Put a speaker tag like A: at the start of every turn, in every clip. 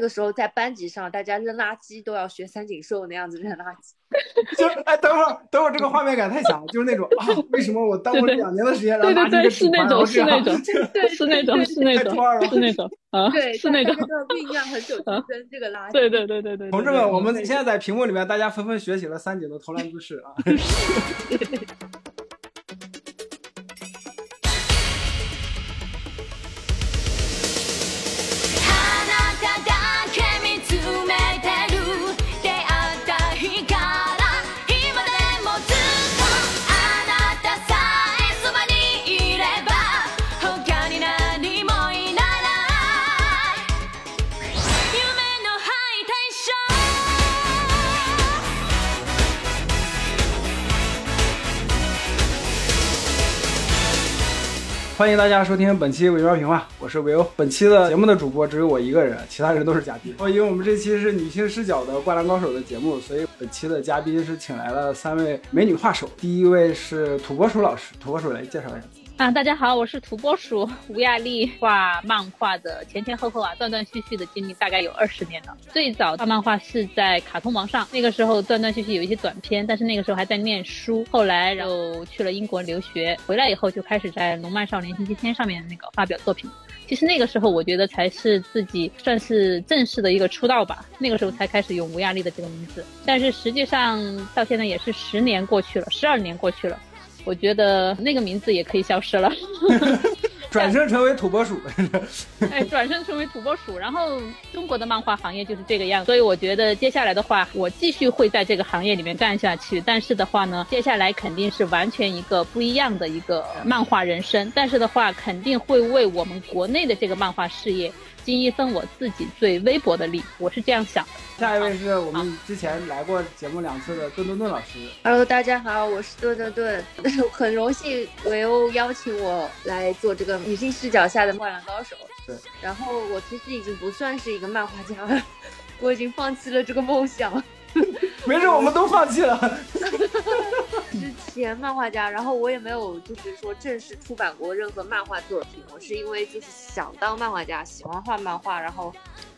A: 那个时候在班级上，大家扔垃圾都要学三井寿那样子扔垃圾。
B: 就是哎，等会儿等会儿，这个画面感太强了，就是那种啊，为什么我耽误了两年的时间，然后拿这个
C: 是那种，是那种，
A: 对，
C: 是那种，是那种，是那种啊，
A: 对，
C: 是那种，
A: 酝酿很久 去扔这个垃圾。
C: 对对对对对，
B: 同志们，我们现在在屏幕里面，大家纷纷学起了三井的投篮姿势啊。欢迎大家收听本期维喵评话，我是维欧。本期的节目的主播只有我一个人，其他人都是嘉宾。哦，因为我们这期是女性视角的《灌篮高手》的节目，所以本期的嘉宾是请来了三位美女画手。第一位是土拨鼠老师，土拨鼠来介绍一下。
C: 啊，大家好，我是土拨鼠吴亚丽，画漫画的前前后后啊，断断续续的经历大概有二十年了。最早画漫画是在卡通王上，那个时候断断续续有一些短片，但是那个时候还在念书。后来然后去了英国留学，回来以后就开始在《龙漫少年星期天》上面那个发表作品。其实那个时候我觉得才是自己算是正式的一个出道吧，那个时候才开始用吴亚丽的这个名字。但是实际上到现在也是十年过去了，十二年过去了。我觉得那个名字也可以消失了，
B: 转身成为土拨鼠。
C: 哎，转身成为土拨鼠，然后中国的漫画行业就是这个样，所以我觉得接下来的话，我继续会在这个行业里面干下去。但是的话呢，接下来肯定是完全一个不一样的一个漫画人生。但是的话，肯定会为我们国内的这个漫画事业。尽一份我自己最微薄的力，我是这样想的。
B: 下一位是我们之前来过节目两次的顿顿顿老师。
A: Hello，大家好，我是顿顿顿，很荣幸维欧邀请我来做这个女性视角下的灌篮高手。
B: 对，
A: 然后我其实已经不算是一个漫画家了，我已经放弃了这个梦想。
B: 没事，我们都放弃了。
A: 之前漫画家，然后我也没有就是说正式出版过任何漫画作品。我是因为就是想当漫画家，喜欢画漫画，然后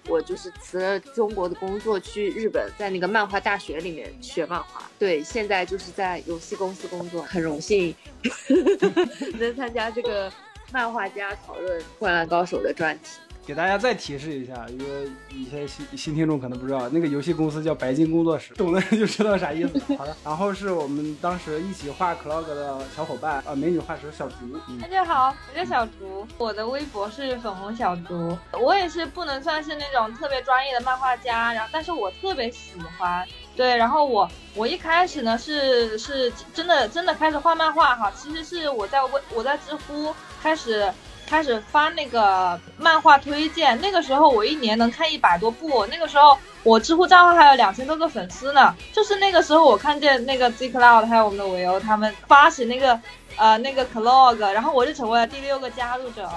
A: 我就是辞了中国的工作去日本，在那个漫画大学里面学漫画。对，现在就是在游戏公司工作，很荣幸 能参加这个漫画家讨论《灌篮高手》的专题。
B: 给大家再提示一下，因为一些新新听众可能不知道，那个游戏公司叫白金工作室，懂的人就知道啥意思。好的，然后是我们当时一起画 clog 的小伙伴，呃，美女画师小竹。
D: 大家好，我叫小竹，我的微博是粉红小竹。我也是不能算是那种特别专业的漫画家，然后但是我特别喜欢。对，然后我我一开始呢是是真的真的开始画漫画哈，其实是我在微我在知乎开始。开始发那个漫画推荐，那个时候我一年能看一百多部，那个时候我知乎账号还有两千多个粉丝呢。就是那个时候我看见那个 Z Cloud 还有我们的维欧他们发起那个呃那个 Clog，然后我就成为了第六个加入者。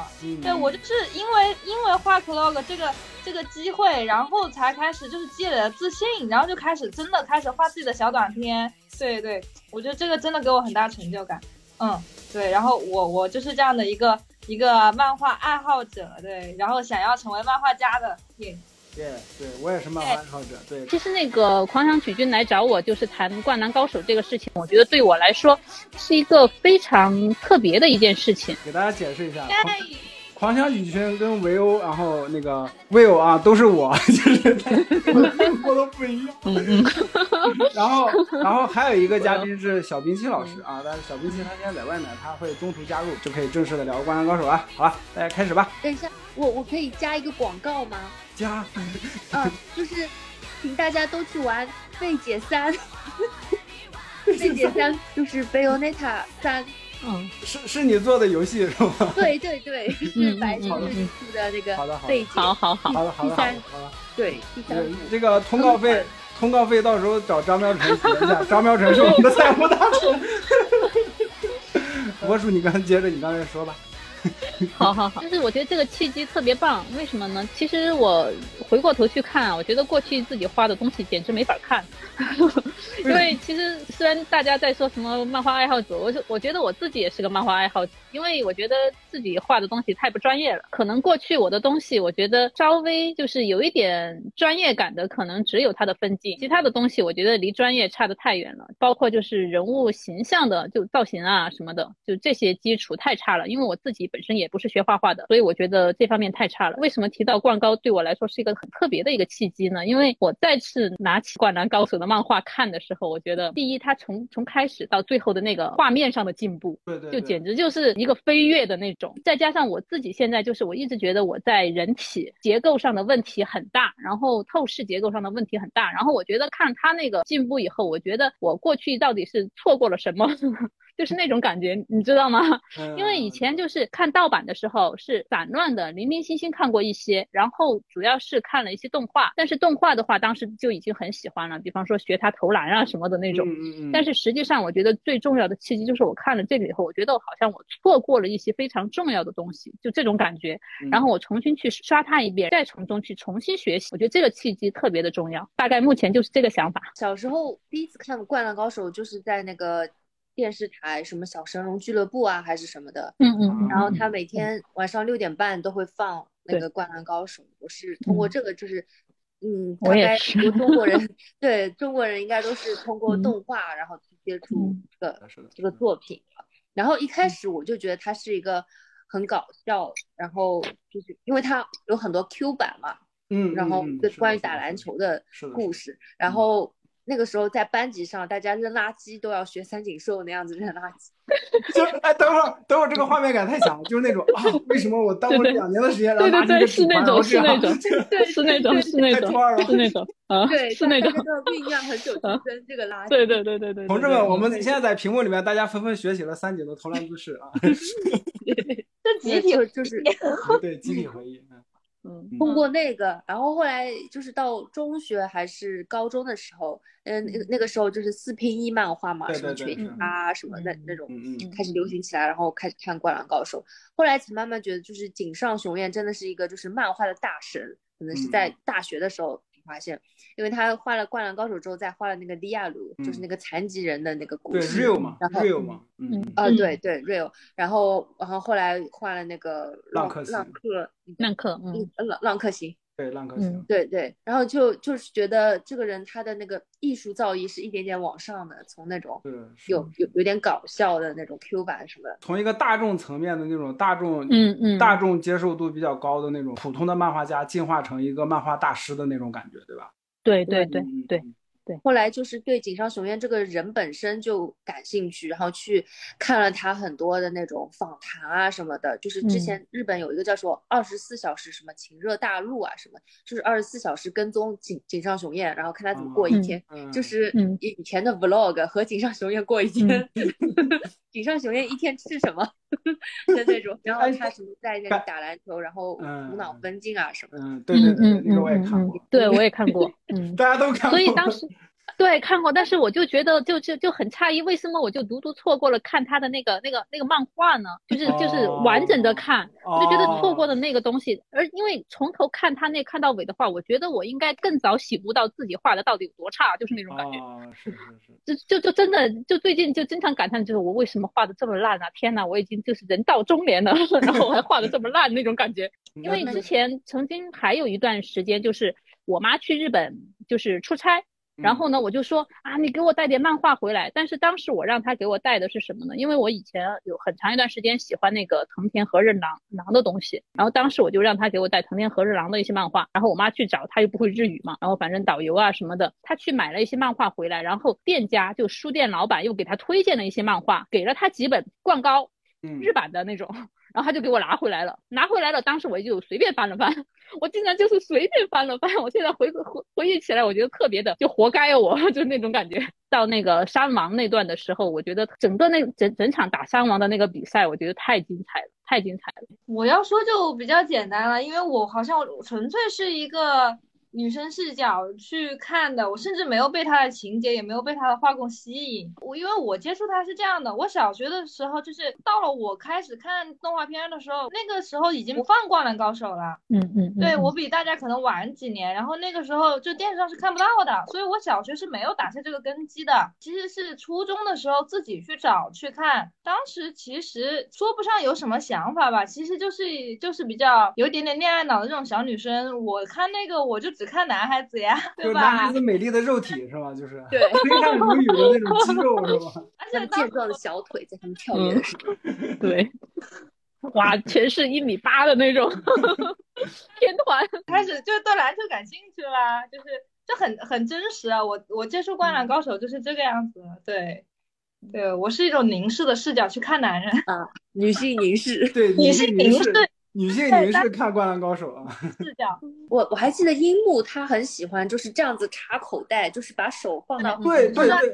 D: 对我就是因为因为画 Clog 这个这个机会，然后才开始就是积累了自信，然后就开始真的开始画自己的小短片。对对，我觉得这个真的给我很大成就感。嗯，对，然后我我就是这样的一个。一个漫画爱好者，对，然后想要成为漫画家的，
B: 对，对，对我也是漫画爱好者，对。
C: 其实那个狂想曲君来找我，就是谈《灌篮高手》这个事情，我觉得对我来说是一个非常特别的一件事情。
B: 给大家解释一下。狂想曲群跟维欧，然后那个 Will 啊，都是我，就是我都不一样。嗯嗯。然后，然后还有一个嘉宾是小冰心老师啊，但是小冰心他现在在外面，他会中途加入，就可以正式的聊《灌篮高手》了。好了，大家开始吧。
A: 等一下，我我可以加一个广告吗？
B: 加。
A: 嗯，就是请大家都去玩《贝姐三》，《贝姐三》就是《贝欧内塔三》。
C: 嗯，
B: 是是你做的游戏是吗？
A: 对对对，是白出的那个背景。
C: 好好好，
B: 好的好的好的。
A: 对，第三
B: 这个通告费，通告费到时候找张苗成结一下。张苗成是我们的财务大臣。我说你刚接着你刚才说吧。
C: 好好好，就是我觉得这个契机特别棒，为什么呢？其实我回过头去看，我觉得过去自己画的东西简直没法看，因为其实虽然大家在说什么漫画爱好者，我我觉得我自己也是个漫画爱好者，因为我觉得自己画的东西太不专业了。可能过去我的东西，我觉得稍微就是有一点专业感的，可能只有它的分镜，其他的东西我觉得离专业差得太远了，包括就是人物形象的就造型啊什么的，就这些基础太差了。因为我自己本身也不是学画画的，所以我觉得这方面太差了。为什么提到灌高对我来说是一个很特别的一个契机呢？因为我再次拿起《灌篮高手》的漫画看的时候，我觉得第一，它从从开始到最后的那个画面上的进步，
B: 对对，
C: 就简直就是一个飞跃的那种。再加上我自己现在就是我一直觉得我在人体结构上的问题很大，然后透视结构上的问题很大，然后我觉得看他那个进步以后，我觉得我过去到底是错过了什么。就是那种感觉，你知道吗？因为以前就是看盗版的时候是散乱的，零零星星看过一些，然后主要是看了一些动画。但是动画的话，当时就已经很喜欢了，比方说学他投篮啊什么的那种。但是实际上，我觉得最重要的契机就是我看了这个以后，我觉得好像我错过了一些非常重要的东西，就这种感觉。然后我重新去刷它一遍，再从中去重新学习，我觉得这个契机特别的重要。大概目前就是这个想法。
A: 小时候第一次看《灌篮高手》就是在那个。电视台什么小神龙俱乐部啊，还是什么的，
C: 嗯嗯，
A: 然后他每天晚上六点半都会放那个《灌篮高手》，我是通过这个，就是，嗯，大概中国人 对中国人应该都是通过动画，然后去接触这个这个作品。然后一开始我就觉得它是一个很搞笑，然后就是因为它有很多 Q 版嘛，
B: 嗯，
A: 然后关于打篮球的故事，然后。那个时候在班级上，大家扔垃圾都要学三井寿那样子扔垃圾。
B: 就哎，等会儿，等会儿，这个画面感太强了，就是那种啊，为什么我耽误了两年的时间，然后拿这个
C: 是那种，是那种，对，是那种，是那种，是那种，啊，
A: 对，
C: 是那种。
A: 酝酿很久去扔这个垃圾。
C: 对对对对对。
B: 同志们，我们现在在屏幕里面，大家纷纷学习了三井的投篮姿势啊。
D: 这集体
A: 就是
B: 对集体回忆。
A: 嗯，通过那个，然后后来就是到中学还是高中的时候，嗯，那个那个时候就是四拼一漫画嘛，什么全啊什么那那种开始流行起来，然后开始看《灌篮高手》，后来才慢慢觉得就是井上雄彦真的是一个就是漫画的大神，可能是在大学的时候。发现，因为他画了《灌篮高手》之后，再画了那个利亚鲁，就是那个残疾人的那个故
B: 事。对，real 嘛，real 嘛，
A: 嗯，啊，对对，real。然后，然后后来画了那个
B: 浪克，
A: 浪克，
C: 浪克，嗯，
A: 浪浪克星。
B: 对，浪客行，
A: 对对，然后就就是觉得这个人他的那个艺术造诣是一点点往上的，从那种有有有点搞笑的那种 Q 版什么的，
B: 从一个大众层面的那种大众
C: 嗯嗯
B: 大众接受度比较高的那种普通的漫画家，进化成一个漫画大师的那种感觉，对吧？
C: 对对对对。对，
A: 后来就是对井上雄彦这个人本身就感兴趣，然后去看了他很多的那种访谈啊什么的。就是之前日本有一个叫做二十四小时什么情热大陆啊什么，就是二十四小时跟踪井井上雄彦，然后看他怎么过一天，就是以前的 vlog 和井上雄彦过一天，井上雄彦一天吃什么 的那种，然后他什么在那里打篮球，然后无脑分镜啊什么。
B: 嗯，对对对，那个我也看过，
C: 对我也看过，嗯，
B: 大家都看过，
C: 所以当时。对，看过，但是我就觉得就就就很诧异，为什么我就独独错过了看他的那个那个那个漫画呢？就是就是完整的看，我就觉得错过的那个东西。而因为从头看他那看到尾的话，我觉得我应该更早醒悟到自己画的到底有多差，就是那种感觉。
B: 是是是。
C: 就就就真的就最近就经常感叹，就是我为什么画的这么烂啊？天呐，我已经就是人到中年了，然后我还画的这么烂那种感觉。因为之前曾经还有一段时间，就是我妈去日本就是出差。然后呢，我就说啊，你给我带点漫画回来。但是当时我让他给我带的是什么呢？因为我以前有很长一段时间喜欢那个藤田和日郎郎的东西。然后当时我就让他给我带藤田和日郎的一些漫画。然后我妈去找，他又不会日语嘛。然后反正导游啊什么的，他去买了一些漫画回来。然后店家就书店老板又给他推荐了一些漫画，给了他几本灌高日版的那种。然后他就给我拿回来了，拿回来了。当时我就随便翻了翻，我竟然就是随便翻了翻。我现在回回回忆起来，我觉得特别的就活该啊，我 就那种感觉。到那个山王那段的时候，我觉得整个那整整场打山王的那个比赛，我觉得太精彩了，太精彩了。
D: 我要说就比较简单了，因为我好像纯粹是一个女生视角去看的，我甚至没有被他的情节，也没有被他的画工吸引。我因为我接触他是这样的，我小学的时候就是到了我开始看动画片的时候，那个时候已经不放《灌篮高手》了。
C: 嗯嗯，
D: 对我比大家可能晚几年，然后那个时候就电视上是看不到的，所以我小学是没有打下这个根基的。其实是初中的时候自己去找去看，当时其实说不上有什么想法吧，其实就是就是比较有一点点恋爱脑的这种小女生。我看那个我就只看男孩子呀，对吧？
B: 男孩子美丽的肉体 是吧？就是
A: 对，
B: 挥汗如雨的那种肌肉是吧？
D: 而且
A: 健壮的小腿在他们跳跃的时候，
C: 对。哇，全是一米八的那种天团，
D: 开始就对篮球感兴趣啦，就是就很很真实啊。我我接触《灌篮高手》就是这个样子，对，对我是一种凝视的视角去看男人
A: 啊，女性凝视，
B: 对，
D: 女性凝视，
B: 女性凝视看《灌篮高手》啊，
D: 视角。
A: 我我还记得樱木他很喜欢就是这样子插口袋，就是把手放到
B: 对对对，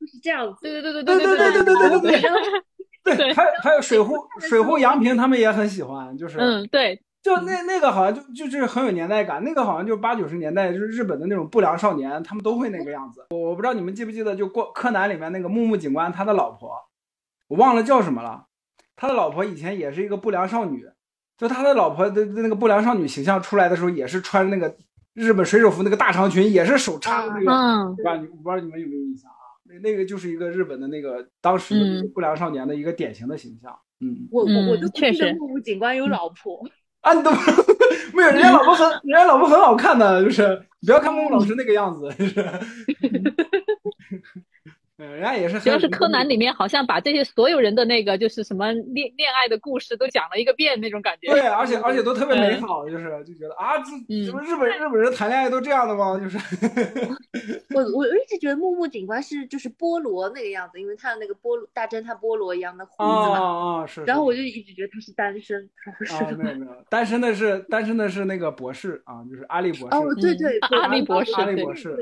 A: 就是这样子，
C: 对对对
B: 对
C: 对
B: 对对对
C: 对
B: 对。对，还还有水户水户洋平他们也很喜欢，就是
C: 嗯，对，
B: 就那那个好像就就是很有年代感，那个好像就八九十年代就是日本的那种不良少年，他们都会那个样子。我我不知道你们记不记得，就过柯南里面那个木木警官他的老婆，我忘了叫什么了，他的老婆以前也是一个不良少女，就他的老婆的那个不良少女形象出来的时候，也是穿那个日本水手服那个大长裙，也是手插那个，
C: 嗯，
B: 对吧？你我不知道你们有没有印象啊？那那个就是一个日本的那个当时的不良少年的一个典型的形象。嗯，
A: 我我我就
C: 确实
A: 木木警官有老婆
B: 啊，你都没有人家老婆很 人家老婆很好看的，就是不要看木木老师那个样子，就是。嗯，人家也是。
C: 主要是柯南里面好像把这些所有人的那个就是什么恋恋爱的故事都讲了一个遍那种感觉。
B: 对，而且而且都特别美好，就是就觉得啊，这什么日本日本人谈恋爱都这样的吗？就是。
A: 我我一直觉得木木警官是就是菠萝那个样子，因为他的那个菠萝大侦探菠萝一样的胡子嘛。
B: 啊啊是。
A: 然后我就一直觉得他是单身。
B: 啊没有没有，单身的是单身的是那个博士啊，就是阿笠博士。
A: 哦对对，
C: 阿笠博士，
B: 阿笠博士。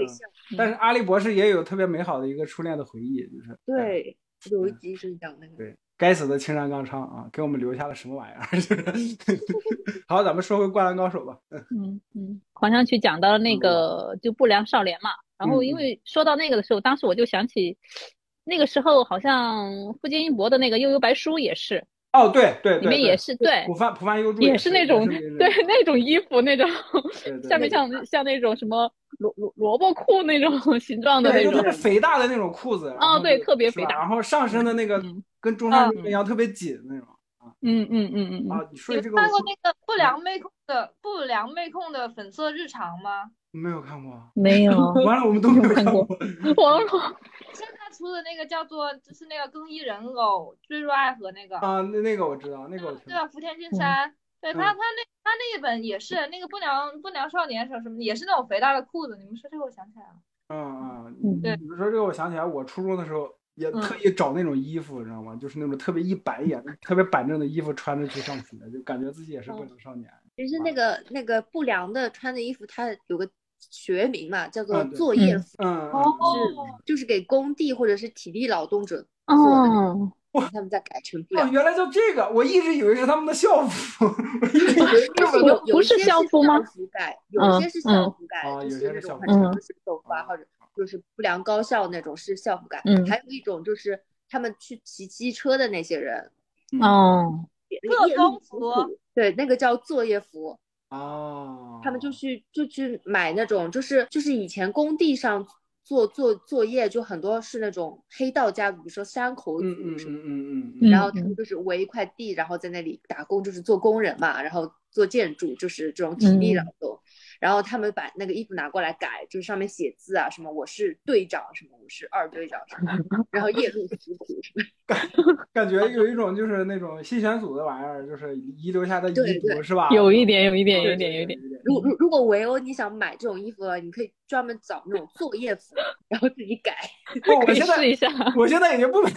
B: 但是阿笠博士也有特别美好的一个初恋的。回忆就是
A: 对，有一集是讲那个
B: 对该死的青山刚昌啊，给我们留下了什么玩意儿？好，咱们说回《灌篮高手》吧。
C: 嗯 嗯，黄香去讲到了那个就不良少年嘛，然后因为说到那个的时候，当时我就想起那个时候好像富坚义博的那个《悠悠白书》也是。
B: 哦，对对，
C: 里面也是对，
B: 浦饭浦饭优助
C: 也是那种对那种衣服那种，下面像像那种什么萝萝萝卜裤那种 形状的那种，
B: 就是肥大的那种裤子。
C: 哦，对，特别肥大，
B: 然后上身的那个跟中山装一样特别紧那种。
C: 嗯嗯嗯嗯
B: 啊，你说这个
D: 看过那个不良妹控的不良妹控的粉色日常吗？
B: 没有看过，
C: 没有。
B: 完了，我们都没有看过。
C: 完了。
D: 出的那个叫做，就是那个更衣人偶坠入爱河那个
B: 啊，那那个我知道，那个我
D: 对啊，福田金山，对他他那他那一本也是那个不良不良少年什么什么，也是那种肥大的裤子。你们说这个，我想起来了。
B: 嗯嗯，对，你们说这个，我想起来，我初中的时候也特意找那种衣服，你知道吗？就是那种特别一板眼、特别板正的衣服穿着去上学，就感觉自己也是不良少年。
A: 其实那个那个不良的穿的衣服，它有个。学名嘛，叫做作业服，
B: 嗯，
A: 是就是给工地或者是体力劳动者做的。哦，他们在改成
B: 哦，原来叫这个，我一直以为是他们的校服，我一直以为
A: 有
C: 不是
A: 校
C: 服吗？
A: 服改，有些是校服改，就是那种很长的手服啊，或者就是不良高校那种是校服改。嗯，还有一种就是他们去骑机车的那些人，
C: 哦，
D: 特工服，
A: 对，那个叫作业服。
B: 哦，
A: 他们就去就去买那种，就是就是以前工地上做做作业，就很多是那种黑道家族，比如说山口组什么，
B: 嗯嗯嗯，
A: 然后他们就是围一块地，然后在那里打工，就是做工人嘛，然后做建筑，就是这种体力劳动。然后他们把那个衣服拿过来改，就是上面写字啊，什么我是队长，什么我是二队长，什么，然后夜路疾苦什么，
B: 感感觉有一种就是那种新选组的玩意儿，就是遗留下的遗
A: 毒
B: 是吧？
C: 有一点，有一点，有一点，有一点。
A: 如如如果维欧你想买这种衣服，你可以专门找那种作业服，然后自己改。
C: 可以试一下。
B: 我现在已经不买了。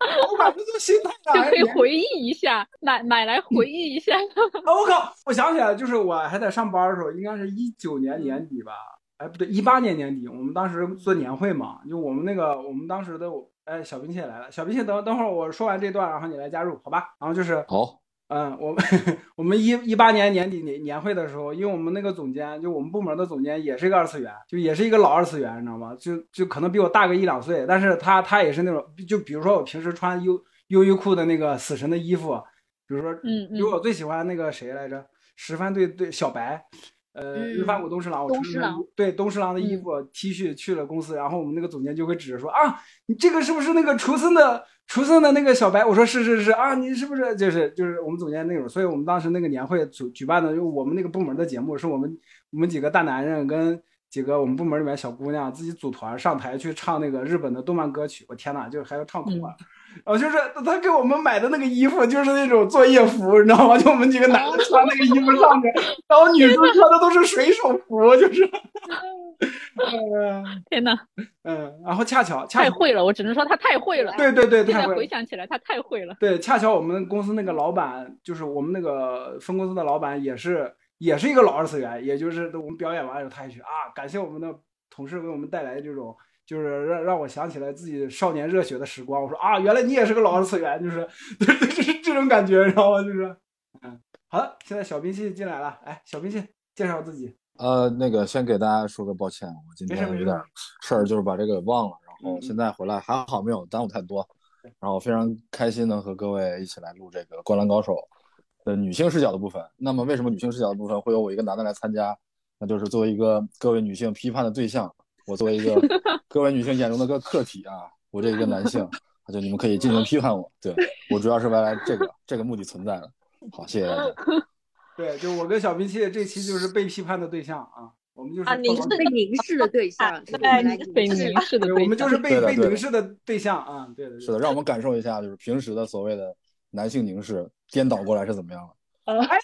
B: 我买这都心态
C: 就可以回忆一下，买买来回忆一下。
B: 啊！我靠！我想起来，就是我还在上班的时候，应该是一九年年底吧？哎，不对，一八年年底，我们当时做年会嘛，就我们那个，我们当时的，哎，小冰蟹来了。小冰蟹，等等会儿我说完这段，然后你来加入，好吧？然后就是
E: 好，
B: 嗯，我们 我们一一八年年底年年会的时候，因为我们那个总监，就我们部门的总监也是一个二次元，就也是一个老二次元，你知道吗？就就可能比我大个一两岁，但是他他也是那种，就比如说我平时穿优优衣库的那个死神的衣服，比如说，
C: 嗯嗯，
B: 比如我最喜欢那个谁来着，十番队队小白。呃，日番谷东十郎，我穿的对东十郎的衣服 T 恤去了公司，然后我们那个总监就会指着说啊，你这个是不是那个厨森的厨森的那个小白？我说是是是啊，你是不是就是就是我们总监那种？所以我们当时那个年会组举办的，就我们那个部门的节目，是我们我们几个大男人跟几个我们部门里面小姑娘自己组团上台去唱那个日本的动漫歌曲。我天呐，就还要唱苦啊！然后就是他给我们买的那个衣服，就是那种作业服，你知道吗？就我们几个男的穿那个衣服上去，然后女生穿的都是水手服，就是。
C: 天呐，
B: 嗯，然后恰巧
C: 太会了，我只能说他太会了。
B: 对对对，
C: 现在回想起来，他太会了。
B: 对，恰巧我们公司那个老板，就是我们那个分公司的老板，也是也是一个老二次元，也就是我们表演完以后，他也去啊，感谢我们的同事为我们带来这种。就是让让我想起来自己少年热血的时光。我说啊，原来你也是个老二次元，就是 就是这种感觉，你知道吗？就是，嗯，好的，现在小兵器进来了，哎，小兵器介绍自己。
E: 呃，那个先给大家说个抱歉，我今天有点事儿，就是把这个忘了，然后现在回来还好没有耽误太多，然后非常开心能和各位一起来录这个《灌篮高手》的女性视角的部分。那么为什么女性视角的部分会有我一个男的来参加？那就是作为一个各位女性批判的对象。我作为一个 各位女性眼中的个客体啊，我这一个男性，就你们可以进行批判我。对我主要是为了这个这个目的存在的。好，谢谢大家。
B: 对，就我跟小兵器这期就是被批判的对象啊，我们就是
A: 啊，您是被凝视的对象，
C: 对，被凝视的，
B: 我们就是被被凝视的对象啊，对的，
E: 是的，让我们感受一下，就是平时的所谓的男性凝视颠倒过来是怎么样的。
B: 哎。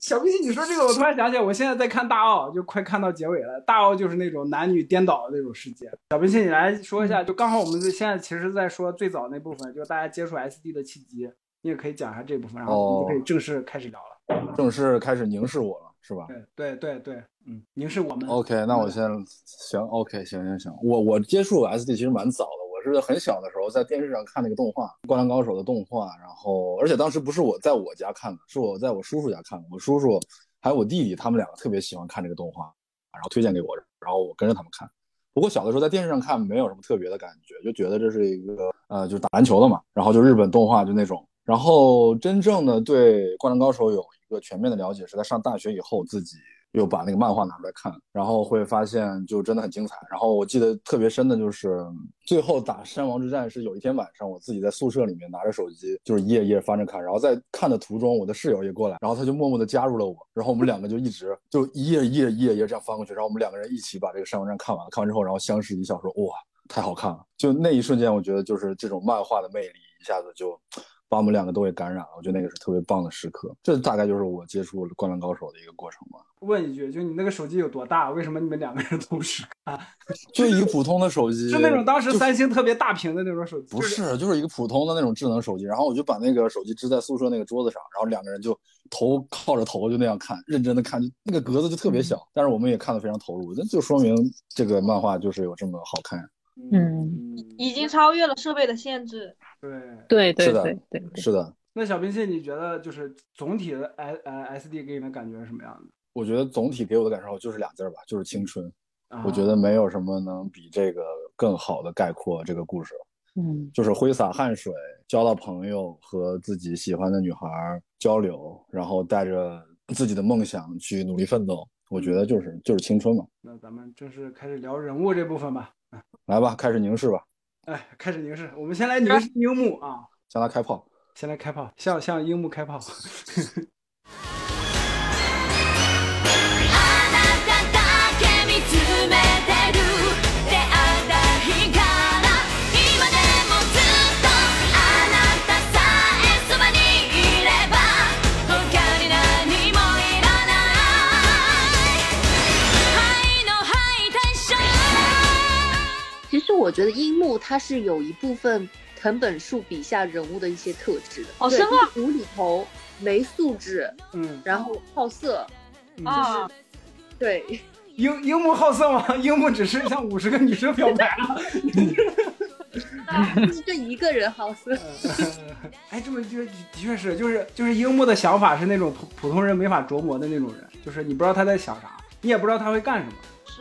B: 小冰心，你说这个，我突然想起来，我现在在看大奥，就快看到结尾了。大奥就是那种男女颠倒的那种世界。小冰心，你来说一下，就刚好我们现在其实在说最早那部分，就是大家接触 SD 的契机，你也可以讲一下这部分，然后我们就可以正式开始聊了。
E: 正式开始凝视我了，是吧？
B: 对对对对，嗯，凝视我们。
E: OK，那我先行。OK，行行行，我我接触 SD 其实蛮早的。是很小的时候在电视上看那个动画《灌篮高手》的动画，然后而且当时不是我在我家看的，是我在我叔叔家看的。我叔叔还有我弟弟，他们两个特别喜欢看这个动画，然后推荐给我，然后我跟着他们看。不过小的时候在电视上看没有什么特别的感觉，就觉得这是一个呃，就是打篮球的嘛。然后就日本动画就那种。然后真正的对《灌篮高手》有一个全面的了解是在上大学以后自己。又把那个漫画拿出来看，然后会发现就真的很精彩。然后我记得特别深的就是最后打山王之战是有一天晚上，我自己在宿舍里面拿着手机，就是一页一页翻着看。然后在看的途中，我的室友也过来，然后他就默默的加入了我。然后我们两个就一直就一页一页一页一页这样翻过去。然后我们两个人一起把这个山王战看完了。看完之后，然后相视一笑说：“哇，太好看了！”就那一瞬间，我觉得就是这种漫画的魅力一下子就。把我们两个都给感染了，我觉得那个是特别棒的时刻。这大概就是我接触《灌篮高手》的一个过程吧。
B: 问一句，就你那个手机有多大？为什么你们两个人同时看？
E: 就一个普通的手机，
B: 就那种当时三星特别大屏的那种手机？
E: 不是，就是一个普通的那种智能手机。然后我就把那个手机支在宿舍那个桌子上，然后两个人就头靠着头就那样看，认真的看，就那个格子就特别小，但是我们也看得非常投入。那就说明这个漫画就是有这么好看。
C: 嗯，
D: 已经超越了设备的限制。
B: 对
C: 对对对对，
E: 是的。
B: 那小冰蟹，你觉得就是总体的 S 呃 S D 给你的感觉是什么样的？
E: 我觉得总体给我的感受就是俩字儿吧，就是青春。我觉得没有什么能比这个更好的概括这个故事。
C: 嗯，
E: 就是挥洒汗水，交到朋友，和自己喜欢的女孩交流，然后带着自己的梦想去努力奋斗。我觉得就是就是青春嘛。
B: 那咱们正式开始聊人物这部分吧。
E: 来吧，开始凝视吧。
B: 哎，开始凝视。我们先来凝视樱木啊，
E: 向他开炮。
B: 先来开炮，向向樱木开炮。
A: 我觉得樱木他是有一部分藤本树笔下人物的一些特质的，
D: 好深啊！
A: 无厘头、没素质，
B: 嗯，
A: 然后好色，
D: 啊，
A: 对，
B: 樱樱木好色吗？樱木只是向五十个女生表白了。
A: 就一个人好色。
B: 哎，这么就的确是，就是就是樱木的想法是那种普普通人没法琢磨的那种人，就是你不知道他在想啥，你也不知道他会干什么。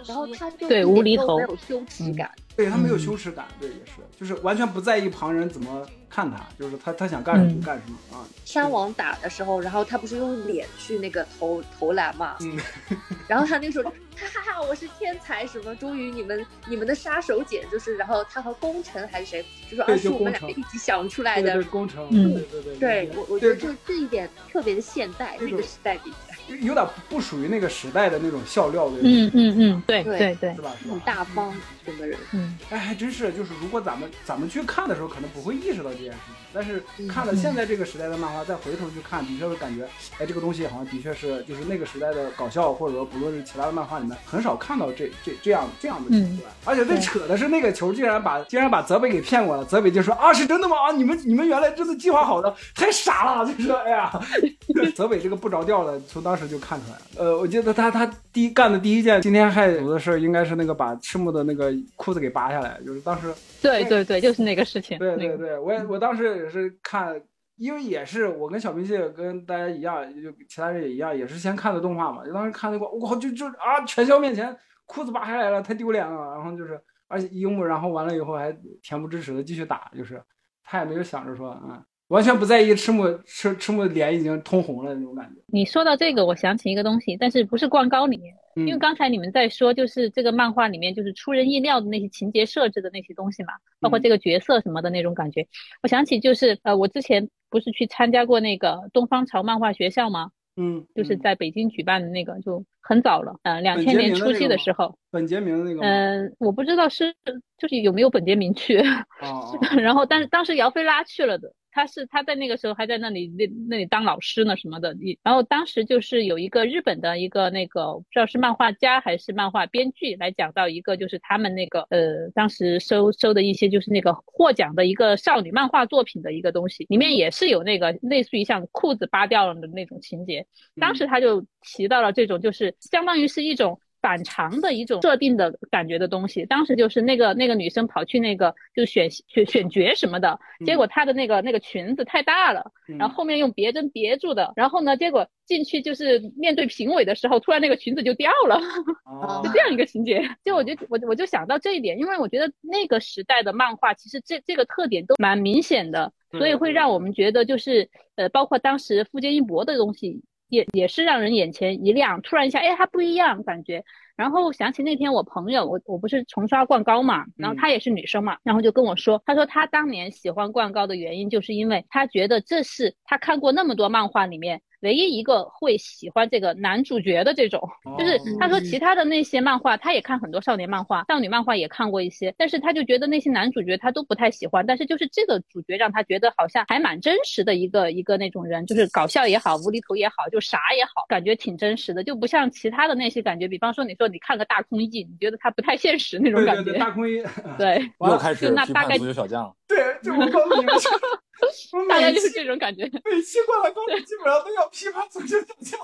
A: 然后他就
C: 对无厘头，
A: 没有羞耻感。
B: 对他没有羞耻感，对也是，就是完全不在意旁人怎么看他，就是他他想干什么就干什么啊。
A: 山王打的时候，然后他不是用脸去那个投投篮嘛，嗯，然后他那时候哈哈哈，我是天才，什么终于你们你们的杀手锏就是，然后他和工程还是谁，就说啊是我们两个一起想出来的
B: 工程，对对对，
A: 对我我觉得就这一点特别的现代，那个时代比起来。
B: 有点不属于那个时代的那种笑料的，
C: 嗯嗯嗯，对对对，
B: 是吧？
A: 很大方，整个人，
C: 嗯，
B: 哎，还真是，就是如果咱们咱们去看的时候，可能不会意识到这件事情，但是看了现在这个时代的漫画，再回头去看，的确会感觉，哎，这个东西好像的确是，就是那个时代的搞笑，或者说不论是其他的漫画里面，很少看到这这这样这样的桥段。而且最扯的是，那个球竟然把竟然把泽北给骗过了，泽北就说啊，是真的吗？啊，你们你们原来真的计划好的，太傻了，就是哎呀，泽北这个不着调的，从当时就看出来了。呃，我记得他他第一干的第一件惊天骇俗的事，应该是那个把赤木的那个裤子给扒下来，就是当时。
C: 对对对，就是那个事情。
B: 对对对，我也我当时也是看，因为也是我跟小明蟹跟大家一样，就其他人也一样，也是先看的动画嘛。就当时看那个，我靠，就就啊，全校面前裤子扒下来了，太丢脸了。然后就是，而且樱木，然后完了以后还恬不知耻的继续打，就是他也没有想着说啊。完全不在意赤木赤赤木脸已经通红了那种感觉。
C: 你说到这个，我想起一个东西，但是不是灌高里面，因为刚才你们在说，就是这个漫画里面就是出人意料的那些情节设置的那些东西嘛，包括这个角色什么的那种感觉。我想起就是呃，我之前不是去参加过那个东方潮漫画学校吗？
B: 嗯，
C: 就是在北京举办的那个，就很早了，嗯，两千年初期的时候。
B: 本杰明的那个。
C: 嗯，我不知道是就是有没有本杰明去。
B: 哦。
C: 然后，但是当时姚菲拉去了的。他是他在那个时候还在那里那那里当老师呢什么的，然后当时就是有一个日本的一个那个不知道是漫画家还是漫画编剧来讲到一个就是他们那个呃当时收收的一些就是那个获奖的一个少女漫画作品的一个东西，里面也是有那个类似于像裤子扒掉了的那种情节，当时他就提到了这种就是相当于是一种。反常的一种设定的感觉的东西，当时就是那个那个女生跑去那个就选选选角什么的，结果她的那个那个裙子太大了，然后后面用别针别住的，然后呢，结果进去就是面对评委的时候，突然那个裙子就掉了，就这样一个情节。就我就我我就想到这一点，因为我觉得那个时代的漫画其实这这个特点都蛮明显的，所以会让我们觉得就是呃，包括当时富坚义博的东西。也也是让人眼前一亮，突然一下，哎，它不一样感觉。然后想起那天我朋友，我我不是重刷灌高嘛，然后她也是女生嘛，然后就跟我说，她说她当年喜欢灌高的原因，就是因为她觉得这是她看过那么多漫画里面。唯一一个会喜欢这个男主角的这种，就是他说其他的那些漫画，他也看很多少年漫画、少女漫画也看过一些，但是他就觉得那些男主角他都不太喜欢，但是就是这个主角让他觉得好像还蛮真实的一个一个那种人，就是搞笑也好，无厘头也好，就啥也好，感觉挺真实的，就不像其他的那些感觉，比方说你说你看个大空翼，你觉得他不太现实那种感
B: 觉。大空翼，
C: 对，
E: 又开始
C: 那大概
E: 足球小将。
B: 对，就我告诉你们。
C: 大家就是这种感觉。
B: 每期过来，高基本上都要批判足球小将。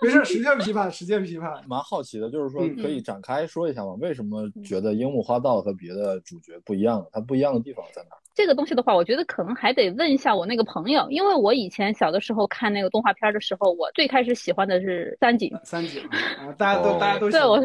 B: 没事，实践批判，实践批判。
E: 蛮好奇的，就是说可以展开说一下吗？为什么觉得樱木花道和别的主角不一样？他不一样的地方在哪？
C: 这个东西的话，我觉得可能还得问一下我那个朋友，因为我以前小的时候看那个动画片的时候，我最开始喜欢的是三井。
B: 三井啊，大家都大家都
C: 对我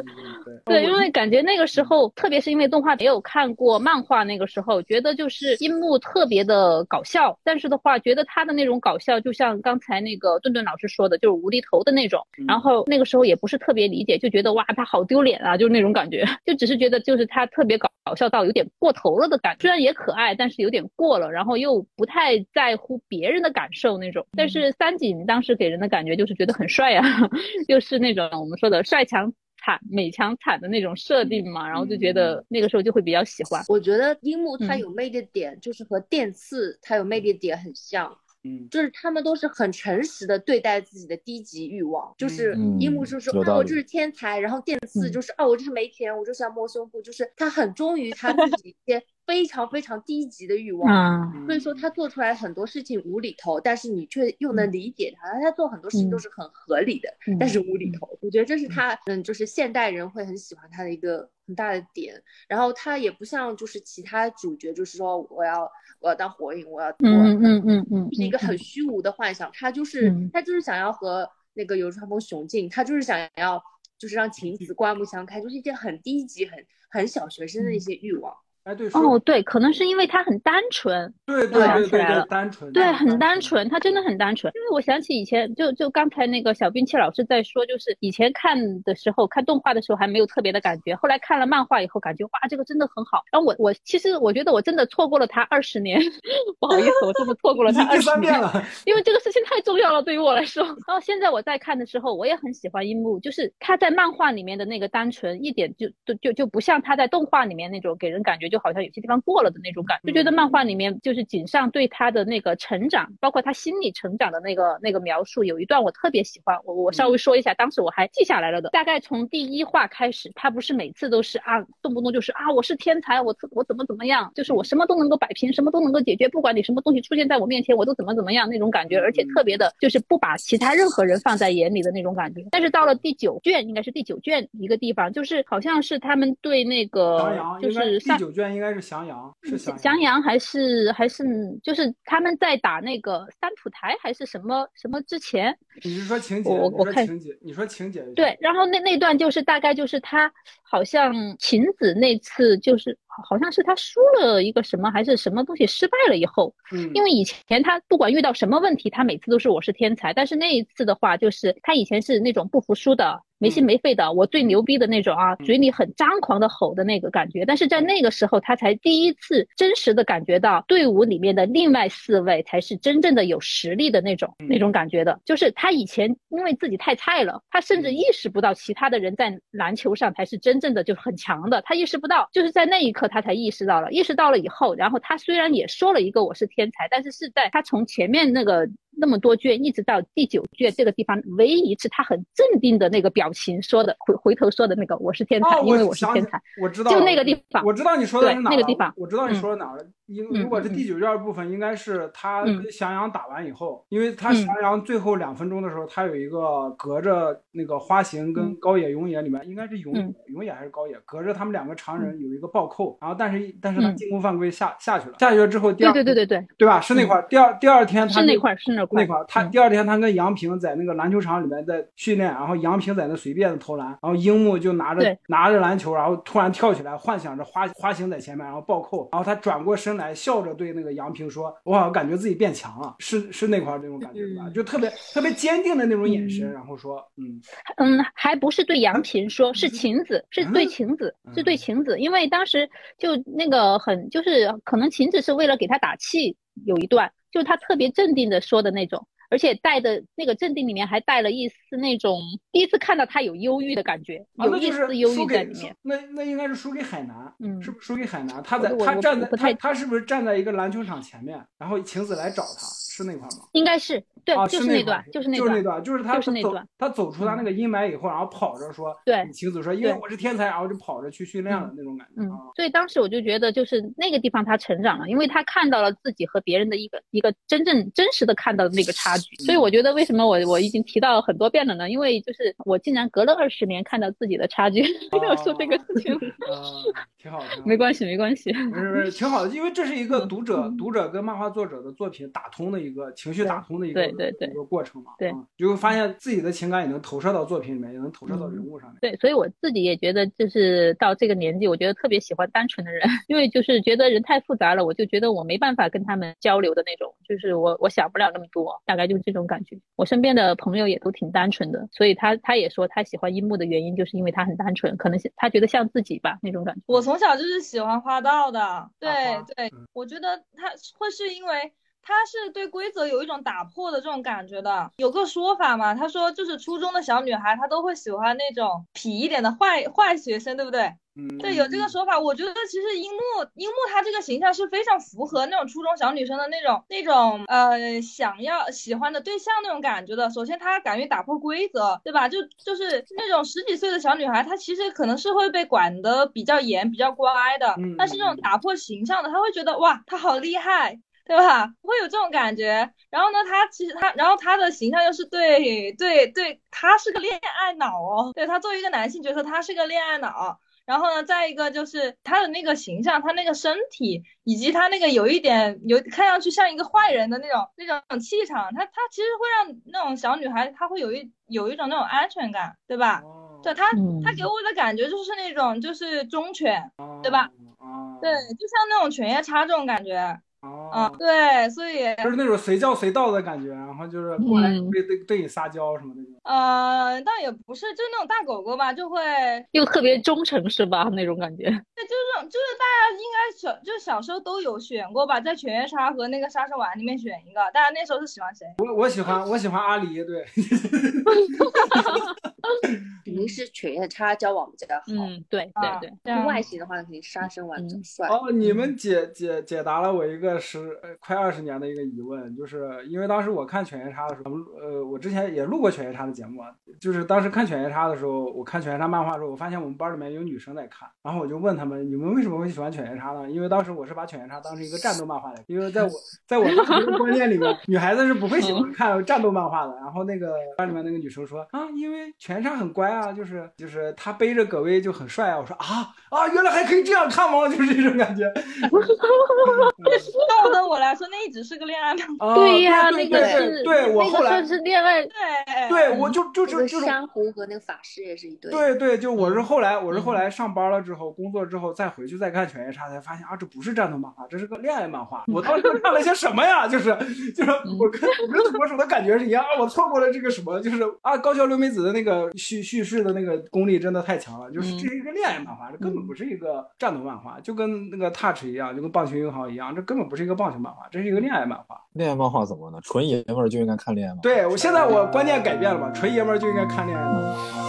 C: 对，因为感觉那个时候，特别是因为动画没有看过漫画，那个时候觉得就是樱木特别的搞笑，但是的话，觉得他的那种搞笑就像刚才那个顿顿老师说的，就是无厘头的那种。然后那个时候也不是特别理解，就觉得哇，他好丢脸啊，就是那种感觉，就只是觉得就是他特别搞搞笑到有点过头了的感觉，虽然也可爱，但是。有点过了，然后又不太在乎别人的感受那种。但是三井当时给人的感觉就是觉得很帅呀，就是那种我们说的帅强惨、美强惨的那种设定嘛。然后就觉得那个时候就会比较喜欢。
A: 我觉得樱木他有魅力的点就是和电次他有魅力的点很像。
B: 嗯，
A: 就是他们都是很诚实的对待自己的低级欲望，就是樱木就是啊，我就是天才，然后电次就是啊，我就是没钱，我就是要摸胸部，就是他很忠于他自己一些非常非常低级的欲望，所以说他做出来很多事情无厘头，但是你却又能理解他，他做很多事情都是很合理的，但是无厘头，我觉得这是他嗯，就是现代人会很喜欢他的一个很大的点。然后他也不像就是其他主角，就是说我要我要当火影，我要
C: 嗯嗯嗯嗯，
A: 是一个很虚无的幻想。他就是他就是想要和那个流川枫雄竞，他就是想要就是让晴子刮目相看，就是一件很低级、很很小学生的一些欲望。
B: 哎，对
C: 哦，对，可能是因为他很单纯，
B: 对对对对，单纯，
C: 对，很单纯，他真的很单纯。因为我想起以前，就就刚才那个小兵器老师在说，就是以前看的时候，看动画的时候还没有特别的感觉，后来看了漫画以后，感觉哇，这个真的很好。然后我我其实我觉得我真的错过了他二十年，不好意思，我真的错过了他二十年
B: 了，
C: 因为这个事情太重要了，对于我来说。然后现在我在看的时候，我也很喜欢樱木，就是他在漫画里面的那个单纯，一点就就就就不像他在动画里面那种给人感觉就好像有些地方过。了的那种感觉，就觉得漫画里面就是井上对他的那个成长，包括他心理成长的那个那个描述，有一段我特别喜欢，我我稍微说一下，当时我还记下来了的。大概从第一话开始，他不是每次都是啊，动不动就是啊，我是天才，我我怎么怎么样，就是我什么都能够摆平，什么都能够解决，不管你什么东西出现在我面前，我都怎么怎么样那种感觉，而且特别的就是不把其他任何人放在眼里的那种感觉。但是到了第九卷，应该是第九卷一个地方，就是好像是他们对那个就是
B: 第九卷应该是翔阳，是
C: 翔阳。还是还是就是他们在打那个三浦台还是什么什么之前？
B: 你是说情节？
C: 我我看
B: 情节，你说情节。
C: 对，然后那那段就是大概就是他好像晴子那次就是好像是他输了一个什么还是什么东西失败了以后，
B: 嗯，
C: 因为以前他不管遇到什么问题，他每次都是我是天才，但是那一次的话就是他以前是那种不服输的。没心没肺的，我最牛逼的那种啊，嘴里很张狂的吼的那个感觉。但是在那个时候，他才第一次真实的感觉到队伍里面的另外四位才是真正的有实力的那种那种感觉的。就是他以前因为自己太菜了，他甚至意识不到其他的人在篮球上才是真正的就很强的，他意识不到。就是在那一刻，他才意识到了。意识到了以后，然后他虽然也说了一个我是天才，但是是在他从前面那个。那么多卷，一直到第九卷这个地方，唯一一次他很镇定的那个表情说的，回回头说的那个我是天才，因为我是天才，
B: 我知道，
C: 就那个地方，
B: 我知道你说的是哪
C: 那个地方，
B: 我知道你说的哪了。因如果是第九卷部分，应该是他跟翔阳打完以后，因为他翔阳最后两分钟的时候，他有一个隔着那个花形跟高野永野里面，应该是永永野还是高野，隔着他们两个常人有一个暴扣，然后但是但是他进攻犯规下下去了，下去了之后第二
C: 对对对对对
B: 对吧？是那块第二第二天他
C: 是那块是那块
B: 那块他第二天他跟杨平在那个篮球场里面在训练，然后杨平在那随便的投篮，然后樱木就拿着拿着篮球，然后突然跳起来，幻想着花花形在前面，然后暴扣，然后他转过身来笑着对。那个杨平说：“我好像感觉自己变强了，是是那块儿这种感觉吧？就特别特别坚定的那种眼神，然后说，嗯
C: 嗯，还不是对杨平说，是晴子，是对晴子，是对晴子，因为当时就那个很就是可能晴子是为了给他打气，有一段就是他特别镇定的说的那种。”而且带的那个镇定里面还带了一丝那种第一次看到他有忧郁的感觉，有一丝忧郁在里面。
B: 那那应该是输给海南，
C: 嗯，
B: 是不是输给海南？他在他站在他他是不是站在一个篮球场前面，然后晴子来找他？是那块吗？
C: 应该是，对，就是那段，
B: 就是
C: 那段，就是那
B: 段，
C: 就是
B: 他
C: 走，
B: 他走出他那个阴霾以后，然后跑着说，
C: 对，
B: 晴子说，因为我是天才，然后就跑着去训练了那种感觉。
C: 嗯，所以当时我就觉得，就是那个地方他成长了，因为他看到了自己和别人的一个一个真正真实的看到的那个差距。所以我觉得为什么我我已经提到很多遍了呢？因为就是我竟然隔了二十年看到自己的差距，没有说这个事情，
B: 挺好的，
C: 没关系，没关系，
B: 不是不是，挺好的，因为这是一个读者读者跟漫画作者的作品打通的一个情绪打。通的一个一个过程嘛，
C: 对，
B: 就会发现自己的情感也能投射到作品里面，也能投射到人物上面。
C: 对，所以我自己也觉得，就是到这个年纪，我觉得特别喜欢单纯的人，因为就是觉得人太复杂了，我就觉得我没办法跟他们交流的那种，就是我我想不了那么多，大概就是这种感觉。我身边的朋友也都挺单纯的，所以他他也说他喜欢樱木的原因，就是因为他很单纯，可能他觉得像自己吧那种感觉。
D: 我从小就是喜欢花道的，对对，我觉得他会是因为。他是对规则有一种打破的这种感觉的。有个说法嘛，他说就是初中的小女孩，她都会喜欢那种痞一点的坏坏学生，对不对？
B: 嗯，
D: 对，有这个说法。我觉得其实樱木樱木她这个形象是非常符合那种初中小女生的那种那种呃想要喜欢的对象那种感觉的。首先她敢于打破规则，对吧？就就是那种十几岁的小女孩，她其实可能是会被管得比较严、比较乖的。
B: 嗯，
D: 但是那种打破形象的，她会觉得哇，她好厉害。对吧？会有这种感觉。然后呢，他其实他，然后他的形象又是对对对，他是个恋爱脑哦。对他作为一个男性角色，他是个恋爱脑。然后呢，再一个就是他的那个形象，他那个身体，以及他那个有一点有看上去像一个坏人的那种那种气场，他他其实会让那种小女孩，她会有一有一种那种安全感，对吧？对他，他给我的感觉就是那种就是忠犬，对吧？对，就像那种犬夜叉这种感觉。啊，对，所以
B: 就是那种随叫随到的感觉，然后就是过来对对对你撒娇什么那种。
D: 呃，倒也不是，就那种大狗狗吧，就会
C: 又特别忠诚是吧？那种感觉。
D: 对，就是就是大家应该小就是小时候都有选过吧，在犬夜叉和那个杀生丸里面选一个。大家那时候是喜欢谁？
B: 我我喜欢我喜欢阿狸，对。
A: 肯定是犬夜叉交往比较好。
C: 嗯，对对
A: 对。外形的话，肯定杀生丸最帅。哦，
B: 你们解解解答了我一个十快二十年的一个疑问，就是因为当时我看犬夜叉的时候，呃，我之前也录过犬夜叉的节目，就是当时看犬夜叉的时候，我看犬夜叉漫画的时候，我发现我们班里面有女生在看，然后我就问他们，你们为什么会喜欢犬夜叉呢？因为当时我是把犬夜叉当成一个战斗漫画来，因为在我在我的观念里面，女孩子是不会喜欢看战斗漫画的。然后那个班里面那个女生说啊，因为犬夜叉很乖啊，就是就是他背着葛威就很帅啊。我说啊啊，原来还可以这样看吗？就是这种感觉。
D: 那我对我来说，那一直是个恋爱漫
B: 画。
C: 对
B: 呀，
C: 那个是
B: 对我后来
C: 是恋爱。
D: 对
B: 对，我就就就就是
A: 珊瑚和那个法师也是一对。
B: 对对，就我是后来我是后来上班了之后，工作之后再回去再看犬夜叉，才发现啊，这不是战斗漫画，这是个恋爱漫画。我当时看了些什么呀？就是就是我跟我跟土拨鼠的感觉是一样啊，我错过了这个什么，就是啊，高桥留美子的那个叙叙事的那个功力真的太强了，就是这是一个恋爱漫画，这根本不是一个战斗漫画，就跟那个 Touch 一样，就跟棒球英豪一样，这根本不是一个棒球漫画，这是一个恋爱漫画。
E: 恋爱漫画怎么了？纯爷们儿就应该看恋爱漫画。
B: 对我现在我观念改变了嘛，纯爷们儿就应该看恋爱漫画。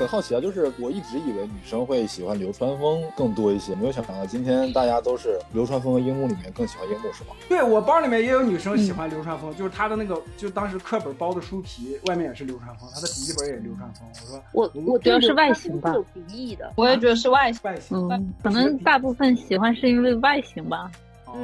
E: 很好奇啊，就是我一直以为女生会喜欢流川枫更多一些，没有想到今天大家都是流川枫和樱木里面更喜欢樱木，是吗？
B: 对我班里面也有女生喜欢流川枫，就是他的那个，就当时课本包的书皮外面也是流川枫，他的笔记本也是流川枫。我说
A: 我我
C: 觉得是外形吧，
A: 有敌意的，
D: 我也觉得是外形，
B: 外形，
C: 嗯，可能大部分喜欢是因为外形吧。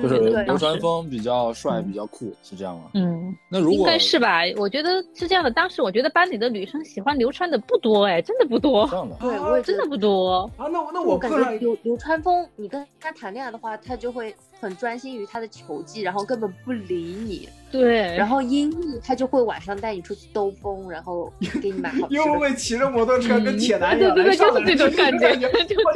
E: 就是流川枫比较帅，比较酷，是这样吗？
C: 嗯，
E: 那如果
C: 应该是吧？我觉得是这样的。当时我觉得班里的女生喜欢流川的不多，哎，真的不多。
E: 这样的，
A: 对，我也
C: 真的不多。
B: 啊，那那我
A: 感觉流流川枫，你跟他谈恋爱的话，他就会很专心于他的球技，然后根本不理你。
C: 对，
A: 然后樱木他就会晚上带你出去兜风，然后给你买好吃的。
B: 樱木会骑着摩托车跟铁男一样，
C: 对对对，就是这种感觉。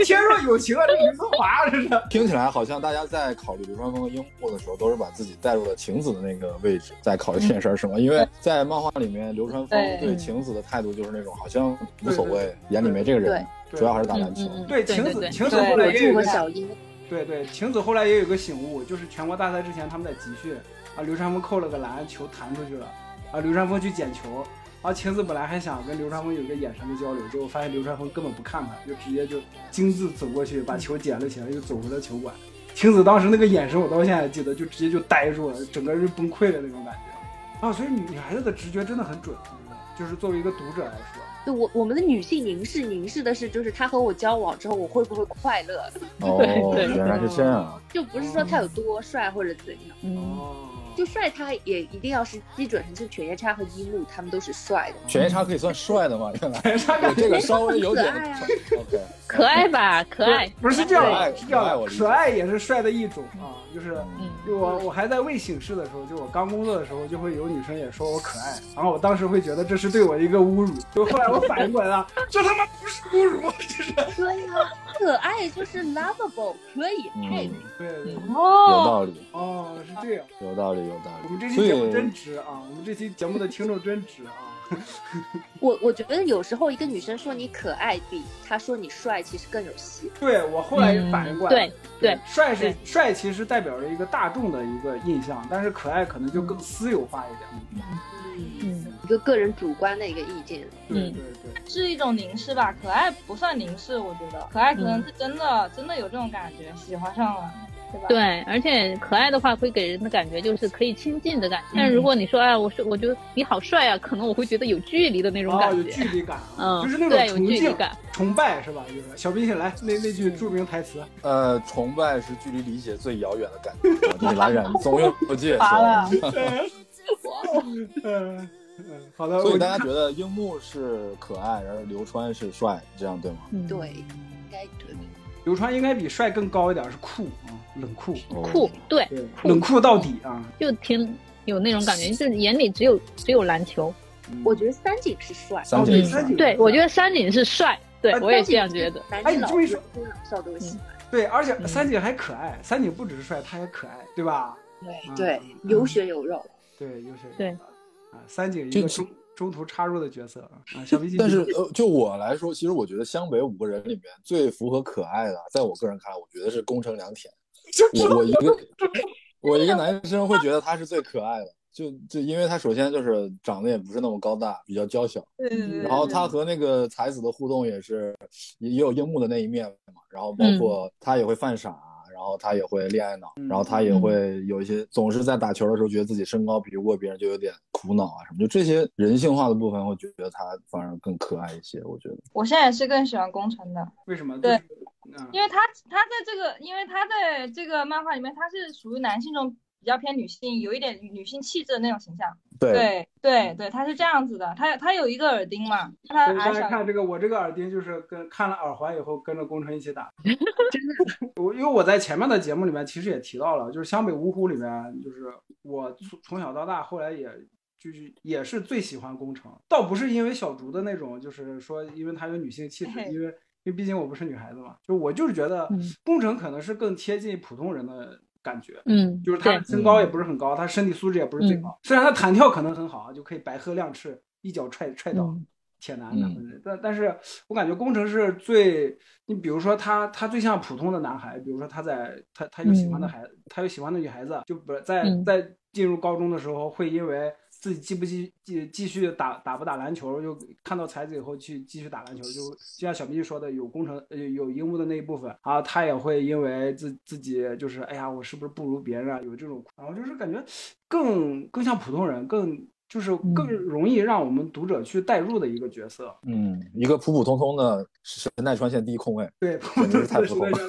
B: 天若有情啊，这刘德华这是。
E: 听起来好像大家在考虑流川枫和樱木的时候，都是把自己带入了晴子的那个位置，在考虑这件事儿，是吗？因为在漫画里面，流川枫对晴子的态度就是那种好像无所谓，眼里没这个人，主要还是打篮球。
B: 对晴子，晴子后来也有个小樱。对对，晴子后来也有个醒悟，就是全国大赛之前他们在集训。啊，流川枫扣了个篮，球弹出去了。啊，流川枫去捡球。啊，晴子本来还想跟流川枫有个眼神的交流，结果发现流川枫根本不看他，就直接就径自走过去把球捡了起来，又走回了球馆。晴子当时那个眼神，我到现在还记得，就直接就呆住了，整个人崩溃了那种感觉。啊，所以女孩子的直觉真的很准，就是作为一个读者来说。
A: 对我，我们的女性凝视凝视的是，就是他和我交往之后，我会不会快乐？
E: 哦，原来是这样。
A: 就不是说他有多帅或者怎样。哦。就帅，他也一定要是基准上，就犬夜叉和樱木，他们都是帅的。
E: 犬夜叉可以算帅的吗？原来我这个稍微有点
C: 可爱吧，可爱。
B: 不是这样，是这样，可爱也是帅的一种啊。就是，就我我还在未醒世的时候，就我刚工作的时候，就会有女生也说我可爱，然后我当时会觉得这是对我的一个侮辱。就后来我反应过来了，这他妈不是侮辱，就是。
A: 可爱就是 lovable，可以爱
E: 嗯。
B: 对哦，
E: 有
D: 哦，
E: 道理，
B: 哦，是这样。
E: 有道理，有道理。
B: 我们这期节目真值啊！我们这期节目的听众真值啊！
A: 我我觉得有时候一个女生说你可爱，比她说你帅其实更有戏。
B: 对我后来也反应过来，
C: 嗯对对
B: 帅是帅，其实代表着一个大众的一个印象，但是可爱可能就更私有化一点。
C: 嗯
A: 一个个人主观的一个意见。
C: 嗯
B: 对对对，
D: 是一种凝视吧，可爱不算凝视，我觉得可爱可能是真的、真的有这种感觉，喜欢上了，对吧？
C: 对，而且可爱的话会给人的感觉就是可以亲近的感觉。但是如果你说哎，我说我觉得你好帅啊，可能我会觉得有距离的那种
B: 哦，有
C: 感觉。
B: 距离感啊，
C: 嗯
B: 就是那
C: 对有
B: 种崇敬、
C: 距离感
B: 崇拜是吧？就是小冰心来那那句著名台词，
E: 呃，崇拜是距离理解最遥远的感觉，你蓝染总有不界。
D: 乏了
E: 是吧
B: 嗯嗯，好的，
E: 所以大家觉得樱木是可爱，然后流川是帅，这样对吗？
C: 嗯
A: 对，应该对。
B: 流川应该比帅更高一点，是酷啊，冷酷，
E: 哦
C: 酷，对，
B: 对，冷酷到底啊。
C: 就挺有那种感觉，就是眼里只有只有篮球。
B: 嗯
A: 我觉得三井是帅，
B: 哦
E: 三井是帅
B: 对
C: 我觉得三井是帅，对
B: 哎
C: 我也这样觉得。
B: 哎你这么一说
A: 老少都喜欢。
B: 对，而且
C: 嗯
B: 三井还可爱，三井不只是帅，他也可爱，对吧？
A: 对对，有血有肉。
B: 对，优秀。
C: 对
B: 啊，三井一个中中途插入的角色啊，小皮
E: 但是呃，就我来说，其实我觉得湘北五个人里面最符合可爱的，在我个人看来，我觉得是宫城良田。我我一个 我一个男生会觉得他是最可爱的，就就因为他首先就是长得也不是那么高大，比较娇小，
D: 对对对
E: 然后他和那个才子的互动也是也也有樱木的那一面嘛，然后包括他也会犯傻。然后他也会恋爱脑，然后他也会有一些总是在打球的时候觉得自己身高比不过别人，就有点苦恼啊什么。就这些人性化的部分，我觉得他反而更可爱一些。我觉得，
D: 我现在也是更喜欢工程的，
B: 为什么？
D: 对因为他他在这个，因为他在这个漫画里面，他是属于男性中比较偏女性，有一点女性气质的那种形象。
E: 对。
D: 对对对，他是这样子的，他他有一个耳钉嘛，他
B: 所以大
D: 矮小
B: 家看这个，我这个耳钉就是跟看了耳环以后跟着工程一起打。真的，我因为我在前面的节目里面其实也提到了，就是湘北五虎里面，就是我从从小到大，后来也就是也是最喜欢工程，倒不是因为小竹的那种，就是说因为她有女性气质，因为因为毕竟我不是女孩子嘛，就我就是觉得
C: 嗯。
B: 工程可能是更贴近普通人的感觉。
C: 嗯，
B: 就是他
C: 对，
B: 身高也不是很高，他身体素质也不是最高。虽然他弹跳可能很好，就可以白鹤亮翅，一脚踹踹倒
C: 嗯
B: 铁男的
E: 嗯。
B: 但但是我感觉工程是最，你比如说他他最像普通的男孩，比如说他在他他有喜欢的孩子，他有喜欢的女孩子，就不在
C: 嗯
B: 在进入高中的时候会因为。自己继不继继继续打打不打篮球，就看到才子以后去继续打篮球，就就像小明说的，有工程呃有樱木的那一部分啊，他也会因为自自己就是哎呀，我是不是不如别人啊，有这种，然后就是感觉更更像普通人，更就是更容易让我们读者去代入的一个角色。
E: 嗯，一个普普通通的神奈川县第一空位，
B: 对，
E: 太
B: 是
E: 普通了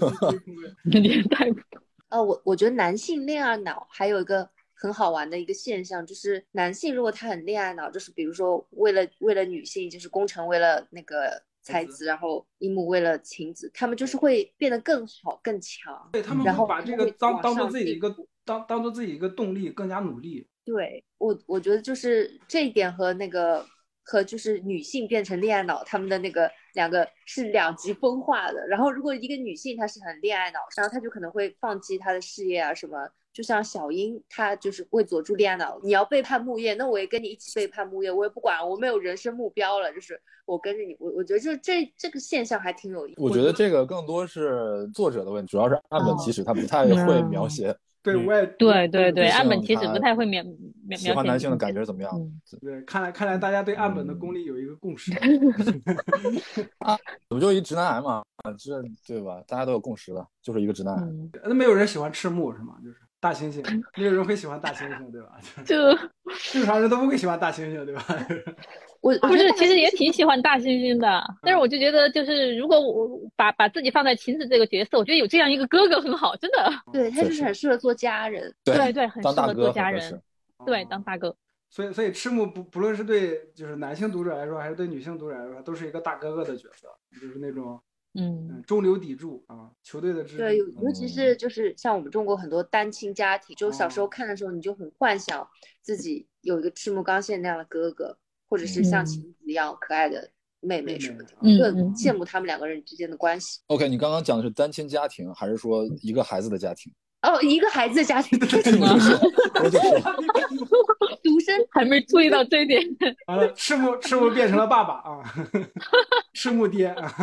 B: 的
C: 年代不同。
A: 呃，我我觉得男性恋爱脑还有一个很好玩的一个现象，就是男性如果他很恋爱脑，就是比如说为了为了女性，就是工程为了那个才子，然后樱木为了晴子，他们就是会变得更好更强。
B: 对他们
A: 然后
B: 会把这个当当做自己的一个当当做自己一个动力，更加努力。
A: 对我，我觉得就是这一点和那个和就是女性变成恋爱脑，他们的那个两个是两极分化的。然后如果一个女性她是很恋爱脑，然后她就可能会放弃她的事业啊什么。就像小樱，她就是为佐助恋爱脑，你要背叛木叶，那我也跟你一起背叛木叶，我也不管，我没有人生目标了，就是我跟着你，我我觉得就这这个现象还挺有意思。
E: 我觉得这个更多是作者的问题，主要是岸本其实他不太会描写
B: 对，
E: 嗯
B: 我也
C: 对对对，岸本其实不太会描描
E: 喜欢男性的感觉怎么样。
C: 嗯
B: 对，看来看来大家对岸本
E: 嗯
B: 的功力有一个共识。
E: 啊，不就一直男癌嘛，这对吧？大家都有共识的，就是一个直男癌。
C: 嗯，
B: 那没有人喜欢赤木是吗？就是大猩猩，没 有人会喜欢大猩猩，对吧？
C: 就
B: 正常人都不会喜欢大猩猩，对吧？
A: 我
C: 不是，其实也挺喜欢大猩猩的，但是我就觉得，就是如果我把把自己放在晴子这个角色，我觉得有这样一个哥哥很好，真的，
A: 对他就是很适合做家人。
C: 对对，很适合做家人。对，
B: 哦
C: 当大哥，
B: 所以，所以赤木不不论是对就是男性读者来说，还是对女性读者来说，都是一个大哥哥的角色，就是那种
C: 嗯
B: 嗯中流砥柱啊，球队的支
A: 对，尤。尤其是就是像我们中国很多单亲家庭，就小时候看的时候，你就很幻想自己有一个赤木刚宪那样的哥哥，或者是像
C: 嗯
A: 晴子一样可爱的妹妹什么的，
C: 嗯
A: 就很羡慕他们两个人之间的关系。
E: OK，你刚刚讲的是单亲家庭，还是说一个孩子的家庭？
A: 哦，一个孩子的家庭，
E: 我就说，我就说，
A: 独生
C: 还没注意到这一点。
B: 完了，赤木赤木变成了爸爸啊，赤木爹啊。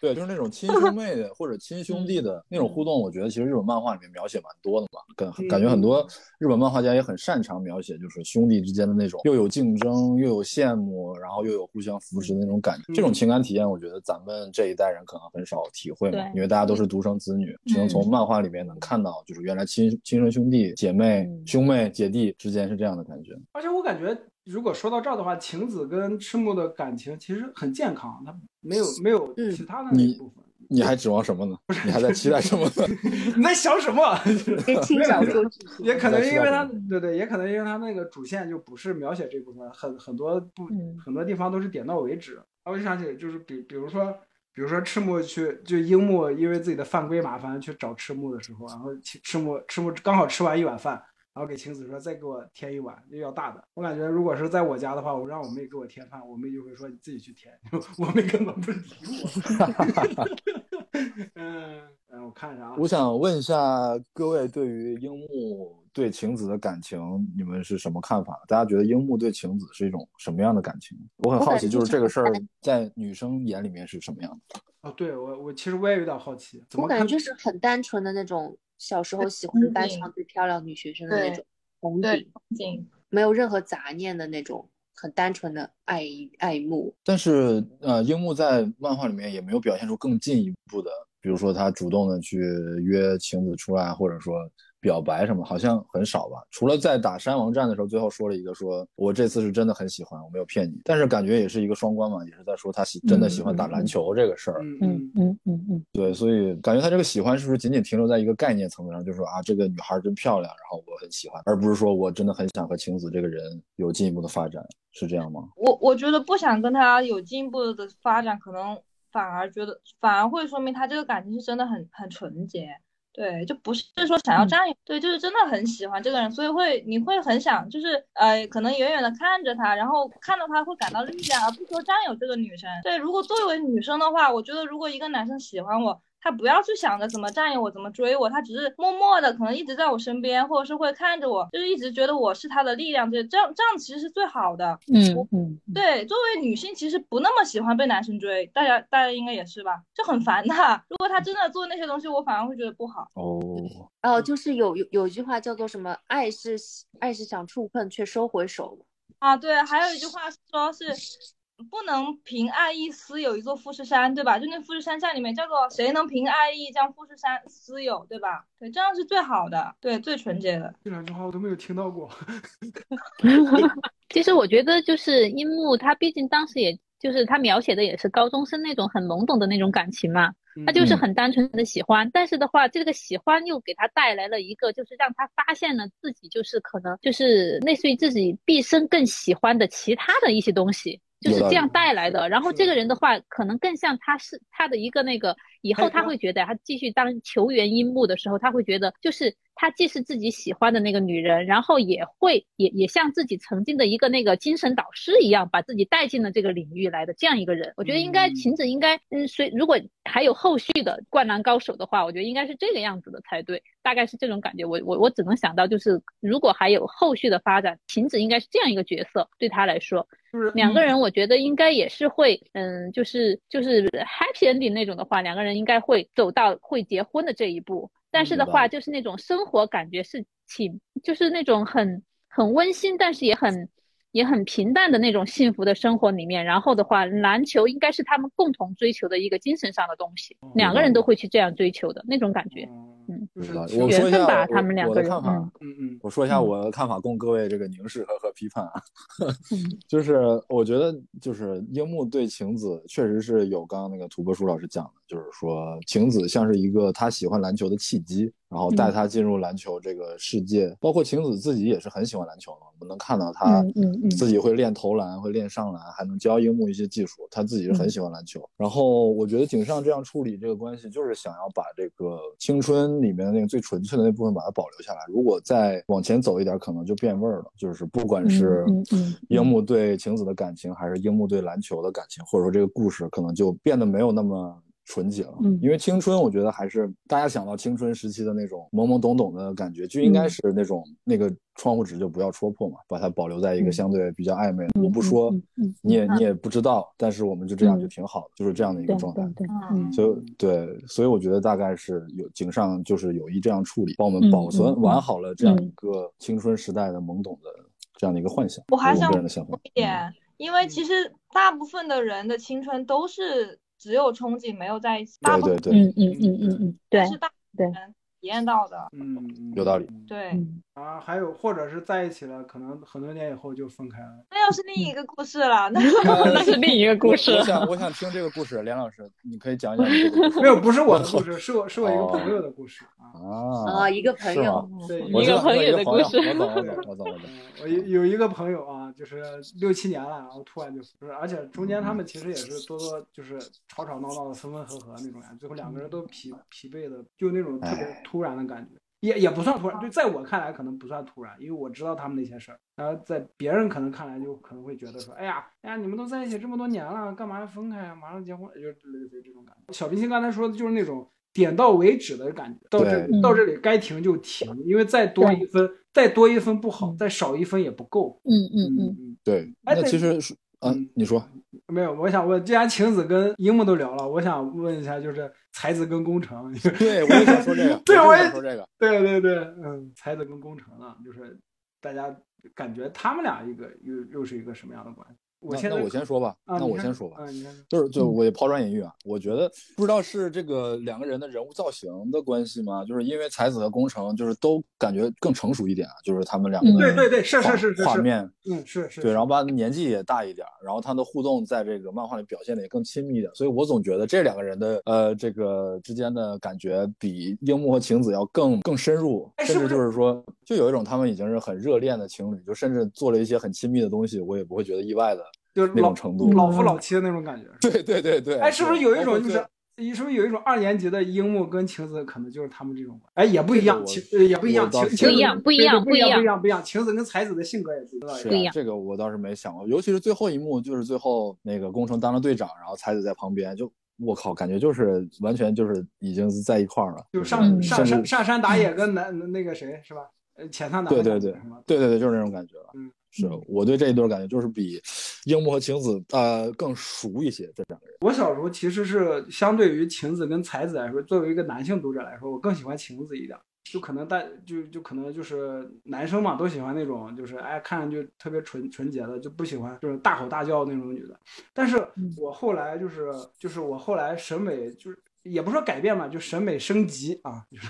E: 对，就是那种亲兄妹的或者亲兄弟的那种互动，我觉得其实日本漫画里面描写蛮多的嘛，感感觉很多日本漫画家也很擅长描写，就是兄弟之间的那种又有竞争又有羡慕，然后又有互相扶持的那种感觉。这种情感体验，我觉得咱们这一代人可能很少体会嘛，因为大家都是独生子女，只能从漫画里面能看到，就是原来亲亲生兄弟、姐妹、兄妹、姐弟之间是这样的感觉。
B: 而且我感觉，如果说到这儿的话，晴子跟赤木的感情其实很健康，他没有没有其他的那部分。
E: 你还指望什么呢？不是你还在期待什么呢？
B: 你在想什么？
A: 跟轻小说
B: 也可能因为他，对对，也可能因为他那个主线就不是描写这部分，很很多不很多地方都是点到为止。我就想起就是比比如说比如说赤木去就樱木因为自己的犯规麻烦去找赤木的时候，然后赤木赤木刚好吃完一碗饭。然后给晴子说再给我添一碗，又要大的。我感觉如果是在我家的话，我让我妹给我添饭，我妹就会说你自己去添，我妹根本不理我。嗯，我看一下啊。
E: 我想问一下各位，对于樱木对晴子的感情，你们是什么看法？大家觉得樱木对晴子是一种什么样的感情？我很好奇，就是这个事儿在女生眼里面是什么样的？
B: 哦，对我我其实我也有点好奇，
A: 我感觉就是很单纯的那种。小时候喜欢班上最漂亮女学生的那种
D: 憧
A: 憬，没有任何杂念的那种很单纯的爱爱慕。
E: 但是呃，樱木在漫画里面也没有表现出更进一步的，比如说他主动的去约晴子出来，或者说表白什么，好像很少吧。除了在打山王战的时候，最后说了一个说我这次是真的很喜欢，我没有骗你。但是感觉也是一个双关嘛，也是在说他喜真的喜欢打篮球这个事儿。
B: 嗯
C: 嗯嗯嗯嗯，
E: 对，所以感觉他这个喜欢是不是仅仅停留在一个概念层面上，就是说啊，这个女孩真漂亮，然后我很喜欢，而不是说我真的很想和晴子这个人有进一步的发展，是这样吗？
D: 我我觉得不想跟他有进一步的发展，可能反而觉得反而会说明他这个感情是真的很很纯洁。对，就不是说想要占有，对，就是真的很喜欢这个人，所以会你会很想，就是呃，可能远远的看着他，然后看到他会感到力量，而不是说占有这个女生。对，如果作为女生的话，我觉得如果一个男生喜欢我，他不要去想着怎么占有我，怎么追我，他只是默默的可能一直在我身边，或者是会看着我，就是一直觉得我是他的力量，这这样这样其实是最好的。
C: 嗯嗯，
D: 对，作为女性其实不那么喜欢被男生追，大家大家应该也是吧，就很烦他。如果他真的做那些东西，我反而会觉得不好。
E: 哦
A: 哦，就是有有有一句话叫做什么？爱是爱是想触碰却收回手。
D: 啊，对，还有一句话说是。不能凭爱意私有一座富士山，对吧？就那富士山下里面叫做谁能凭爱意将富士山私有，对吧？对，这样是最好的，对，最纯洁的。
B: 这两句话我都没有听到过。
C: 其实我觉得就是樱木，他毕竟当时也就是他描写的也是高中生那种很懵懂的那种感情嘛，他就是很单纯的喜欢。但是的话，这个喜欢又给他带来了一个，就是让他发现了自己就是可能就是类似于自己毕生更喜欢的其他的一些东西。就是这样带来的，然后这个人的话，可能更像他是他的一个那个，以后他会觉得他继续当球员樱木的时候，他会觉得就是他既是自己喜欢的那个女人，然后也会也也像自己曾经的一个那个精神导师一样，把自己带进了这个领域来的这样一个人。我觉得应该晴子应该嗯，所以如果还有后续的灌篮高手的话，我觉得应该是这个样子的才对，大概是这种感觉。我我我只能想到就是如果还有后续的发展，晴子应该是这样一个角色，对他来说。两个人，我觉得应该也是会，嗯，就是就是 happy ending 那种的话，两个人应该会走到会结婚的这一步。但是的话，就是那种生活感觉是挺，就是那种很很温馨，但是也很也很平淡的那种幸福的生活里面。然后的话，篮球应该是他们共同追求的一个精神上的东西，两个人都会去这样追求的那种感觉。嗯，
E: 我说一下
C: 吧，他们两个
E: 人。
B: 嗯嗯，
E: 我说一下我的看法，供各位这个凝视和和批判啊。就是我觉得，就是樱木对晴子确实是有刚刚那个土拨鼠老师讲的，就是说晴子像是一个他喜欢篮球的契机，然后带他进入篮球这个世界。包括晴子自己也是很喜欢篮球的，我们能看到他自己会练投篮，会练上篮，还能教樱木一些技术。他自己是很喜欢篮球。然后我觉得井上这样处理这个关系，就是想要把这个青春里面的那个最纯粹的那部分把它保留下来。如果再往往前走一点，可能就变味儿了。就是不管是
C: 嗯嗯
E: 樱木对晴子的感情，还是樱木对篮球的感情，或者说这个故事，可能就变得没有那么。纯洁了，
C: 嗯
E: 因为青春，我觉得还是大家想到青春时期的那种懵懵懂懂的感觉，就应该是那种那个窗户纸就不要戳破嘛，把它保留在一个相对比较暧昧的。我不说你也你也不知道，但是我们就这样
C: 嗯
E: 就挺好的，就是这样的一个状态
C: 对。对，
D: 嗯
E: 以对，所以我觉得大概是有井上就是有意这样处理，帮我们
C: 嗯
E: 保存
C: 嗯
E: 完好了这样
C: 嗯
E: 一个青春时代的懵懂的这样的一个幻想。
D: 我还想
E: 这是个人的想法
D: 补。一点，因为其实大部分的人的青春都是只有憧憬没有在一起，大部分
E: 对对对，
C: 嗯嗯嗯嗯嗯，对
D: 是大部
C: 对
D: 分人体验到的。
B: 嗯，嗯
E: 有道理。
D: 对，
C: 嗯
B: 啊，还有或者是在一起了，可能很多年以后就分开了。
D: 那又是另一个故事了。那
C: 那是另一个故事
E: 我。想我想听这个故事，连老师，你可以讲一讲这个故事。
B: 没有，不是我的故事，是我是我一个朋友的故事啊。
E: 啊
A: 啊，一个朋友，
B: 对，
C: 一个朋友的故事
E: 我懂我懂我懂我懂。
B: 嗯我有有一个朋友啊，就是六七年了，然后突然就不是，而且中间他们其实也是多多就是吵吵闹闹的，分分合合那种呀，最后两个人都疲疲惫的，就那种特别
E: 哎
B: 突然的感觉，也也不算突然，就在我看来可能不算突然，因为我知道他们那些事儿，然后在别人可能看来就可能会觉得说，哎呀，哎呀，你们都在一起这么多年了，干嘛要分开呀？马上结婚，就类似于这种感觉。小冰心刚才说的就是那种。点到为止的感觉，到这
E: 对
B: 到这里该停就停，因为再多一分，再多一分不好，再少一分也不够。
C: 嗯嗯嗯，
B: 嗯，
E: 对，那其实是，嗯
B: 嗯，
E: 你说，
B: 没有，我想问，既然晴子跟樱木都聊了，我想问一下，就是才子跟工程。
E: 对我也想说这个，
B: 对
E: 我
B: 也
E: 想说这个。
B: 对对对，嗯，才子跟工程啊，就是大家感觉他们俩一个又又是一个什么样的关系？我现在
E: 那那我先说吧，
B: 啊，
E: 那我先说吧。
B: 啊，
E: 就是就
C: 嗯
E: 我也抛砖引玉啊，我觉得不知道是这个两个人的人物造型的关系吗？就是因为才子和宫城就是都感觉更成熟一点啊，就是他们两个
C: 嗯
B: 对对对，是是是
E: 画面
B: 嗯是是，
E: 对，然
B: 后
E: 后吧年纪也大一点儿，然后他的互动在这个漫画里表现的也更亲密一点，所以我总觉得这两个人的呃这个之间的感觉比樱木和晴子要更更深入，甚至就是说，就有一种他们已经是很热恋的情侣，就甚至做了一些很亲密的东西，我也不会觉得意外的
B: 就是老
E: 那种程度。
B: 老夫老妻的那种感觉。
E: 对对对对，
B: 哎，是不是有一种就
E: 对
B: 是？是不是有一种二年级的樱木跟晴子可能就是他们这种？哎，也不一样，晴呃也不一样，晴
C: 不一样不一样
B: 不一
C: 不一样
B: 不一样，不一样。晴子跟才子的性格也不一样。
E: 是
C: 不一样，
E: 啊这个我倒是没想过，尤其是最后一幕，就是最后那个工程当了队长，然后才子在旁边，就我靠，感觉就是完全就是已经是在一块儿了，
B: 就上
C: 嗯
B: 上上上山打野跟男那个谁是吧？呃，浅仓打
E: 对对对？对对对，就是那种感觉了。
B: 嗯，
E: 是我对这一对感觉就是比樱木和晴子呃更熟一些，这两个人。
B: 我小时候其实是相对于晴子跟才子来说，作为一个男性读者来说，我更喜欢晴子一点。就可能大就就可能就是男生嘛，都喜欢那种就是哎看上去特别纯纯洁的，就不喜欢就是大吼大叫那种女的。但是我后来就是就是我后来审美就是也不说改变吧，就审美升级啊，就是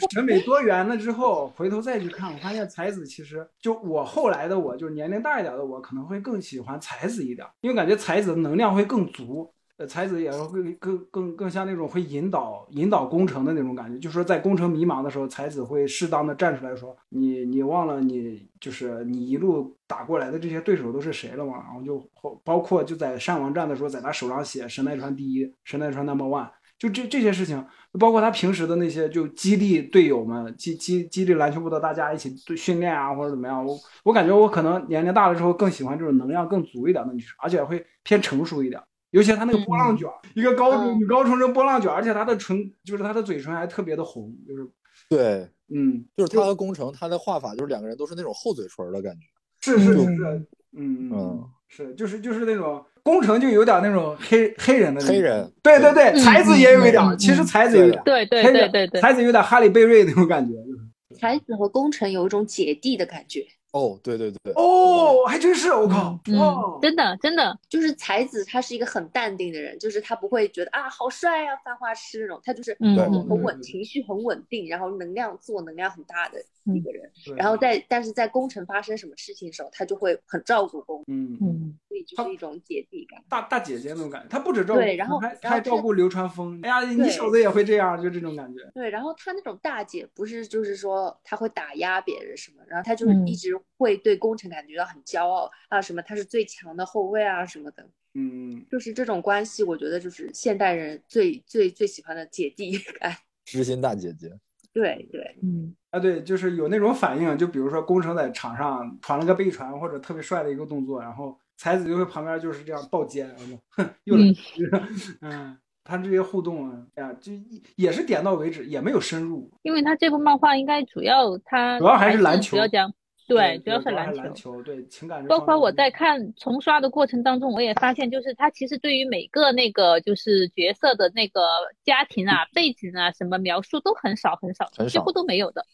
B: 审美多元了之后，回头再去看，我发现才子其实就我后来的我，就是年龄大一点的我，可能会更喜欢才子一点，因为感觉才子的能量会更足。呃，才子也会更更更像那种会引导引导工程的那种感觉，就说在工程迷茫的时候，才子会适当的站出来说，你你忘了你就是你一路打过来的这些对手都是谁了吗？然后就后包括就在山王战的时候，在他手上写神奈川第一，神奈川 number one，就这这些事情，包括他平时的那些就激励队友们，激激激励篮球部的大家一起对训练啊或者怎么样，我我感觉我可能年龄大了之后更喜欢这种能量更足一点的女生，而且会偏成熟一点。尤其他那个波浪卷，一个高中
A: 嗯
B: 女高中生波浪卷，而且她的唇就是她的嘴唇还特别的红，就是
E: 对，
B: 嗯，
E: 就是她和工程，她的画法就是两个人都是那种厚嘴唇的感觉。
B: 是是是，
C: 是
B: 嗯
E: 嗯
B: 是就是就是那种工程就有点那种黑黑人的那种。
E: 黑人，
B: 对对对，
C: 嗯。
B: 才子也有一点
C: 嗯，
B: 其实才子有一点，
C: 对对对对对，
B: 才子有点哈利贝瑞那种感觉，就是
A: 才子和工程有一种姐弟的感觉，
E: 哦，对对对，
B: 哦，还真是，我靠，
C: 嗯
B: 哦，
C: 真的真的，
A: 就是才子他是一个很淡定的人，就是他不会觉得啊好帅啊犯花痴那种，他就是很稳，情绪很稳定，然后能量自我能量很大的一个人。
B: 对
A: 然后在但是在工程发生什么事情的时候，他就会很照顾工，
B: 嗯，
C: 嗯
A: 所以就是一种姐弟感。
B: 大大姐姐那种感觉，他不止照顾，
A: 对然后
B: 还
A: 然后是
B: 还照顾流川枫，哎呀，你
A: 对
B: 小子也会这样，就这种感觉，
A: 对，然后他那种大姐不是就是说他会打压别人什么，然后他就是
C: 嗯
A: 一直会对工程感觉到很骄傲啊，什么他是最强的后卫啊什么的，
B: 嗯，
A: 就是这种关系，我觉得就是现代人最最最喜欢的姐弟感。
E: 知心大姐姐。
A: 对对，
C: 嗯
B: 啊，对，就是有那种反应，就比如说工程在场上传了个背传或者特别帅的一个动作，然后才子就会旁边就是这样抱肩，哼，又来，嗯，他这些互动啊，哎呀，就也是点到为止，也没有深入。
C: 因为他这部漫画应该主要他
B: 主要还是篮球，
C: 主要讲。
B: 对，
C: 主要是
B: 篮球，对情感。
C: 包括我在看重刷的过程当中，我也发现，就是他其实对于每个那个就是角色的那个家庭啊、背景啊什么描述都很少很少，几乎都没有的。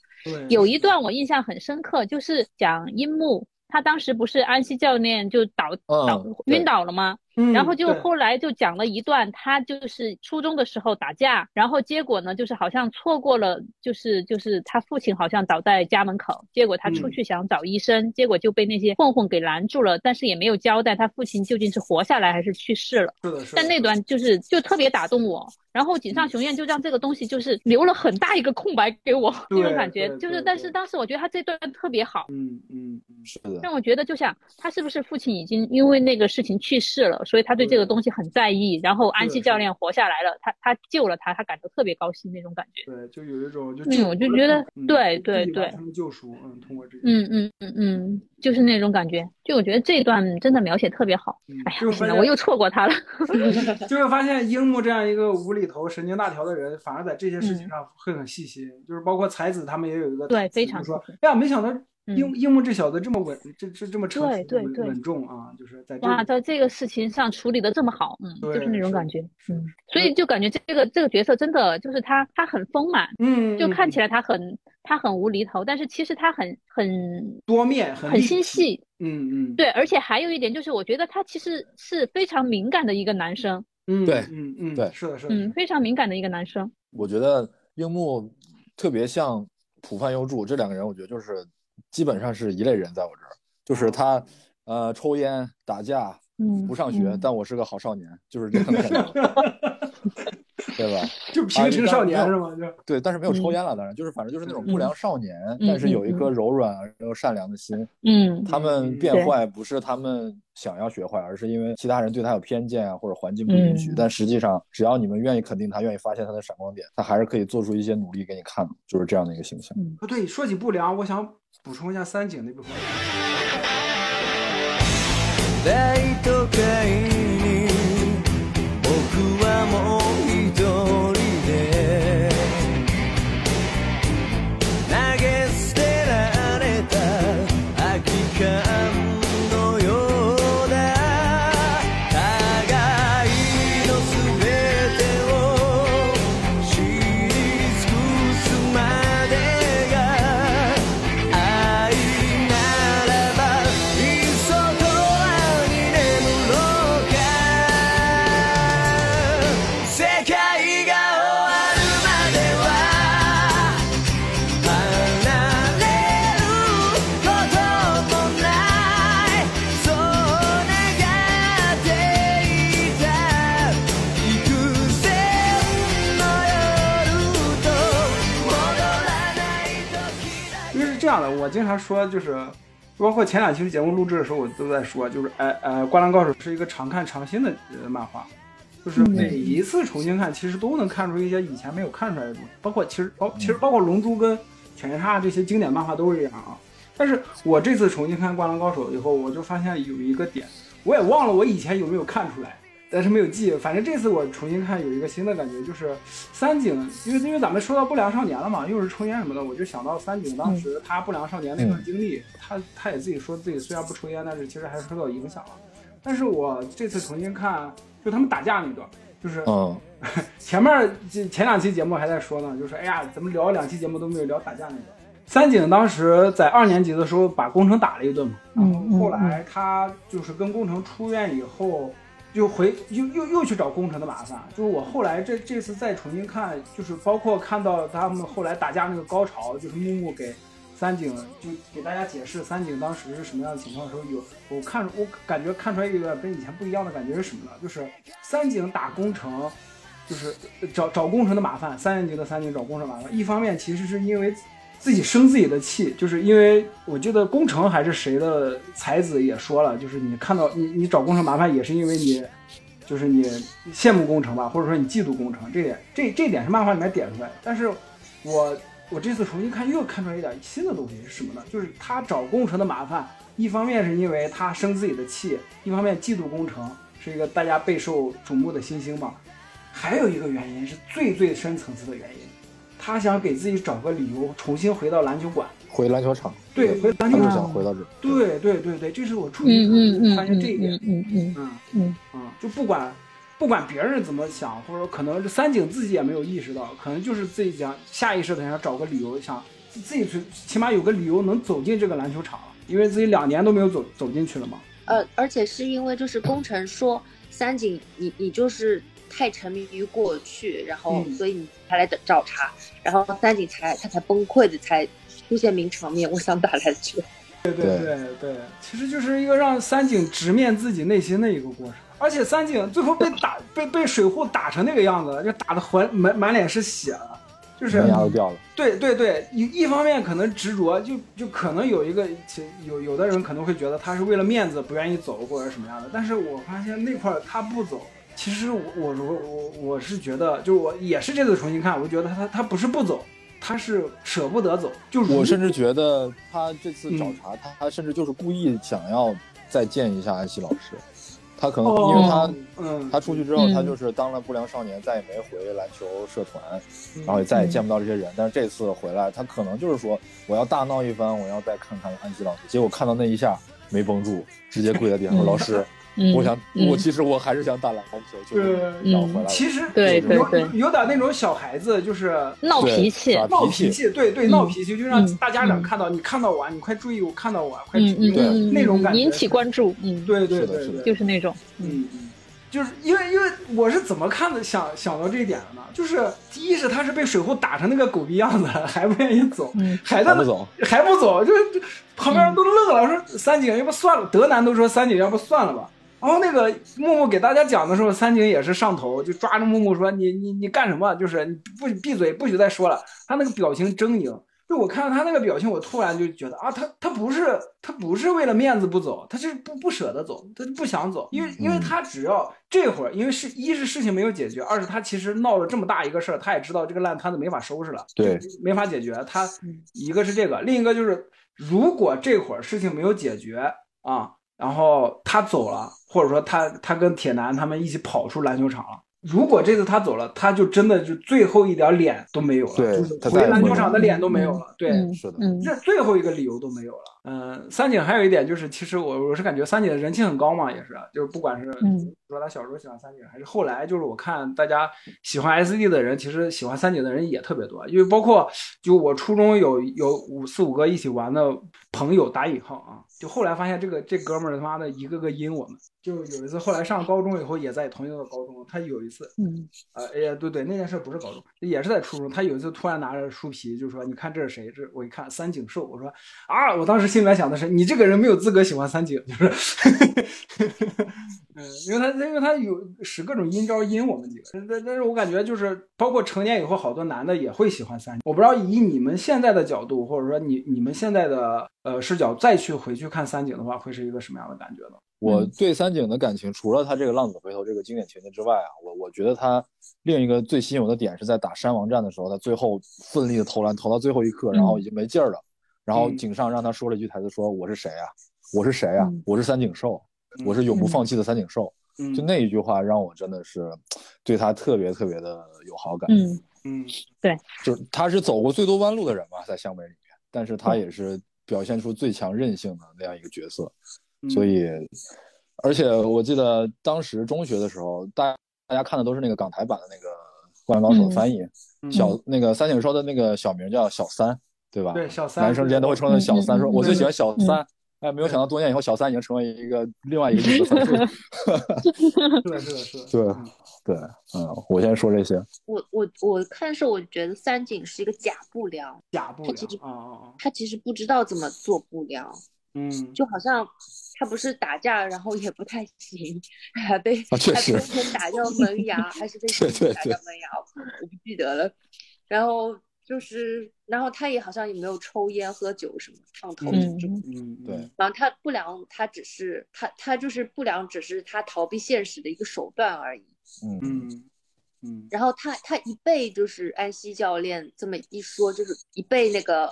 C: 有一段我印象很深刻，就是讲樱木。他当时不是安西教练就倒倒晕倒了吗？然后就后来就讲了一段，他就是初中的时候打架，然后结果呢，就是好像错过了，就是就是他父亲好像倒在家门口，结果他出去想找医生，结果就被那些混混给拦住了，但是也没有交代他父亲究竟是活下来还是去世了。
B: 是的，
C: 但那段就是就特别打动我。然后井上雄彦就让这个东西就是留了很大一个空白给我 这种感觉，就是但是当时我觉得他这段特别好，
B: 嗯嗯嗯，是的，
C: 让我觉得就像他是不是父亲已经因为那个事情去世了，所以他对这个东西很在意。然后安西教练活下来了，他他救了他，他感到特别高兴那种感觉。
B: 对，就有一种就
C: 嗯，我就觉得对对对，
B: 他们救赎，嗯，通过这
C: 嗯嗯嗯嗯，就是那种感觉。就我觉得这段真的描写特别好。哎呀，我又错过他了。
B: 就会发现樱木这样一个无厘头、神经大条的人，反而在这些事情上会很细心。就是包括才子他们也有一个
C: 对非常
B: 说，哎呀，没想到樱樱木这小子这么稳，这这这么成熟、稳稳重啊，就是在
C: 哇，在这个事情上处理的这么好，嗯，就是那种感觉，嗯，所以就感觉这个这个角色真的就是他他很丰满，
B: 嗯，
C: 就看起来他很。他很无厘头，但是其实他很很
B: 多面，
C: 很心细。
B: 嗯嗯，
C: 对，而且还有一点就是，我觉得他其实是非常敏感的一个男生。
B: 嗯，
E: 对，
B: 嗯嗯，
E: 对，
B: 是的，是的，
C: 嗯，非常敏感的一个男生。
E: 我觉得樱木特别像浦饭优助这两个人，我觉得就是基本上是一类人，在我这儿，就是他呃抽烟打架，
C: 嗯，
E: 不上学，但我是个好少年，就是这样的感觉。对吧？
B: 就平成少年是吗？就
E: 对，但是没有抽烟了，当然就是反正就是那种不良少年，但是有一颗柔软而又善良的心。
C: 嗯，
E: 他们变坏不是他们想要学坏，而是因为其他人对他有偏见啊，或者环境不允许。但实际上，只要你们愿意肯定他，愿意发现他的闪光点，他还是可以做出一些努力给你看，就是这样的一个形象。
B: 不对，说起不良，我想补充一下三井那部分。经常说，就是包括前两期节目录制的时候，我都在说，就是哎呃，《灌篮高手》是一个常看常新的漫画，就是每一次重新看，其实都能看出一些以前没有看出来的东西。包括其实包其实包括《龙珠》跟《犬夜叉》这些经典漫画都是这样啊。但是我这次重新看《灌篮高手》以后，我就发现有一个点，我也忘了我以前有没有看出来。但是没有记，反正这次我重新看有一个新的感觉，就是三井，因为因为咱们说到不良少年了嘛，又是抽烟什么的，我就想到三井当时他不良少年那段经历，他他也自己说自己虽然不抽烟，但是其实还是受到影响了。但是我这次重新看，就他们打架那段，就是 前面前两期节目还在说呢，就是哎呀，咱们聊了两期节目都没有聊打架那段。三井当时在二年级的时候把工程打了一顿嘛，然后后来他就是跟工程出院以后。就回又又又去找工程的麻烦，就是我后来这这次再重新看，就是包括看到他们后来打架那个高潮，就是木木给三井就给大家解释三井当时是什么样的情况的时候，有我看我感觉看出来一个跟以前不一样的感觉是什么呢？就是三井打工程，就是找找工程的麻烦，三年级的三井找工程麻烦，一方面其实是因为。自己生自己的气，就是因为我记得工程还是谁的才子也说了，就是你看到你你找工程麻烦，也是因为你，就是你羡慕工程吧，或者说你嫉妒工程，这点这这点是漫画里面点出来的。但是我我这次重新看又看出来一点新的东西是什么呢？就是他找工程的麻烦，一方面是因为他生自己的气，一方面嫉妒工程是一个大家备受瞩目的新星嘛。还有一个原因是最最深层次的原因，他想给自己找个理由重新回到篮球馆，
E: 回篮球场。
B: 对，回篮球
E: 就是
B: 场。
E: 想回到这。
B: 对对对对，这是我注
C: 嗯
B: 意
C: 嗯嗯
B: 发现这一点。
C: 嗯嗯嗯
B: 嗯
C: 嗯
B: 嗯，就不管不管别人怎么想，或者说可能是三井自己也没有意识到，可能就是自己想下意识的想找个理由，想自己最起码有个理由能走进这个篮球场了，因为自己两年都没有走走进去了嘛。
A: 呃，而且是因为就是工程说三井，你你就是太沉迷于过去，然后
B: 嗯
A: 所以你才来找他，然后三井才他才崩溃的才出现名场面，我想打篮球。
B: 对对
E: 对
B: 对对，其实就是一个让三井直面自己内心的一个过程。而且三井最后被打被被水户打成那个样子，就打的浑满满脸是血了，就是
E: 牙都掉了。
B: 对对对，一一方面可能执着，就就可能有一个，其有有的人可能会觉得他是为了面子不愿意走或者什么样的，但是我发现那块儿他不走，其实我我我我我是觉得，就我也是这次重新看，我觉得他他不是不走，他是舍不得走，就如
E: 我甚至觉得他这次找
B: 嗯
E: 茬，他他甚至就是故意想要再见一下安西老师。他可能
B: 哦
E: 因为他
B: 嗯
E: 他出去之后，
C: 嗯
E: 他就是当了不良少年，再也没回篮球社团，
B: 嗯
E: 然后也再也见不到这些人。但是这次回来，他可能就是说，我要大闹一番，我要再看看安西老师。结果看到那一下没绷住，直接跪在地上说：“
C: 嗯
E: 老师，
C: 嗯，
E: 我想，
C: 嗯
E: 我其实我还是想打篮球，就是
B: 对
E: 想回来了。
B: 其实
C: 对
B: 有有
C: 对对
B: 有点那种小孩子，就是
C: 闹脾气，
B: 闹脾气，对对，
C: 嗯
B: 闹脾气，就让
C: 嗯
B: 大家长
C: 嗯
B: 看到你看到我，你快注意我，看到我，快
C: 嗯嗯
B: 注意我
C: 嗯，
B: 那种感觉，
C: 引起关注，嗯，
B: 对对对对，
C: 就是那种，嗯
B: 就是因为因为我是怎么看的想想到这一点的呢？就是第一是他是被水户打成那个狗逼样子，还不愿意走，
C: 嗯
B: 还在那
E: 还不走，
B: 还不走，就就旁边人都乐了，说三井要不算了，德南都说三井要不算了吧。然后那个木木给大家讲的时候，三井也是上头，就抓着木木说：“你你你干什么？就是你不闭嘴，不许再说了。”他那个表情狰狞，就我看到他那个表情，我突然就觉得啊，他他不是他不是为了面子不走，他是不不舍得走，他就不想走，因为因为他只要这会儿，因为是一是事情没有解决，二是他其实闹了这么大一个事儿，他也知道这个烂摊子没法收拾了，
E: 对，
B: 没法解决。他一个是这个，另一个就是如果这会儿事情没有解决啊，然后他走了，或者说他他跟铁男他们一起跑出篮球场了。如果这次他走了，他就真的就最后一点脸都没有了，
E: 对
B: 就是回篮球场的脸都没有了。对，
C: 嗯
E: 是的
C: 嗯
B: 这最后一个理由都没有了。嗯，三井还有一点就是，其实我我是感觉三井的人气很高嘛，也是，就是不管是
C: 嗯
B: 说他小时候喜欢三井，还是后来就是我看大家喜欢 SD 的人，其实喜欢三井的人也特别多，因为包括就我初中有有五四五个一起玩的朋友打引号啊，就后来发现这个这哥们儿他妈的一个个阴我们，就有一次后来上高中以后也在同一个高中，他有一次
C: 嗯
B: 呃，哎呀，对对，那件事不是高中，也是在初中。他有一次突然拿着书皮，就说：“你看这是谁？”这我一看三井寿，我说：“啊！”我当时心里面想的是，你这个人没有资格喜欢三井，就是，嗯，因为他因为他有使各种阴招阴我们几个。但但是我感觉就是，包括成年以后，好多男的也会喜欢三井。我不知道以你们现在的角度，或者说你你们现在的呃视角再去回去看三井的话，会是一个什么样的感觉呢？
E: 我对三井的感情，除了他这个浪子回头这个经典情节之外啊，我我觉得他另一个最吸引我的点是在打山王战的时候，他最后奋力的投篮，投到最后一刻，然后已经没劲儿了，然后
B: 嗯
E: 井上让他说了一句台词，说我是谁啊？我是谁啊
C: 嗯？
E: 我是三井寿，我是永不放弃的三井寿。
B: 嗯，
E: 就那一句话让我真的是对他特别特别的有好感。
C: 嗯
B: 嗯对
E: 就是他是走过最多弯路的人嘛，在湘北里面，但是他也是表现出最强韧性的那样一个角色。
B: 嗯，
E: 所以，而且我记得当时中学的时候，大大家看的都是那个港台版的那个《灌篮高手》的翻译，
B: 嗯
E: 小那个三井寿的那个小名叫小三，对吧？
B: 对小三
E: 男生之间都会称他小三，说我最喜欢小
C: 嗯
E: 三。哎，没有想到多年以后，小三已经成为一个另外一个角色。
B: 是的，是的，是的，
E: 对
B: 嗯
E: 对，嗯，我先说这些。
A: 我我我看是我觉得三井是一个假不良，
B: 假不
A: 他其实他其实不知道怎么做不良，
B: 嗯，
A: 就好像他不是打架，然后也不太行，还被
E: 啊确实
A: 还被人打掉门牙，还是被
E: 对
A: 打
E: 对
A: 掉门牙，我不记得了。然后就是，然后他也好像也没有抽烟喝酒什么上头
B: 嗯
A: 这种。
B: 嗯，
E: 对
A: 然后他不良，他只是他他就是不良，只是他逃避现实的一个手段而已。
E: 嗯，
B: 嗯嗯，
A: 然后他他一被就是安西教练这么一说，就是一被那个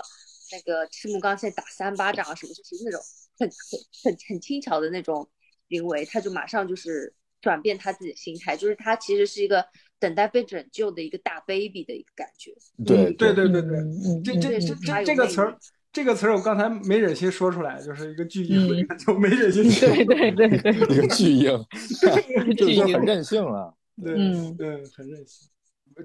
A: 那个赤木刚宪打三巴掌啊什么，就是那种很很很很轻巧的那种行为，他就马上就是转变他自己的心态，就是他其实是一个等待被拯救的一个大 baby 的一个感觉。
E: 对
B: 对对对对，
C: 嗯
B: 这这这这这个词儿，这个词儿我刚才没忍心说出来，就是一个巨婴，就没忍心说。
C: 对对对对，
E: 一个巨婴，
C: 巨婴
E: 很任性了。
B: 对，
C: 嗯
B: 对，很任性。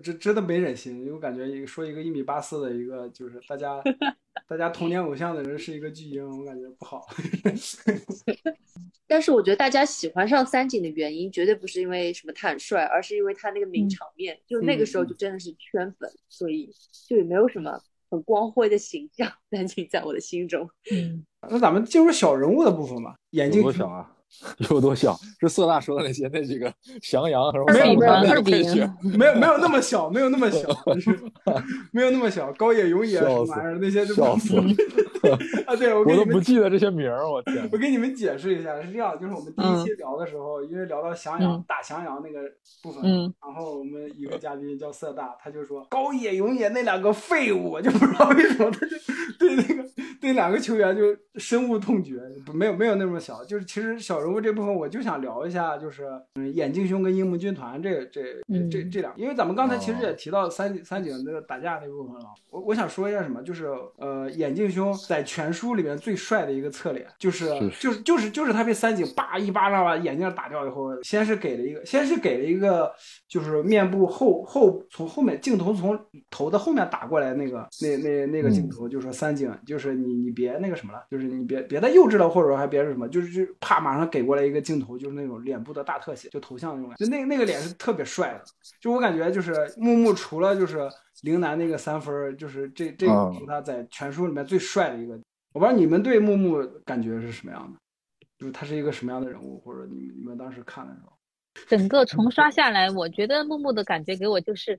B: 真真的没忍心，因为我感觉一个说一个一米八四的一个，就是大家 大家童年偶像的人是一个巨婴，我感觉不好。
A: 但是我觉得大家喜欢上三井的原因，绝对不是因为什么他很帅，而是因为他那个名场面，就那个时候就真的是圈粉，所以就也没有什么很光辉的形象。三井在我的心中，
C: 嗯，
B: 那咱们进入小人物的部分吧。眼镜
E: 多小啊？有多小？是色大说的那些那几个翔阳什么
B: 没有没有
C: 二比
B: 没有没有那么小，没有那么小，没有那么小。高野永野什么玩意儿那些就
E: 笑死
B: 啊！对我
E: 我都不记得这些名儿，我天！
B: 我给你们解释一下，是这样，就是我们第一期聊的时候，因为聊到翔阳打翔阳那个部分，
C: 嗯，
B: 然后我们一个嘉宾叫色大，他就说高野永野那两个废物，就不知道为什么他就对那个对两个球员就深恶痛绝，没有没有那么小，就是其实小人物这部分我就想聊一下，就是嗯眼镜兄跟樱木军团这这这这这两，因为咱们刚才其实也提到三三井那个打架那部分了，我我想说一下什么，就是呃眼镜兄在全书里面最帅的一个侧脸，就是就是就是就是他被三井叭一巴掌把眼镜打掉以后，先是给了一个先是给了一个就是面部后后从后面镜头从头的后面打过来那个那那那个镜头，就说三井就是你你别那个什么了，就是你别别再幼稚了，或者说还别是什么，就是就啪马上给过来一个镜头，就是那种脸部的大特写，就头像那种，就那那个脸是特别帅的，就我感觉就是木木除了就是陵南那个三分，就是这这个是他在全书里面最帅的一个。我不知道你们对木木感觉是什么样的，就是他是一个什么样的人物，或者你们你们当时看的时候，
C: 整个重刷下来，我觉得木木的感觉给我就是，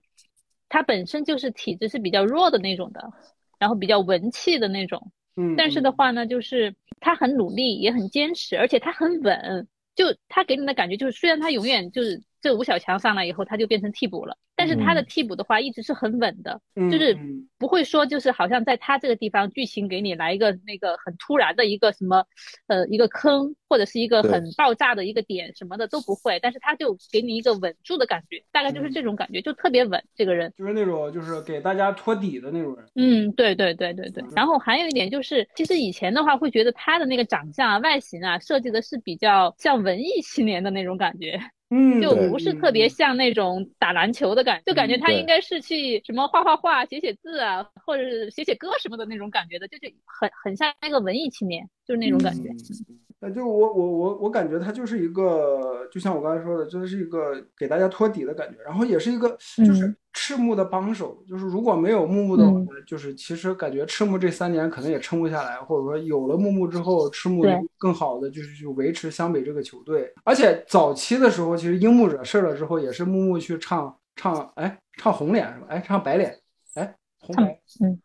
C: 他本身就是体质是比较弱的那种的，然后比较文气的那种，
B: 嗯，
C: 但是的话呢，就是他很努力，也很坚持，而且他很稳，就他给你的感觉就是，虽然他永远就是这吴小强上来以后他就变成替补了，但是他的替补的话一直是很稳的，
B: 嗯、
C: 就是不会说就是好像在他这个地方剧情给你来一个那个很突然的一个什么，呃，一个坑或者是一个很爆炸的一个点什么的都不会，但是他就给你一个稳住的感觉，大概就是这种感觉，就特别稳。这个人
B: 就是那种就是给大家托底的那种人。
C: 嗯，对对对对对。然后还有一点就是，其实以前的话会觉得他的那个长相啊、外形啊设计的是比较像文艺青年的那种感觉。
B: 嗯，
C: 就不是特别像那种打篮球的感觉，就感觉他应该是去什么画画画、写写字啊，或者是写写歌什么的那种感觉的，就就很很像那个文艺青年，就是那种感觉。
B: 那就我我我我感觉他就是一个，就像我刚才说的，就是一个给大家托底的感觉，然后也是一个就是赤木的帮手，就是如果没有木木的话，就是其实感觉赤木这三年可能也撑不下来，或者说有了木木之后，赤木更好的就是去维持湘北这个球队，而且早期的时候，其实樱木惹事了之后，也是木木去唱唱，哎，唱红脸是吧？哎，唱白脸，哎，红
C: 嗯。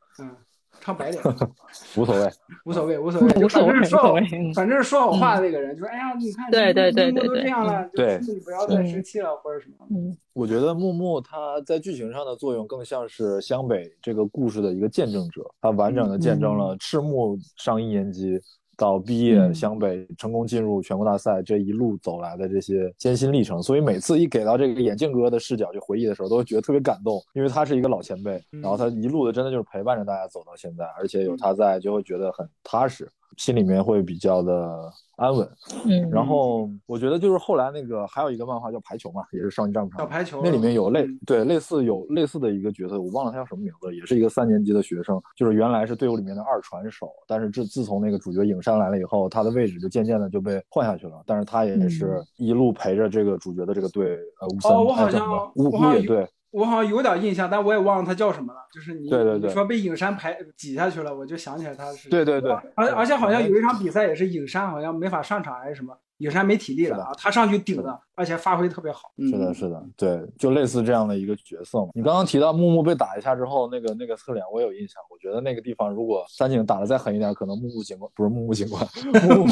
B: 唱白脸，
E: 无所谓，
B: 无所谓，无所谓，
C: 无所谓，
B: 反正说好，
C: 嗯。
B: 反正说好话的那个人，就是哎呀，你看，
C: 对对对对
B: 都这样了，
E: 对，
B: 你不要再生气了，或者什么。
C: 嗯，
E: 我觉得木木他在剧情上的作用更像是湘北这个故事的一个见证者，他完整的见证了赤木上一年级。到毕业，湘北成功进入全国大赛这一路走来的这些艰辛历程，所以每次一给到这个眼镜哥的视角去回忆的时候，都会觉得特别感动，因为他是一个老前辈，然后他一路的真的就是陪伴着大家走到现在，而且有他在，就会觉得很踏实，心里面会比较的安稳。
C: 嗯，
E: 然后我觉得就是后来那个还有一个漫画叫排球嘛，也是少年战
B: 小排球，
E: 那里面有类对类似有类似的一个角色，我忘了他叫什么名字，也是一个三年级的学生，就是原来是队伍里面的二传手，但是自自从那个主角影山来了以后，他的位置就渐渐的就被换下去了，但是他也是一路陪着这个主角的这个队，呃，乌森
B: 哦，我好像
E: 乌乌野队。
B: 我好像有点印象，但我也忘了他叫什么了。就是你，说被影山排挤下去了，我就想起来他是。
E: 对对对。
B: 而而且好像有一场比赛也是影山好像没法上场还是什么，影山没体力了啊，他上去顶的，而且发挥特别好。
E: 是的，是的，对，就类似这样的一个角色嘛。你刚刚提到木木被打一下之后，那个那个侧脸我有印象，我觉得那个地方如果三井打的再狠一点，可能木木警官不是木木警官，木木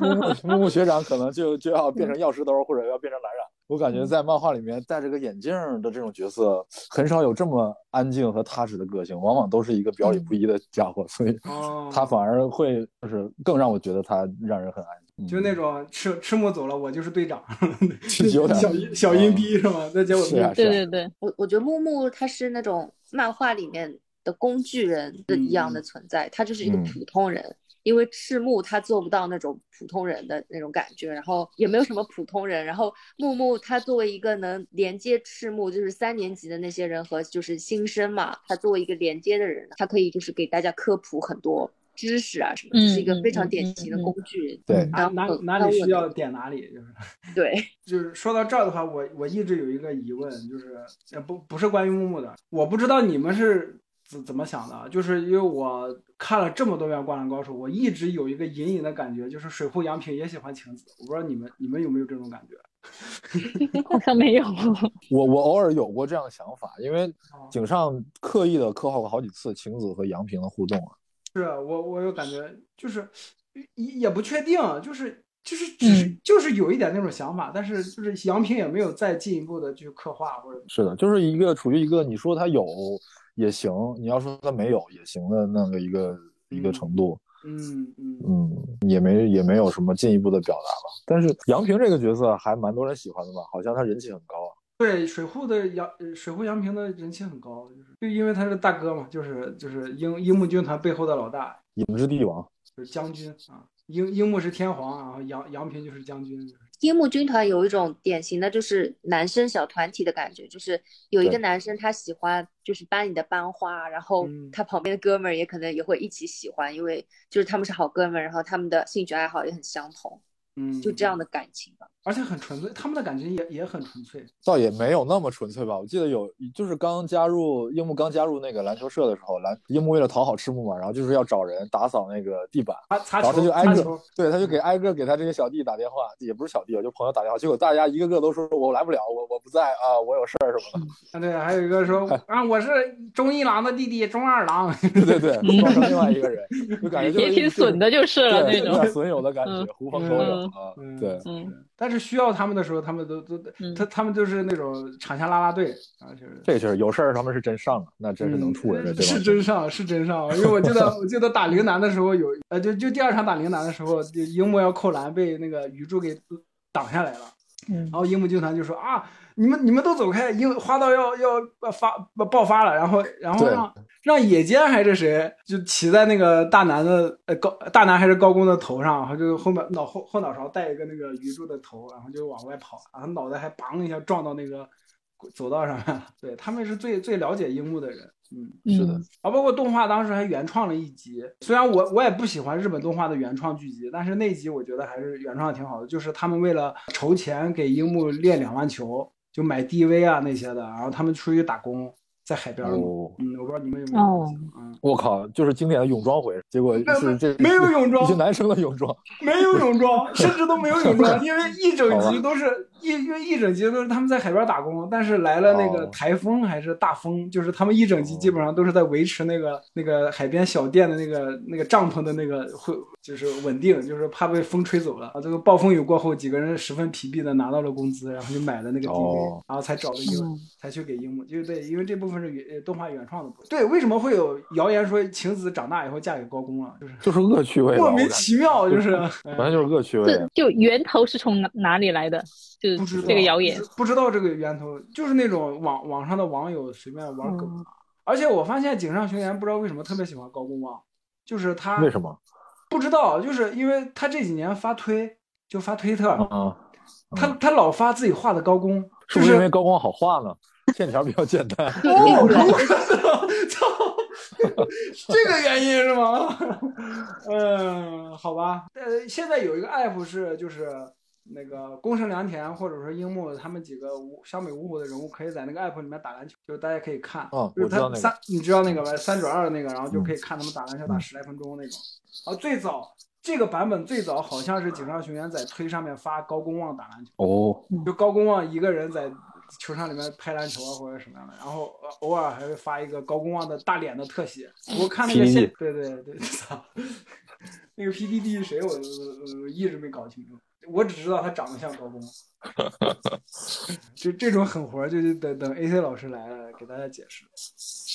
E: 木木木木学长可能就就要变成钥匙兜或者要变成蓝染。我感觉在漫画里面戴着个眼镜的这种角色很少有这么安静和踏实的个性，往往都是一个表里不一的家伙，所以他反而会就是更让我觉得他让人很安静。
B: 就那种赤赤木走了，我就是队长，小小阴逼是吗？那结果
E: 是啊，
C: 对对对，
A: 我我觉得木木他是那种漫画里面的工具人的一样的存在，他就是一个普通人。因为赤木他做不到那种普通人的那种感觉，然后也没有什么普通人。然后木木他作为一个能连接赤木，就是三年级的那些人和就是新生嘛，他作为一个连接的人，他可以就是给大家科普很多知识啊什么，是一个非常典型的工具人。
E: 对，
B: 哪哪哪里需要点哪里，就是
A: 对，
B: 就是说到这儿的话，我我一直有一个疑问，就是呃不不是关于木木的，我不知道你们是。怎怎么想的？就是因为我看了这么多遍《灌篮高手》，我一直有一个隐隐的感觉，就是水户洋平也喜欢晴子。我不知道你们你们有没有这种感觉？
C: 好像没有。
E: 我我偶尔有过这样的想法，因为井上刻意的刻画过好几次晴子和杨平的互动啊。
B: 是我我有感觉，就是也也不确定，就是就是只是就是有一点那种想法，但是就是杨平也没有再进一步的去刻画或者。
E: 是的，就是一个处于一个你说他有。也行，你要说他没有也行的那个一个一个程度，
B: 嗯
E: 嗯嗯，也没也没有什么进一步的表达吧。但是杨平这个角色还蛮多人喜欢的吧？好像他人气很高啊。
B: 对，水户的杨水户杨平的人气很高，就是就因为他是大哥嘛，就是就是樱樱木军团背后的老大，
E: 影之帝王，
B: 就是将军啊。樱樱木是天皇，然后杨杨平就是将军。
A: 樱木军团有一种典型的就是男生小团体的感觉，就是有一个男生他喜欢就是班里的班花，然后他旁边的哥们儿也可能也会一起喜欢，因为就是他们是好哥们儿，然后他们的兴趣爱好也很相同，
B: 嗯，
A: 就这样的感情吧。
B: 而且很纯粹，他们的感情也也很纯粹，
E: 倒也没有那么纯粹吧。我记得有，就是刚加入樱木刚加入那个篮球社的时候，篮樱木为了讨好赤木嘛，然后就是要找人打扫那个地板，然后他就挨个，对，他就给挨个给他这些小弟打电话，也不是小弟，就朋友打电话，结果大家一个个都说我来不了，我我不在啊，我有事儿什么的。
B: 啊，对，还有一个说 啊，我是中一郎的弟弟中二郎，
E: 对 对对，装成另外一个人，就感觉
C: 也挺损的，就是了那种
E: 损友的感觉，狐朋狗友啊，对，
B: 嗯。但是需要他们的时候，他们都都他他们就是那种场下拉拉队啊，就是
E: 这就是有事儿他们是真上啊，那真是能出人的，
B: 是真上是真上，因为我记得 我记得打陵南的时候有呃就就第二场打陵南的时候，樱木要扣篮被那个鱼柱给挡下来了，然后樱木军团就说啊。你们你们都走开，樱花道要要发爆发了，然后然后让让野间还是谁就骑在那个大男的呃高大男还是高工的头上，然后就后面脑后后脑勺带一个那个鱼柱的头，然后就往外跑，然后脑袋还梆一下撞到那个走道上面了。对他们是最最了解樱木的人。嗯，
E: 是的，
B: 啊，包括动画当时还原创了一集，虽然我我也不喜欢日本动画的原创剧集，但是那集我觉得还是原创的挺好的，就是他们为了筹钱给樱木练两万球。就买 DV 啊那些的，然后他们出去打工。在海边哦，嗯，我不知道你们有没有。哦，嗯，
E: 我靠，就是经典的泳装回，结果是这
B: 没有泳装，
E: 一些男生的泳装，
B: 没有泳装，甚至都没有泳装，因为一整集都是一，因为一整集都是他们在海边打工，但是来了那个台风还是大风，就是他们一整集基本上都是在维持那个那个海边小店的那个那个帐篷的那个会就是稳定，就是怕被风吹走了啊。这个暴风雨过后，几个人十分疲惫的拿到了工资，然后就买了那个 DV，然后才找了樱木，才去给樱木，就对，因为这部分是原动画原创的。对，为什么会有谣言说晴子长大以后嫁给高公了？就是
E: 就是恶趣味，
B: 莫名其妙，就是
E: 完全就是恶趣味。
C: 就源头是从哪哪里来的？就是这个谣言，
B: 不知道这个源头，就是那种网网上的网友随便玩梗。而且我发现井上雄彦不知道为什么特别喜欢高公望，就是他
E: 为什么？
B: 不知道，就是因为他这几年发推就发推特
E: 啊。
B: 他他老发自己画的高工，
E: 是不是因为高工好画呢？线条比较简单。
B: 哦，操，这个原因是吗？嗯，好吧。呃，现在有一个 app 是就是那个宫城良田或者说樱木他们几个五湘北五虎的人物可以在那个 app 里面打篮球，就大家可以看。
E: 哦，
B: 我知
E: 道那
B: 个。三，你知道那个吧？三转二的那个，然后就可以看他们打篮球打十来分钟那种。啊，最早。这个版本最早好像是井上雄彦在推上面发高公望打篮球，
E: 哦，
B: 就高公望一个人在球场里面拍篮球啊或者什么样的，然后呃偶尔还会发一个高公望的大脸的特写。我看那个现对对对，操，那个 PDD 是谁我我我一直没搞清楚，我只知道他长得像高公望。这这种狠活就就等等 AC 老师来了给大家解释。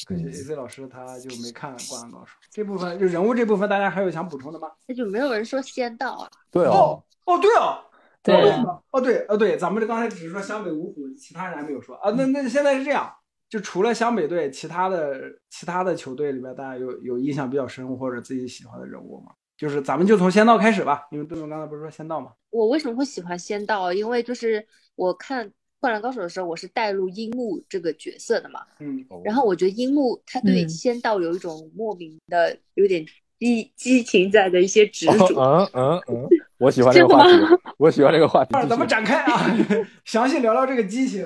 B: 可惜 AC 老师他就没看《灌篮高手》这部分，就人物这部分，大家还有想补充的吗？
A: 那就没有人说仙道啊。
E: 对哦，
B: 哦，对哦，
C: 对
B: 哦，哦对，哦对，咱们这刚才只是说湘北五虎，其他人还没有说啊。那那现在是这样，就除了湘北队，其他的其他的球队里边，大家有有印象比较深或者自己喜欢的人物吗？就是咱们就从仙道开始吧，因为邓总刚才不是说仙道吗？
A: 我为什么会喜欢仙道？因为就是我看《灌篮高手》的时候，我是带入樱木这个角色的嘛。
B: 嗯，
A: 然后我觉得樱木他对
C: 嗯
A: 仙道有一种莫名的、有点激激情在的一些执着。
E: 嗯嗯嗯，我喜欢这个话题，我喜欢这个话题。
B: 二咱们展开啊，详细聊聊这个激情。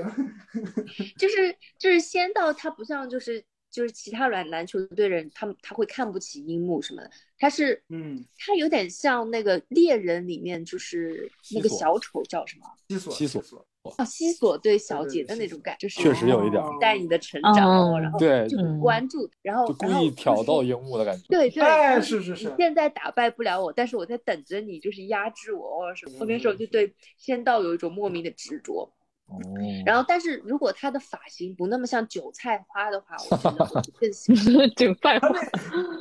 A: 就是就是仙道他不像就是就是其他篮篮球队人，他们他会看不起樱木什么的，他是
B: 嗯，
A: 他有点像那个猎人里面就是那个小丑叫什么？
B: 西索，
E: 西索
B: 索，
A: 哦，西索对小姐
B: 对对西索
A: 的那种感，就是
E: 确实有一点
B: 哦
A: 带你的成长，
C: 哦
A: 然后
E: 对
A: 就很
C: 嗯
A: 关注，然后
E: 就故意挑逗樱木的感觉。
A: 对对，
B: 哎
A: 是
B: 是是
A: 你现在打败不了我，但是我在等着你，就是压制我或者什么。我那时候就对仙道有一种莫名的执着。
E: 哦，
A: 然后，但是如果他的发型不那么像韭菜花的话，我觉得我更喜欢。
C: 韭菜花，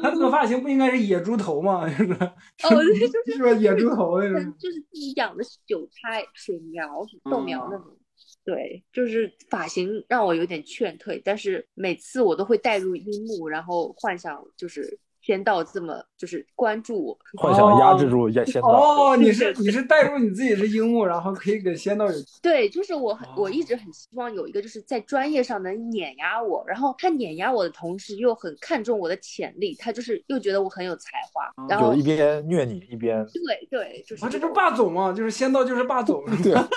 B: 他这个发型不应该是野猪头吗？就 是
A: 哦，对，就是
B: 是吧？野猪头那种。
A: 就是自己养的韭菜、水苗、豆苗那种。对，就是发型让我有点劝退，但是每次我都会带入樱木，然后幻想就是仙道这么就是关注我。
E: 幻想压制住仙仙道。
B: 哦，你是 你是带入你自己是樱木，然后可以给仙道有
A: 对，就是我很我一
B: 哦
A: 直很希望有一个就是在专业上能碾压我，然后他碾压我的同时又很看重我的潜力，他就是又觉得我很有才华，然后
E: 就一边虐你一边，
A: 对对，就是
B: 啊，这不
A: 种
B: 霸总吗？就是仙道就是霸总。
E: 对啊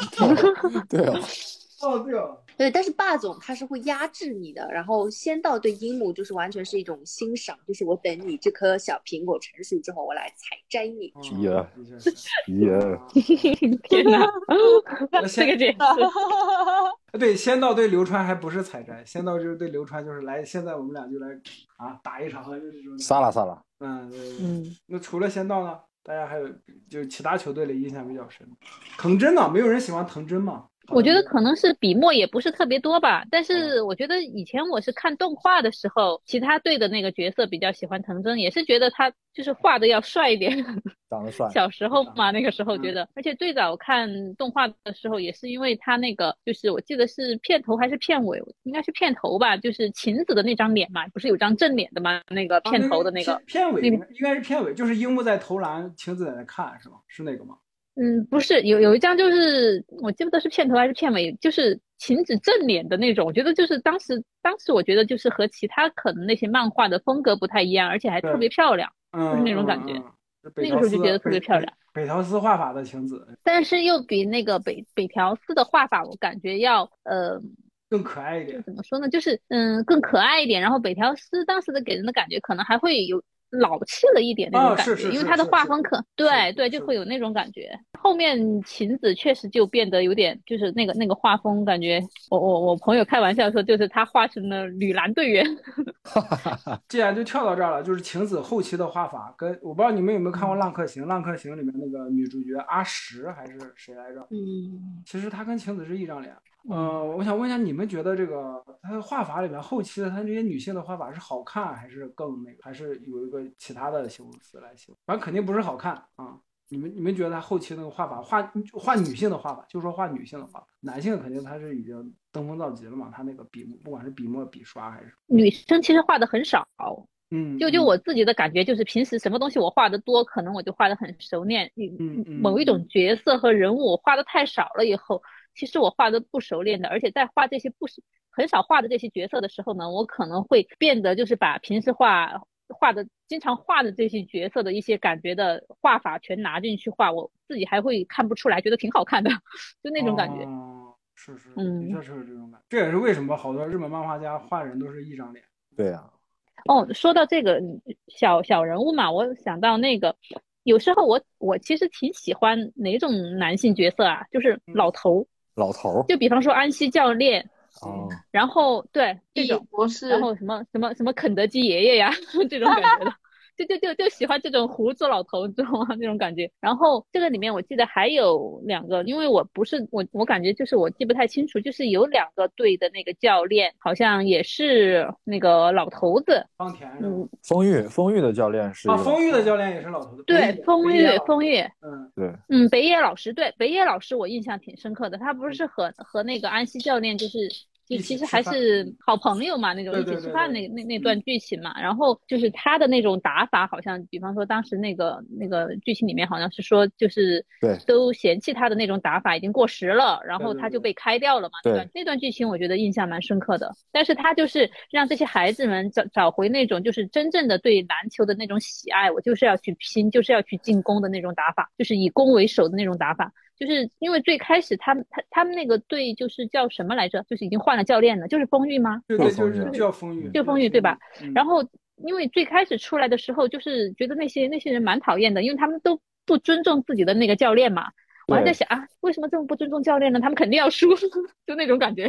E: 对啊，
B: 哦，对哦，
A: 对，但是霸总他是会压制你的，然后仙道对樱木就是完全是一种欣赏，就是我等你这颗小苹果成熟之后，我来采摘你。
E: 耶，
C: 天哪，这个解释，
B: 对仙道对流川还不是采摘，仙道就是对流川就是来，现在我们俩就来啊打一场，就是这种。
E: 撒拉撒拉，
B: 嗯。
C: 嗯，
B: 那除了仙道呢？大家还有就是其他球队里印象比较深，藤真呢？没有人喜欢藤真吗？
C: 我觉得可能是笔墨也不是特别多吧，但
B: 嗯
C: 是我觉得以前我是看动画的时候，其他队的那个角色比较喜欢藤真，也是觉得他就是画的要帅一点。
E: 长得帅。
C: 小时候嘛，那个时候觉
B: 嗯
C: 得，而且最早看动画的时候，也是因为他那个，就是我记得是片头还是片尾，应该是片头吧，就是晴子的那张脸嘛，不是有张正脸的吗？那个
B: 啊
C: 片头的那个，
B: 片片尾应该是片尾，就是樱木在投篮，晴子在那看是吗？是那个吗？
C: 嗯，不是，有有一张就是我记不得是片头还是片尾，就是晴子正脸的那种，我觉得就是当时当时我觉得就是和其他可能那些漫画的风格不太一样，而且还特别漂亮。
B: 嗯，
C: 就是那种感觉那个时候就觉得特别漂亮。
B: 北北条司画法的晴子
C: 但是又比那个北北条司的画法，我感觉要呃
B: 更可爱一点。
C: 怎么说呢，就是嗯更可爱一点。然后北条司当时的给人的感觉可能还会有老气了一点那
B: 啊
C: 种感觉，
B: 是是是
C: 因为他的画风可对
B: 是
C: 对就会有那种感觉。后面晴子确实就变得有点就是那个那个画风，感觉我我我朋友开玩笑说，就是他画成了女篮队员。
B: 既然就跳到这儿了，就是晴子后期的画法跟我不知道你们有没有看过《浪客行》，《浪客行》里面那个女主角阿石还是谁来着？
A: 嗯，
B: 其实她跟晴子是一张脸。呃，我想问一下，你们觉得这个他的画法里面后期的他这些女性的画法是好看，还是更那个，还是有一个其他的形容词来形容？反正肯定不是好看啊。你们你们觉得她后期那个画法画画女性的画法，就说画女性的画，男性肯定他是已经登峰造极了嘛，他那个笔墨不管是笔墨笔刷还是
C: 女生其实画的很少，
B: 嗯，
C: 就就
B: 嗯
C: 我自己的感觉，就是平时什么东西我画的多，可能我就画的很熟练。
B: 嗯嗯
C: 某一种角色和人物我画的太少了以后，其实我画的不熟练的，而且在画这些不是很少画的这些角色的时候呢，我可能会变得就是把平时画画的经常画的这些角色的一些感觉的画法全拿进去画，我自己还会看不出来，觉得挺好看的，就那种感觉。
B: 哦、是是，
C: 嗯
B: 的确是有这种感觉。这也是为什么好多日本漫画家画人都是一张脸。
E: 对呀，
C: 哦，说到这个小小人物嘛，我想到那个有时候我我其实挺喜欢哪种男性角色啊，就是老头，
E: 老头儿。
C: 就比方说安西教练，
E: 哦，
C: 然后对这种，
D: 博士，
C: 然后什么什么什么肯德基爷爷呀 这种感觉的。就就就就喜欢这种胡子老头，知道吗？那种感觉。然后这个里面我记得还有两个，因为我不是我，我感觉就是我记不太清楚，就是有两个队的那个教练好像也是那个老头子。
B: 方田是
C: 嗯，
E: 丰裕丰裕的教练是
B: 啊，丰裕的教练也是老头子。
C: 对，丰裕，
B: 裕，
C: 丰裕，
B: 嗯，
E: 对，
C: 嗯，北野老师，对，北野老师我印象挺深刻的，他不是和和那个安西教练就是。就其实还是好朋友嘛，那种一起吃饭那那那段剧情嘛。然后就是他的那种打法，好像比方说当时那个那个剧情里面好像是说，就是
E: 对
C: 都嫌弃他的那种打法已经过时了，然后他就被开掉了嘛。那
E: 对
C: 段那段剧情我觉得印象蛮深刻的。但是他就是让这些孩子们找找回那种就是真正的对篮球的那种喜爱，我就是要去拼，就是要去进攻的那种打法，就是以攻为守的那种打法。就是因为最开始他们他他们那个队就是叫什么来着？就是已经换了教练了，就是风裕吗？
B: 对对，
E: 就丰裕
B: 就是叫风裕，
C: 就风裕对吧？
B: 嗯
C: 然后因为最开始出来的时候，就是觉得那些那些人蛮讨厌的，因为他们都不尊重自己的那个教练嘛。我还在想啊，为什么这么不尊重教练呢？他们肯定要输，就那种感觉。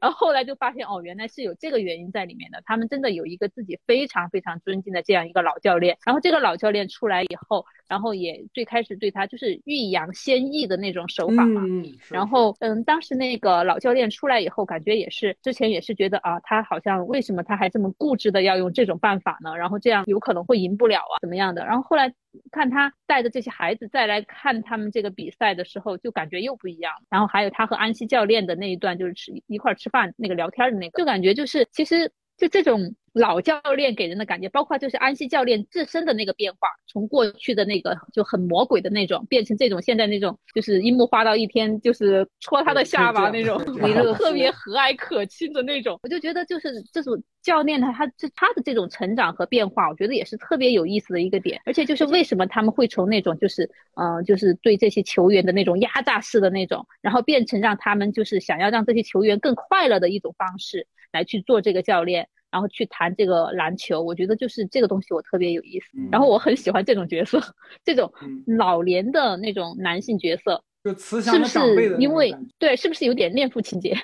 C: 然后后来就发现哦，原来是有这个原因在里面的。他们真的有一个自己非常非常尊敬的这样一个老教练。然后这个老教练出来以后，然后也最开始对他就是欲扬先抑的那种手法嘛。然后，嗯，当时那个老教练出来以后，感觉也是之前也是觉得啊，他好像为什么他还这么固执的要用这种办法呢？然后这样有可能会赢不了啊，怎么样的？然后后来看他带着这些孩子再来看他们这个比赛的时候，就感觉又不一样。然后还有他和安西教练的那一段，就是吃一块吃饭那个聊天的那个，就感觉就是其实就这种老教练给人的感觉，包括就是安西教练自身的那个变化，从过去的那个就很魔鬼的那种，变成这种现在那种就是樱木花道一天就是戳他的下巴那种 特别和蔼可亲的那种。我就觉得就是这种教练他他这他的这种成长和变化，我觉得也是特别有意思的一个点。而且就是为什么他们会从那种就是嗯、呃就是对这些球员的那种压榨式的那种，然后变成让他们就是想要让这些球员更快乐的一种方式来去做这个教练。然后去谈这个篮球，我觉得就是这个东西我特别有意思，
B: 嗯
C: 然后我很喜欢这种角色，这种
B: 嗯
C: 老年的那种男性角色，
B: 就慈
C: 是不
B: 祥的长辈的那
C: 是因为对，是不是有点恋父情节？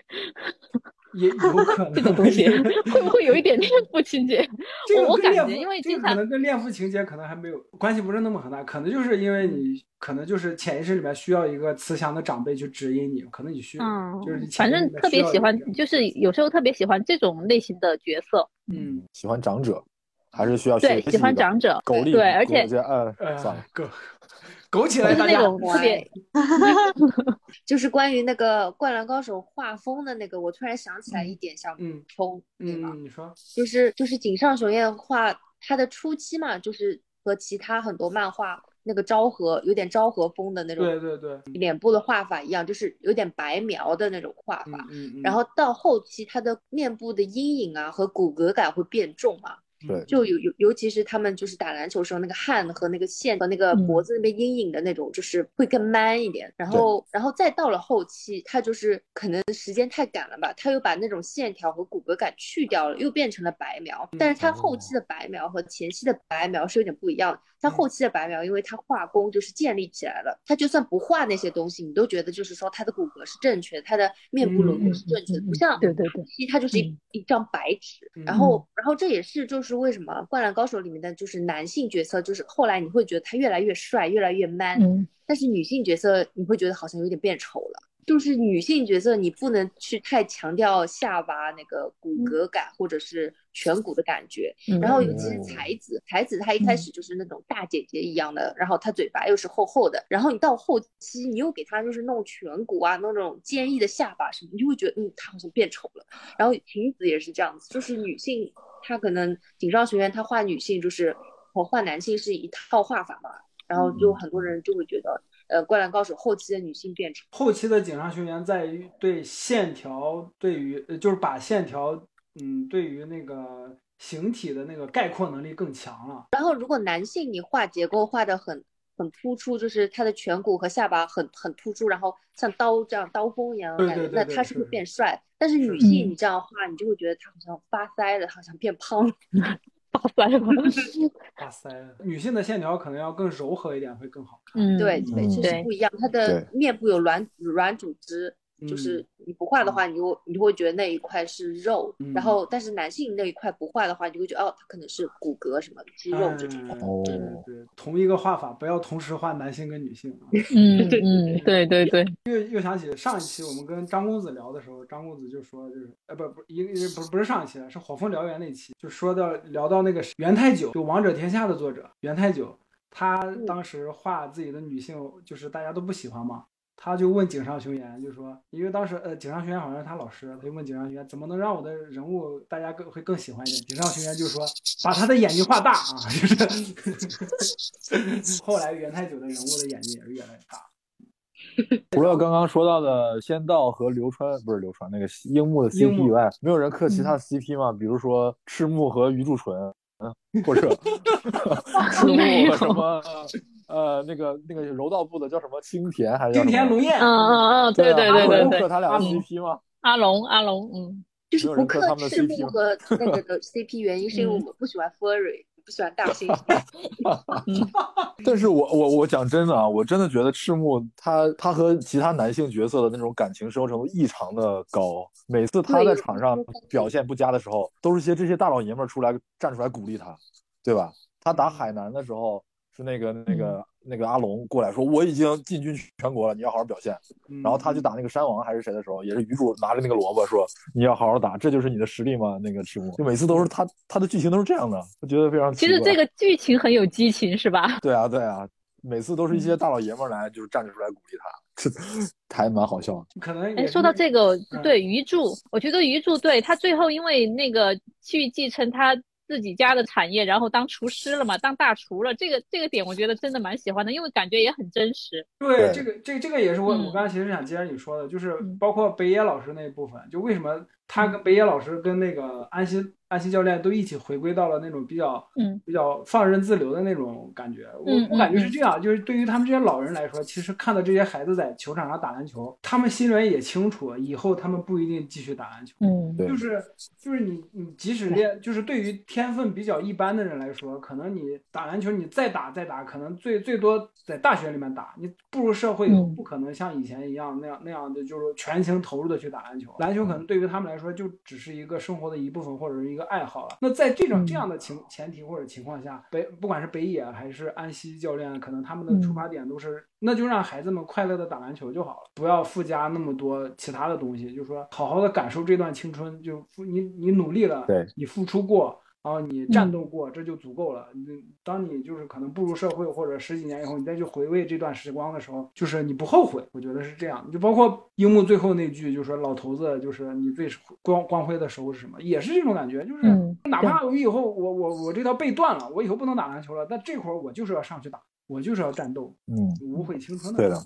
B: 也有可能
C: 这个东西会不会有一点恋父情节？
B: 这个
C: 我我感觉，因为
B: 这个可能跟恋父情节可能还没有关系，不是那么很大，可能就是因为你可能就是潜意识里面需要一个慈祥的长辈去指引你，可能你需
C: 嗯
B: 就是，
C: 反正
B: 潜意识里面
C: 特别喜欢就是有时候特别喜欢这种类型的角色，
B: 嗯
E: 喜欢长者，还是需要
C: 对，喜欢长者，
E: 狗力，
C: 对，而且
E: 这呃
B: 呃
E: 算了，
B: 苟 苟起来，
C: 就是那
B: 大家
C: 种特别，
A: 就是关于那个《灌篮高手》画风的那个，我突然想起来一点想
B: 嗯
A: 补充，对吧？
B: 嗯，你说
A: 就是就是井上雄彦画他的初期嘛，就是和其他很多漫画那个昭和有点昭和风的那种
B: 对对对，
A: 脸部的画法一样，就是有点白描的那种画
B: 嗯
A: 法。
B: 嗯嗯，
A: 然后到后期，他的面部的阴影啊和骨骼感会变重嘛，
E: 对。
A: 就有尤尤其是他们就是打篮球时候那个汗和那个线和那个
C: 嗯。
A: 脖子那边阴影的那种，就是会更 man 一点。然后然后再到了后期，他就是可能时间太赶了吧，他又把那种线条和骨骼感去掉了，又变成了白描。但是他后期的白描和前期的白描是有点不一样的。他后期的白描，因为他画工就是建立起来了，他就算不画那些东西，你都觉得就是说他的骨骼是正确的，他的面部轮廓是正确的，不像
C: 对对对，
A: 期他就是一、
C: 嗯。
A: 一张白纸，
B: 嗯。
A: 然后。然后这也是就是为什么《灌篮高手》里面的就是男性角色，就是后来你会觉得他越来越帅，越来越 man，、
C: 嗯，
A: 但是女性角色你会觉得好像有点变丑了。就是女性角色，你不能去太强调下巴那个骨骼感或者是颧骨的感觉，
C: 嗯。
A: 然后尤其是才子，才子她一开始就是那种大姐姐一样的，然后她嘴巴又是厚厚的，然后你到后期你又给她就是弄颧骨啊，弄那种坚毅的下巴什么，你就会觉得嗯，她好像变丑了。然后晴子也是这样子，就是女性她可能井上学院他画女性就是和画男性是一套画法嘛，然后就很多人就会觉得呃，灌篮高手后期的女性变成。
B: 后期的井上学员在于对线条，对于呃就是把线条，嗯，对于那个形体的那个概括能力更强了。
A: 然后如果男性你画结构画的很很突出，就是他的颧骨和下巴很很突出，然后像刀这样刀锋一样的感觉，
B: 对对对对
A: 那他是会
B: 是
A: 变帅。但是女性你这样画，你就会觉得她好像发腮了，好像变胖了。
C: 发腮了，
B: 发腮，女性的线条可能要更柔和一点，会更好看。
C: 嗯，
A: 对对，这
C: 是
A: 不一样。她的面部有软软组织，
B: 嗯
A: 就是你不画的话，你就你就会觉得那一块是肉，
B: 嗯
A: 然后但是男性那一块不画的话，你就会觉得哦，它可能是骨骼什么肌肉这种。
B: 哎
E: 哦
B: 对对对，同一个画法，不要同时画男性跟女性啊。
C: 嗯嗯，对对对，
B: 又又想起上一期我们跟张公子聊的时候，张公子就说，就是呃不不一个不是不是上一期了，是火风燎原那期，就说到聊到那个元太久，就《王者天下》的作者元太久，他当时画自己的女性，就是大家都不喜欢嘛。他就问井上雄彦，就说，因为当时呃，井上雄彦好像是他老师，他就问井上雄彦怎么能让我的人物大家更会更喜欢一点。井上雄彦就说，把他的眼睛画大啊，就是。后来元太久的人物的眼睛也是越来越大。
E: 除了刚刚说到的仙道和流川，不是流川那个樱木的 CP 以外，没有人刻其他 CP 吗？比如说赤木和鱼柱纯，嗯，或者 赤木和什么呃那个那个柔道部的叫什么青田还是叫
B: 丁
E: 什么
B: 田龙彦，
C: 嗯嗯嗯，对对对对对，
E: 刻他俩
B: 阿龙
E: CP 吗？
C: 阿龙阿龙，嗯，
A: 就是不刻
E: 刻他们的
A: 赤
E: CP
A: 木和那个的 CP 原因是因为我们不喜欢 furry，不喜欢大猩猩。
E: 但是我我我讲真的啊，我真的觉得赤木他他和其他男性角色的那种感情深厚程度异常的高。每次他在场上表现不佳的时候，都是些这些大老爷们儿出来站出来鼓励他，对吧？他打海南的时候是那个那个那个阿龙过来说我已经进军全国了，你要好好表现。
B: 嗯
E: 然后他去打那个山王还是谁的时候，也是鱼主拿着那个萝卜说你要好好打，这就是你的实力吗？那个赤木就每次都是他他的剧情都是这样的，我觉得非常。
C: 其实这个剧情很有激情，是吧？
E: 对啊，对啊，每次都是一些大老爷们儿来，就是站出来鼓励他，这还蛮好笑
B: 可能哎
C: 说到这个，
B: 嗯
C: 对鱼柱，我觉得鱼柱对他最后因为那个去继承他自己家的产业，然后当厨师了嘛，当大厨了，这个这个点我觉得真的蛮喜欢的，因为感觉也很真实。
B: 对，这个这这个也是我、
C: 嗯。
B: 我刚才其实想接着你说的，就是
C: 嗯。
B: 包括北野老师那一部分，就为什么他跟北野老师跟那个安西安西教练都一起回归到了那种比较
C: 嗯
B: 比较放任自流的那种感觉。我
C: 嗯
B: 我感觉
C: 嗯
B: 是这样，就是对于他们这些老人来说，其实看到这些孩子在球场上打篮球，他们心里面也清楚，以后他们不一定继续打篮球。
C: 嗯
E: 对
B: 就是就是你你即使练，就是对于天分比较一般的人来说，可能你打篮球你再打再打，可能最最多在大学里面打，你步入社会以后
C: 嗯
B: 不可能像以前一样那样那样的就是全情投入的去打篮球。篮球可能对于他们来说就只是一个生活的一部分或者是一个爱好了。那在这种
C: 嗯
B: 这样的情前提或者情况下，北不管是北野还是安西教练，可能他们的出发点都是，那就让孩子们快乐的打篮球就好了，不要附加那么多其他的东西，就是说好好的感受这段青春，就付你你努力了，
E: 对
B: 你付出过。然后你战斗过，这就足够了。你当你就是可能步入社会或者十几年以后，你再去回味这段时光的时候，就是你不后悔。我觉得是这样。就包括樱木最后那句，就说老头子就是你最光光辉的时候是什么，也是这种感觉。就是
C: 嗯
B: 哪怕我以后我我我这条背断了，我以后不能打篮球了，但这会儿我就是要上去打，我就是要战斗，
E: 嗯，
B: 无悔青春的。
E: 对的，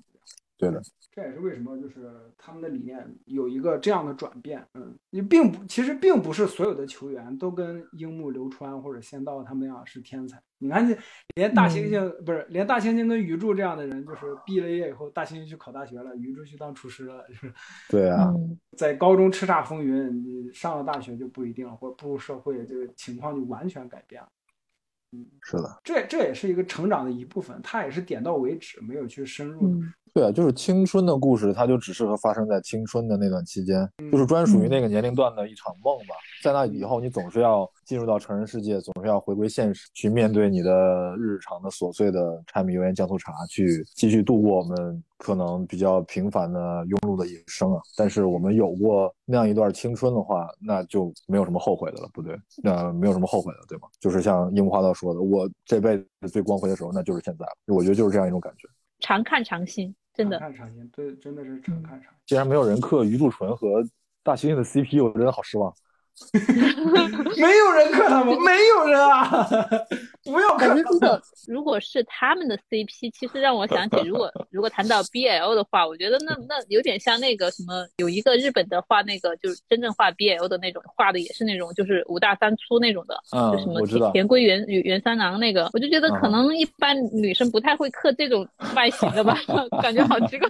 E: 对的。
B: 这也是为什么就是他们的理念有一个这样的转变。嗯，你并不其实并不是所有的球员都跟樱木、流川或者仙道他们那样是天才。你看，这连大猩猩、不是连大猩猩跟鱼柱这样的人，就是毕了业以后，大猩猩去考大学了，鱼柱去当厨师了，就是
E: 对啊，
C: 嗯
B: 在高中叱咤风云，你上了大学就不一定了，或者步入社会，这个情况就完全改变了。
E: 嗯是的，
B: 这这也是一个成长的一部分，他也是点到为止，没有去深入的。
C: 嗯
E: 对啊，就是青春的故事，它就只适合发生在青春的那段期间，就是专属于那个年龄段的一场梦吧。在那以后，你总是要进入到成人世界，总是要回归现实，去面对你的日常的琐碎的柴米油盐酱醋茶，去继续度过我们可能比较平凡的庸碌的一生啊。但是我们有过那样一段青春的话，那就没有什么后悔的了，不对？那没有什么后悔的，对吗？就是像樱木花道说的，我这辈子最光辉的时候，那就是现在了。我觉得就是这样一种感觉。
C: 常看常新，真的。
B: 常看常新，对，真的是常看常新。
E: 既然没有人刻鱼柱纯和大猩猩的 CP，我真的好失望。
B: 没有人克他们，没有人啊！不要克
C: 可是如果如果是他们的 CP，其实让我想起，如果如果谈到 BL 的话，我觉得那那有点像那个什么，有一个日本的画那个就是真正画 BL 的那种，画的也是那种就是五大三粗那种的，
E: 嗯
C: 就什么田田归元元三郎那个，我就觉得可
E: 嗯
C: 能一般女生不太会刻这种外形的吧，感觉好奇怪。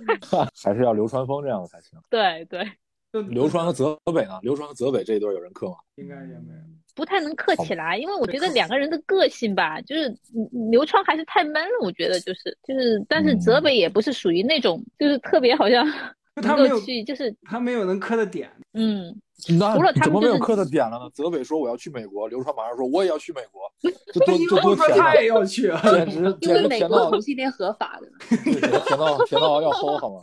E: 还是要流川枫这样的才行。
C: 对对，
E: 流川和泽北呢？流川和泽北这一对有人磕吗？
B: 应该也没有。
C: 不太能磕起来，因为我觉得两个人的个性吧，就是流川还是太闷了，我觉得就是就是，但是泽北也不是属于那种就是特别好像 能够去就是
B: 他没有能磕的点，
C: 嗯，
E: 那
C: 除了他
E: 怎么没有磕的点了呢？泽北说我要去美国，流川马上说我也要去美国，就多 就多甜
B: 他也要去，
E: 简直
A: 因为美国同性恋合法的，
E: 甜到甜到要齁好吗？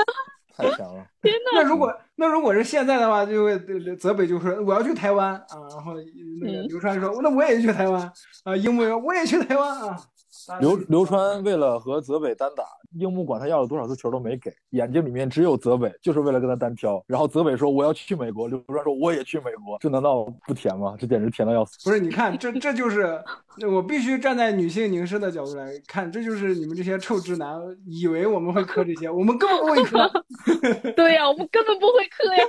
E: 太强了！
C: 天
B: 哪，那如果那如果是现在的话，就会泽北就说我要去台湾啊，然后那个刘川说那我也去台湾啊，樱木说我也去台湾啊。
E: 刘刘川为了和泽北单打，樱木管他要了多少次球都没给，眼睛里面只有泽北，就是为了跟他单挑。然后泽北说我要去美国，刘川说我也去美国，这难道不甜吗？这简直甜到要死！
B: 不是，你看这这就是我必须站在女性凝视的角度来看，这就是你们这些臭直男以为我们会磕这些，我们根本不会磕。
C: 对呀，我们根本不会磕呀。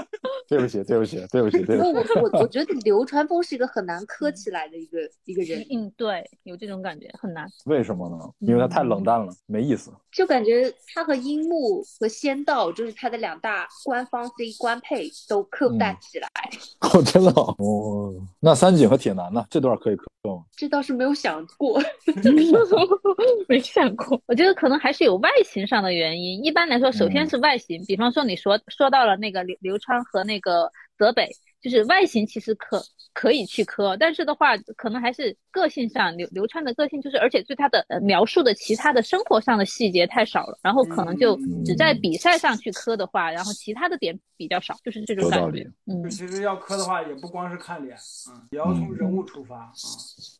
E: 对不起，对不起，对不起，对不起。
A: 我我我觉得流川枫是一个很难磕起来的一个一个人。
C: 嗯，对，有这种感觉，很难。
E: 为什么呢？因为他太冷淡了，没意思。
A: 就感觉他和樱木和仙道，就是他的两大官方 C 官配，都磕不大起来。
E: 哦，真的哦。那三井和铁男呢？这段可以磕吗？
A: 这倒是没有想过，
C: 没想过。我觉得可能还是有外形上的原因。一般来说，首先是外形。比方说，你说说到了那个流流川和那个泽北。就是外形其实可可以去磕，但是的话，可能还是个性上流流川的个性就是，而且对他的描述的其他的生活上的细节太少了，然后可能就只在比赛上去磕的话，然后其他的点比较少，就是这种感觉。嗯，
B: 其实要磕的话，也不光是看脸，嗯，也要从人物出发啊，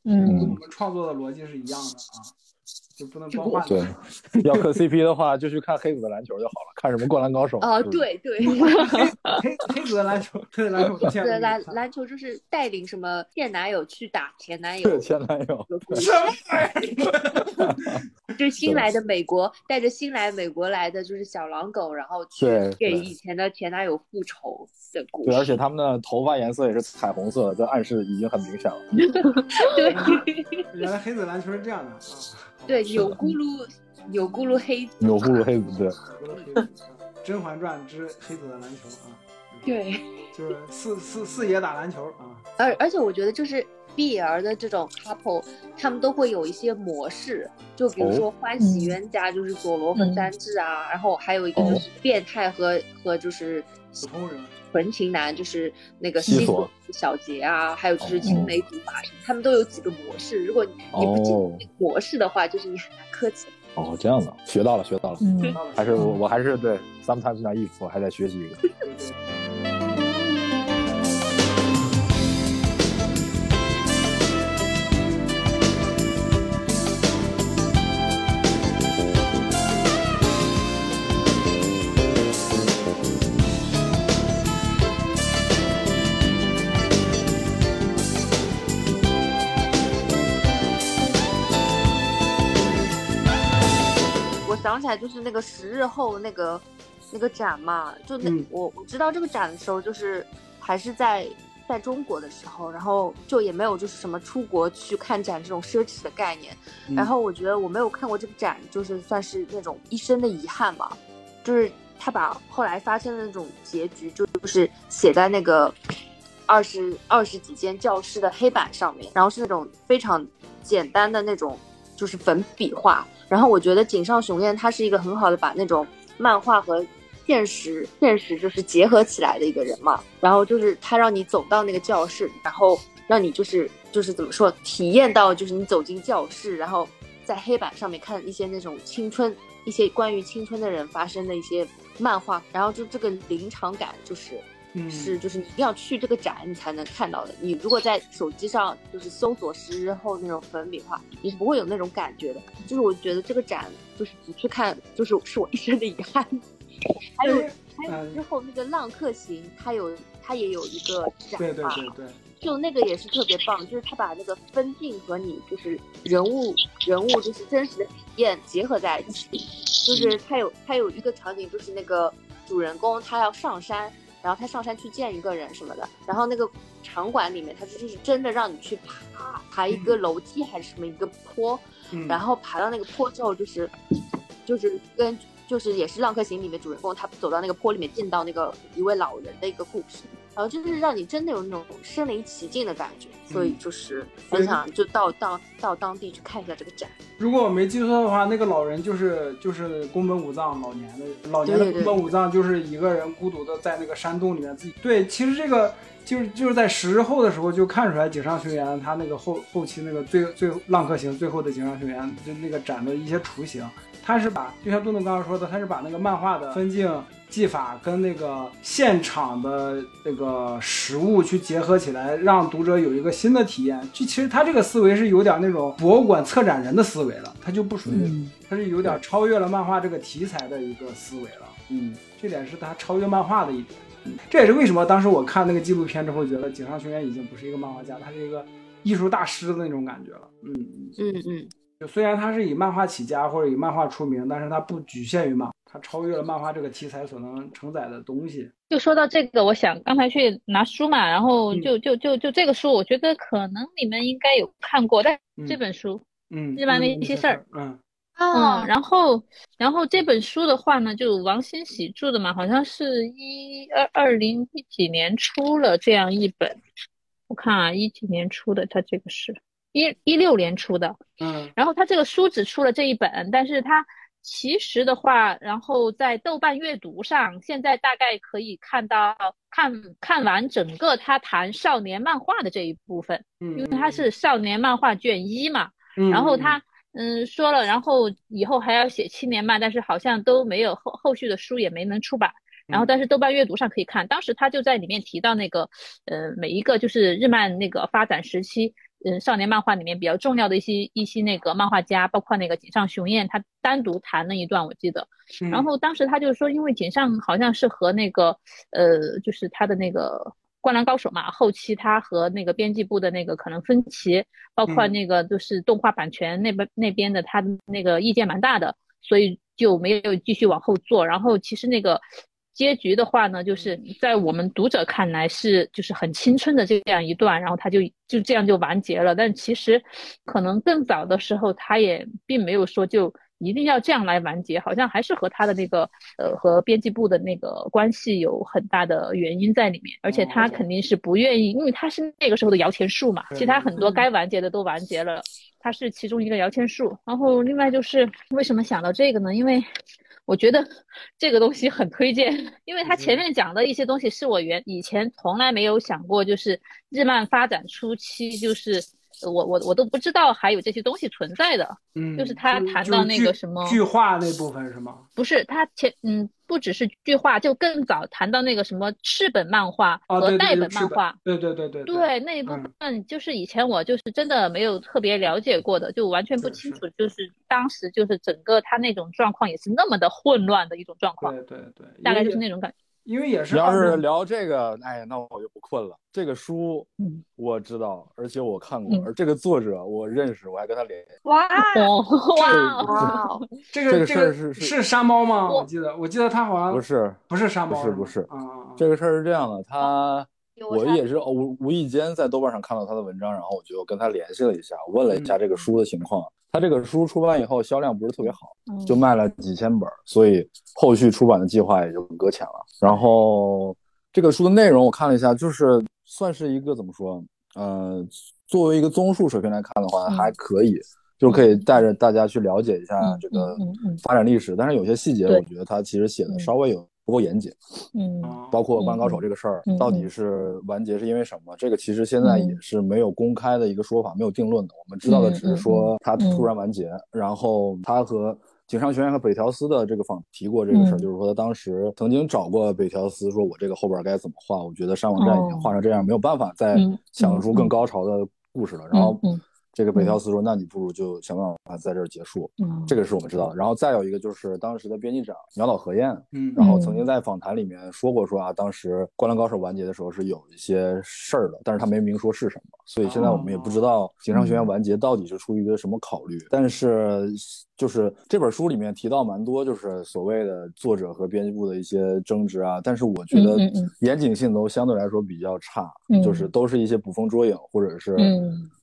C: 嗯，
B: 跟我们创作的逻辑是一样的啊。就不能包换
E: 对，要磕 CP 的话，就去看黑子的篮球就好了。看什么灌篮高手
A: 啊？对对，
B: 黑黑子的篮球，黑子篮球，
A: 对篮篮球就是带领什么现男友去打前男友，
E: 前男友
B: 什么？
A: 就新来的美国，带着新来美国来的就是小狼狗，然后去给以前的前男友复仇的故
E: 事。对，而且他们的头发颜色也是彩虹色，这暗示已经很明显了。
A: 对，
B: 原来黑子篮球是这样的啊。
A: 对，有咕噜，有咕噜黑子，
E: 有咕噜黑子，对，《
B: 甄嬛传之黑子的篮球》啊，
A: 对，
B: 就是四四四爷打篮球啊。
A: 而而且我觉得就是 BL 的这种 couple，他们都会有一些模式，就比如说欢喜冤家就是佐罗和三治啊，然后还有一个就是变态和和就是
B: 普通人。
A: 纯情男就是那个西索小杰啊，还有就是青梅竹马什么，他们都有几个模式。如果你不进模式的话，就是你很难磕起。
E: 哦，这样的，学到了，学到了，还是我我还是对 sometimes naive，我还在学习一个。
A: 起来就是那个十日后那个那个展嘛，就那我我知道这个展的时候，就是还是在在中国的时候，然后就也没有就是什么出国去看展这种奢侈的概念。然后我觉得我没有看过这个展，就是算是那种一生的遗憾吧。就是他把后来发生的那种结局，就就是写在那个二十二十几间教室的黑板上面，然后是那种非常简单的那种就是粉笔画。然后我觉得井上雄彦他是一个很好的把那种漫画和现实现实就是结合起来的一个人嘛。然后就是他让你走到那个教室，然后让你就是就是怎么说体验到就是你走进教室，然后在黑板上面看一些那种青春一些关于青春的人发生的一些漫画，然后就这个临场感就是。是，就是你一定要去这个展，你才能看到的。你如果在手机上就是搜索十日后那种粉笔画，你是不会有那种感觉的。就是我觉得这个展就是不去看，就是是我一生的遗憾。还有还有之后那个浪客行，它有它也有一个展
B: 对对对对，
A: 就那个也是特别棒，就是他把那个分镜和你就是人物人物就是真实的体验结合在一起。就是他有他有一个场景，就是那个主人公他要上山。然后他上山去见一个人什么的，然后那个场馆里面，他就是真的让你去爬爬一个楼梯还是什么一个坡，然后爬到那个坡之后，就是就是跟就是也是《浪客行》里面主人公他走到那个坡里面见到那个一位老人的一个故事，然后就是让你真的有那种身临其境的感觉，所以就是很想就到到到当地去看一下这个展。
B: 如果我没记错的话，那个老人就是就是宫本武藏老年的老年的宫本武藏，就是一个人孤独的在那个山洞里面自己。对，其实这个就是就是在十日后的时候就看出来井上雄彦他那个后后期那个最最浪客行最后的井上雄彦就那个展的一些雏形，他是把就像东东刚刚说的，他是把那个漫画的分镜。技法跟那个现场的那个实物去结合起来，让读者有一个新的体验。就其实他这个思维是有点那种博物馆策展人的思维了，他就不属于，他是有点超越了漫画这个题材的一个思维了。嗯，这点是他超越漫画的一点。这也是为什么当时我看那个纪录片之后，觉得井上雄彦已经不是一个漫画家，他是一个艺术大师的那种感觉了。嗯
A: 嗯嗯。
B: 就虽然他是以漫画起家或者以漫画出名，但是他不局限于漫。它超越了漫画这个题材所能承载的东西。
C: 就说到这个，我想刚才去拿书嘛，然后就就就就这个书，我觉得可能你们应该有看过，但这本书，
B: 嗯，
C: 日漫的一些事儿，
B: 嗯
C: 嗯，然后然后这本书的话呢，就王欣喜著的嘛，好像是一二二零一几年出了这样一本，我看啊，一几年出的，它这个是一一六年出的，
B: 嗯，
C: 然后他这个书只出了这一本，但是他。其实的话，然后在豆瓣阅读上，现在大概可以看到看看完整个他谈少年漫画的这一部分，
B: 嗯，
C: 因为他是少年漫画卷一嘛，
B: 嗯，
C: 然后他嗯说了，然后以后还要写青年漫，但是好像都没有后后续的书也没能出版，然后但是豆瓣阅读上可以看，当时他就在里面提到那个呃每一个就是日漫那个发展时期。嗯，少年漫画里面比较重要的一些一些那个漫画家，包括那个井上雄彦，他单独谈了一段，我记得。然后当时他就说，因为井上好像是和那个呃，就是他的那个《灌篮高手》嘛，后期他和那个编辑部的那个可能分歧，包括那个就是动画版权那边那边的他那个意见蛮大的，所以就没有继续往后做。然后其实那个。结局的话呢，就是在我们读者看来是就是很青春的这样一段，然后他就就这样就完结了。但其实，可能更早的时候他也并没有说就一定要这样来完结，好像还是和他的那个呃和编辑部的那个关系有很大的原因在里面。而且他肯定是不愿意，因为他是那个时候的摇钱树嘛，其他很多该完结的都完结了，他是其中一个摇钱树。然后另外就是为什么想到这个呢？因为。我觉得 这个东西很推荐，因为他前面讲的一些东西是我原以前从来没有想过，就是日漫发展初期，就是我我我都不知道还有这些东西存在的。
B: 嗯，
C: 就是他谈到那个什么
B: 剧化那部分是吗？
C: 不是，他前嗯。不只是剧画，就更早谈到那个什么赤本漫画和代本漫画，
B: 对对对对
C: 对，那一部分就是以前我就是真的没有特别了解过的，就完全不清楚，就是当时就是整个他那种状况也是那么的混乱的一种状况，
B: 对对对，
C: 大概就是那种感觉。
B: 因为也是，
E: 你要是聊这个，哎，那我就不困了。这个书我知道，而且我看过，而这个作者我认识，我还跟他联系。
D: 哇
C: 哇
A: 哇！
B: 这个
E: 这个是
B: 是山猫吗？我记得我记得他好像
E: 不是
B: 不是山猫，
E: 不是不是
B: 啊。
E: 这个事儿是这样的，他我也是无无意间在豆瓣上看到他的文章，然后我就跟他联系了一下，问了一下这个书的情况。他这个书出版以后销量不是特别好，就卖了几千本，所以后续出版的计划也就搁浅了。然后这个书的内容我看了一下，就是算是一个怎么说？呃，作为一个综述水平来看的话，还可以，就可以带着大家去了解一下这个发展历史。但是有些细节，我觉得他其实写的稍微有。不够严谨，
C: 嗯，
E: 包括《灌篮高手》这个事儿，到底是完结是因为什么？这个其实现在也是没有公开的一个说法，没有定论的。我们知道的只是说他突然完结，然后他和井上学院和北条司的这个访提过这个事儿，就是说他当时曾经找过北条司，说我这个后边该怎么画？我觉得山网站已经画成这样，没有办法再想出更高潮的故事了。然后。这个北条司说：“那你不如就想办法在这儿结束。”
C: 嗯，
E: 这个是我们知道的。然后再有一个就是当时的编辑长鸟岛和彦，
B: 嗯，
E: 然后曾经在访谈里面说过，说啊，当时《灌篮高手》完结的时候是有一些事儿的，但是他没明说是什么，所以现在我们也不知道井上学院完结到底是出于一个什么考虑。但是就是这本书里面提到蛮多，就是所谓的作者和编辑部的一些争执啊，但是我觉得严谨性都相对来说比较差，就是都是一些捕风捉影，或者是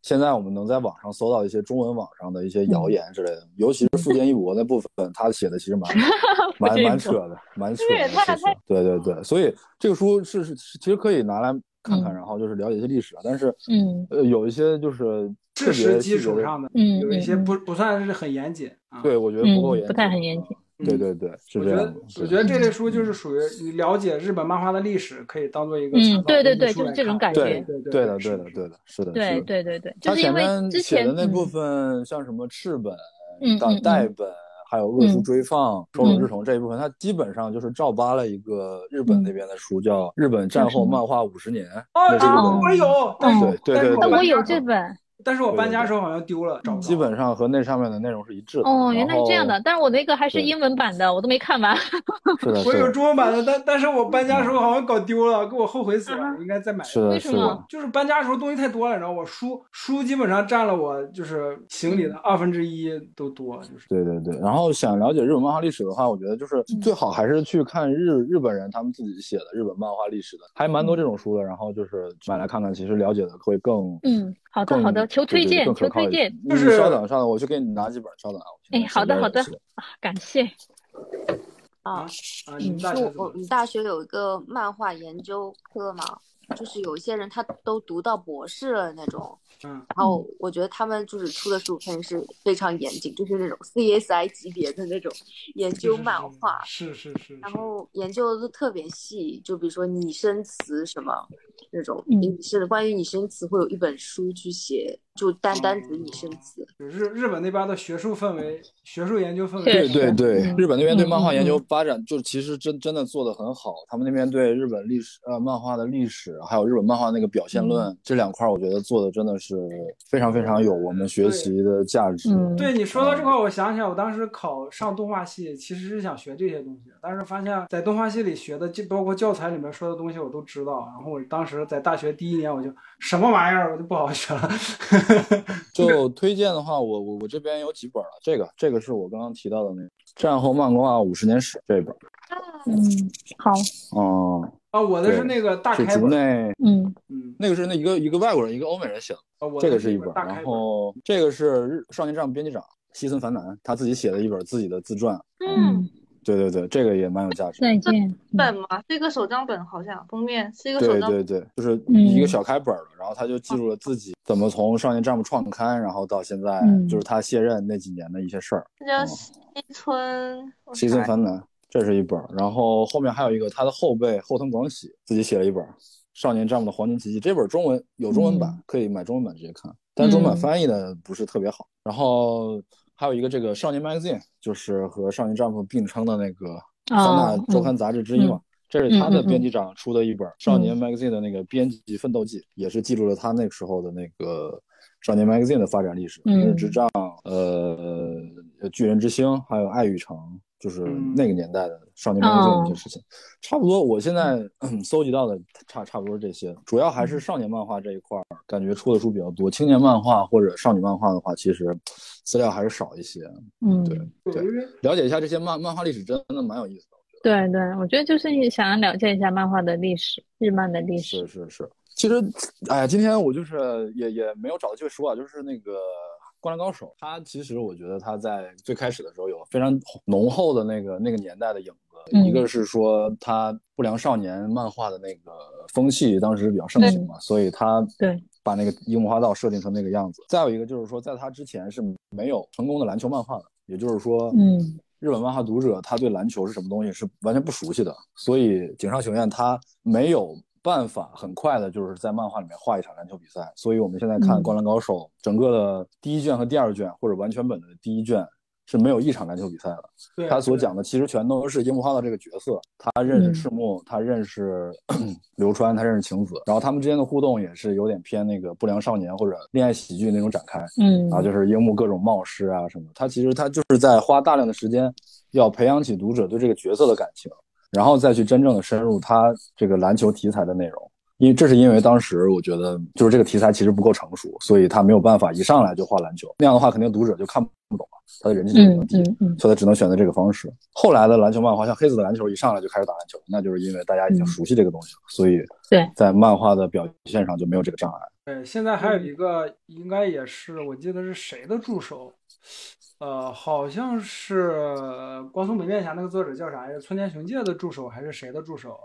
E: 现在我们能在。网上搜到一些中文网上的一些谣言之类的，尤其是富坚义博那部分，他写的其实蛮 蛮蛮扯的，蛮扯的。
D: 太太
E: 对对对，所以这个书是是其实可以拿来看看，然后就是了解一些历史啊。但是
C: 嗯
E: 呃，有一些就是
B: 事实基础上的，
C: 嗯，
B: 有一些不不算是很严谨啊。
E: 对，我觉得不够严谨，
C: 不太很严谨。
E: 对对对，是这样。
B: 我觉得这类书就是属于你了解日本漫画的历史，可以当做一个
C: 嗯，对对对，就是这种感觉。
E: 对
B: 对
E: 对的对的对的，是的。
C: 对对对对，
E: 他
C: 前
E: 面
C: 写
E: 的那部分，像什么赤本、
C: 嗯
E: 代本，还有恶书追放、手冢治虫这一部分，它基本上就是照搬了一个日本那边的书，叫《日本战后漫画五十年》。
B: 哦，我有，
E: 对对对，
C: 我有这本。
B: 但是我搬家时候好像丢了，找不
E: 基本上和那上面的内容是一致的。
C: 哦，原来是这样的。但是我那个还是英文版的，我都没看完。
E: 是的，
B: 我有中文版的，但但是我搬家时候好像搞丢了，给我后悔死了，应该再买。
E: 是的，
C: 为什么？
B: 就是搬家的时候东西太多了，你知道，我书书基本上占了我就是行李的二分之一都多，就是。
E: 对对对。然后想了解日本漫画历史的话，我觉得就是最好还是去看日日本人他们自己写的日本漫画历史的，还蛮多这种书的。然后就是买来看看，其实了解的会更
C: 嗯。好的，好的，求推荐，求推荐。
B: 就是
E: 稍等，稍等，我去给你拿几本，稍等啊。
C: 哎，好的，好的，感谢。
A: 啊，
B: 你
A: 是我们大学有一个漫画研究科嘛，就是有一些人他都读到博士了那种。
B: 嗯，
A: 然后我觉得他们就是出的书肯定是非常严谨，就是那种 CSI 级别的那种研究漫画，
B: 是是是，
A: 然后研究的都特别细，就比如说拟声词什么那种，拟声关于拟声词会有一本书去写，就单单指拟声词。
B: 日日本那边的学术氛围，学术研究氛围，
E: 对对对，日本那边对漫画研究发展，就其实真真的做的很好。他们那边对日本历史呃漫画的历史，还有日本漫画那个表现论这两块，我觉得做的真的是。非常非常有我们学习的价值。
B: 对你说到这块，我想起来，我当时考上动画系，其实是想学这些东西，但是发现，在动画系里学的，就包括教材里面说的东西，我都知道。然后我当时在大学第一年，我就什么玩意儿，我就不好学了。
E: 就推荐的话，我我我这边有几本了，这个这个是我刚刚提到的那个《战后漫画五十年史》这本。
C: 嗯，好。
E: 哦。
B: 啊，我的是那个大开
E: 本，
C: 嗯
B: 嗯，
E: 那个是那一个一个外国人，一个欧美人写的，这个是一本，然后这个是日少年战编辑长西村繁男他自己写的一本自己的自传，
C: 嗯，
E: 对对对，这个也蛮有价值。
C: 再见
D: 本嘛？是一个手账本，好像封面是一个手账，
E: 对对对，就是一个小开本的，然后他就记录了自己怎么从少年战部创刊，然后到现在就是他卸任那几年的一些事儿。
D: 这叫西村
E: 西村繁男。这是一本，然后后面还有一个他的后辈后藤广喜自己写了一本《少年战部的黄金奇迹》，这本中文有中文版，可以买中文版直接看，但中文版翻译的不是特别好。然后还有一个这个《少年 Magazine》，就是和《少年詹姆并称的那个三大周刊杂志之一嘛，这是他的编辑长出的一本《少年 Magazine》的那个编辑奋斗记，也是记录了他那个时候的那个《少年 Magazine》的发展历史，《明日之杖》、呃，《巨人之星》，还有《爱与诚》。就是那个年代的少年漫画这些事情，差不多。我现在 搜集到的差差不多这些，主要还是少年漫画这一块儿，感觉出的书比较多。青年漫画或者少女漫画的话，其实资料还是少一些。
C: 嗯，
E: 对对，了解一下这些漫漫画历史，真的蛮有意思的。
C: 对对，我觉得就是想要了解一下漫画的历史，日漫的历史。
E: 是是是，其实，哎呀，今天我就是也也没有找到机会说啊，就是那个。灌篮高手，他其实我觉得他在最开始的时候有非常浓厚的那个那个年代的影子，一个是说他不良少年漫画的那个风气当时比较盛行嘛，所以他
C: 对
E: 把那个樱木花道设定成那个样子。再有一个就是说，在他之前是没有成功的篮球漫画的，也就是说，
C: 嗯，
E: 日本漫画读者他对篮球是什么东西是完全不熟悉的，所以井上雄彦他没有。办法很快的，就是在漫画里面画一场篮球比赛。所以我们现在看《灌篮高手》，整个的第一卷和第二卷，或者完全本的第一卷是没有一场篮球比赛的。他所讲的其实全都是樱木花道这个角色，他认识赤木，他认识 流川，他认识晴子，然后他们之间的互动也是有点偏那个不良少年或者恋爱喜剧那种展开。
C: 嗯，
E: 啊，就是樱木各种冒失啊什么。他其实他就是在花大量的时间，要培养起读者对这个角色的感情。然后再去真正的深入他这个篮球题材的内容，因为这是因为当时我觉得就是这个题材其实不够成熟，所以他没有办法一上来就画篮球，那样的话肯定读者就看不懂了，他的人气就比较低，所以他只能选择这个方式。后来的篮球漫画像黑子的篮球一上来就开始打篮球，那就是因为大家已经熟悉这个东西了，所以
C: 对
E: 在漫画的表现上就没有这个障碍。
B: 对，现在还有一个，应该也是，我记得是谁的助手？呃，好像是光速北面侠那个作者叫啥呀？村田雄介的助手还是谁的助手？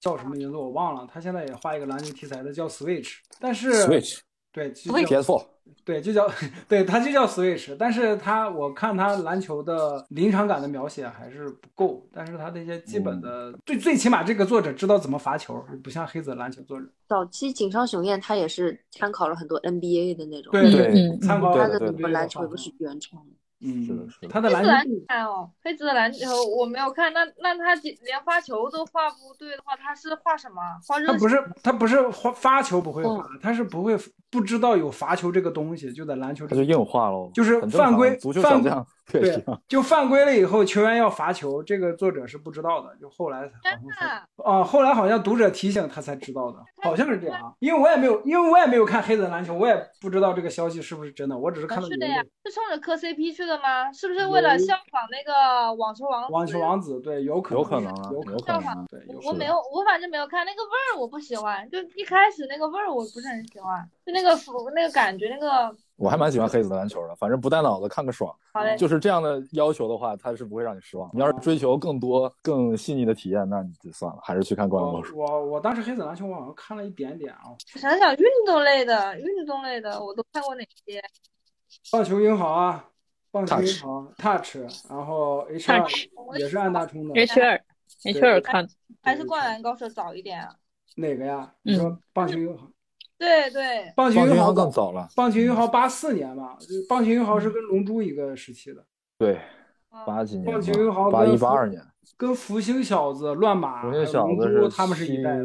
B: 叫什么名字我忘了。他现在也画一个篮球题材的，叫 Switch，但是
E: Switch
B: 对，就
E: PS4
B: 对，就叫对，他就叫 Switch，但是他我看他篮球的临场感的描写还是不够，但是他那些基本的，最最起码这个作者知道怎么罚球，不像黑子篮球作者。
A: 早期井上雄彦他也是参考了很多 NBA 的那种，
B: 对
E: 对
C: 嗯
B: 参考
A: 他的
E: 对对对
A: 篮球也不是原创的。
B: 嗯，
E: 是的是的
B: 他的
D: 黑子篮
B: 篮球
D: 球看哦，黑子的篮球我没有看，那那他连发球都画不对的话，他是画什么？画热
B: 他不是他不是发发球不会
A: 嗯
B: 罚，他是不会不知道有罚球这个东西，就在篮球
E: 他就硬画喽，
B: 就是犯规
E: 足球
B: 犯
E: 小
B: 对。，就犯规了以后，球员要罚球，这个作者是不知道的，就后来好像是后来好像读者提醒他才知道的，好像是这样啊，因为我也没有，因为我也没有看黑子篮球，我也不知道这个消息是不是真的，我只是看到有一
D: 是的呀，是冲着磕 CP 去的吗？是不是为了效仿那个网球王子？
B: 网球王子，对，有可能
E: 有可能啊
B: 有可
D: 能我没有，我反正没有看那个味儿，我不喜欢。就一开始那个味儿，我不是很喜欢，就那个服那个感觉，那个
E: 我还蛮喜欢黑子的篮球的，反正不带脑子看个爽。
D: 好嘞。
E: 就是这样的要求的话，他是不会让你失望。你要是追求更多、更细腻的体验，那你就算了，还是去看《灌篮高手》。
B: 我我我当时黑子篮球我好像看了一点点啊，
D: 想想运动类的，运动类的我都看过哪些？
B: 棒球英豪啊，棒球英豪 Touch，然后 H 二也是按大冲的
C: ，H 二 H 二看
D: 还是灌篮高手早一点啊？
B: 哪个呀？你说棒球英豪，
D: 对对，
B: 棒球英豪
E: 更早了，
B: 棒球英豪八四年吧，棒球英豪是跟龙珠一个时期的，
E: 对，
D: 嗯
E: 八几年
B: 棒球英豪
E: 吧，八一
B: 跟
E: 八二年，
B: 跟福星小子、乱马、
E: 福星小
B: 龙
E: 子是
B: 珠他们是一代的。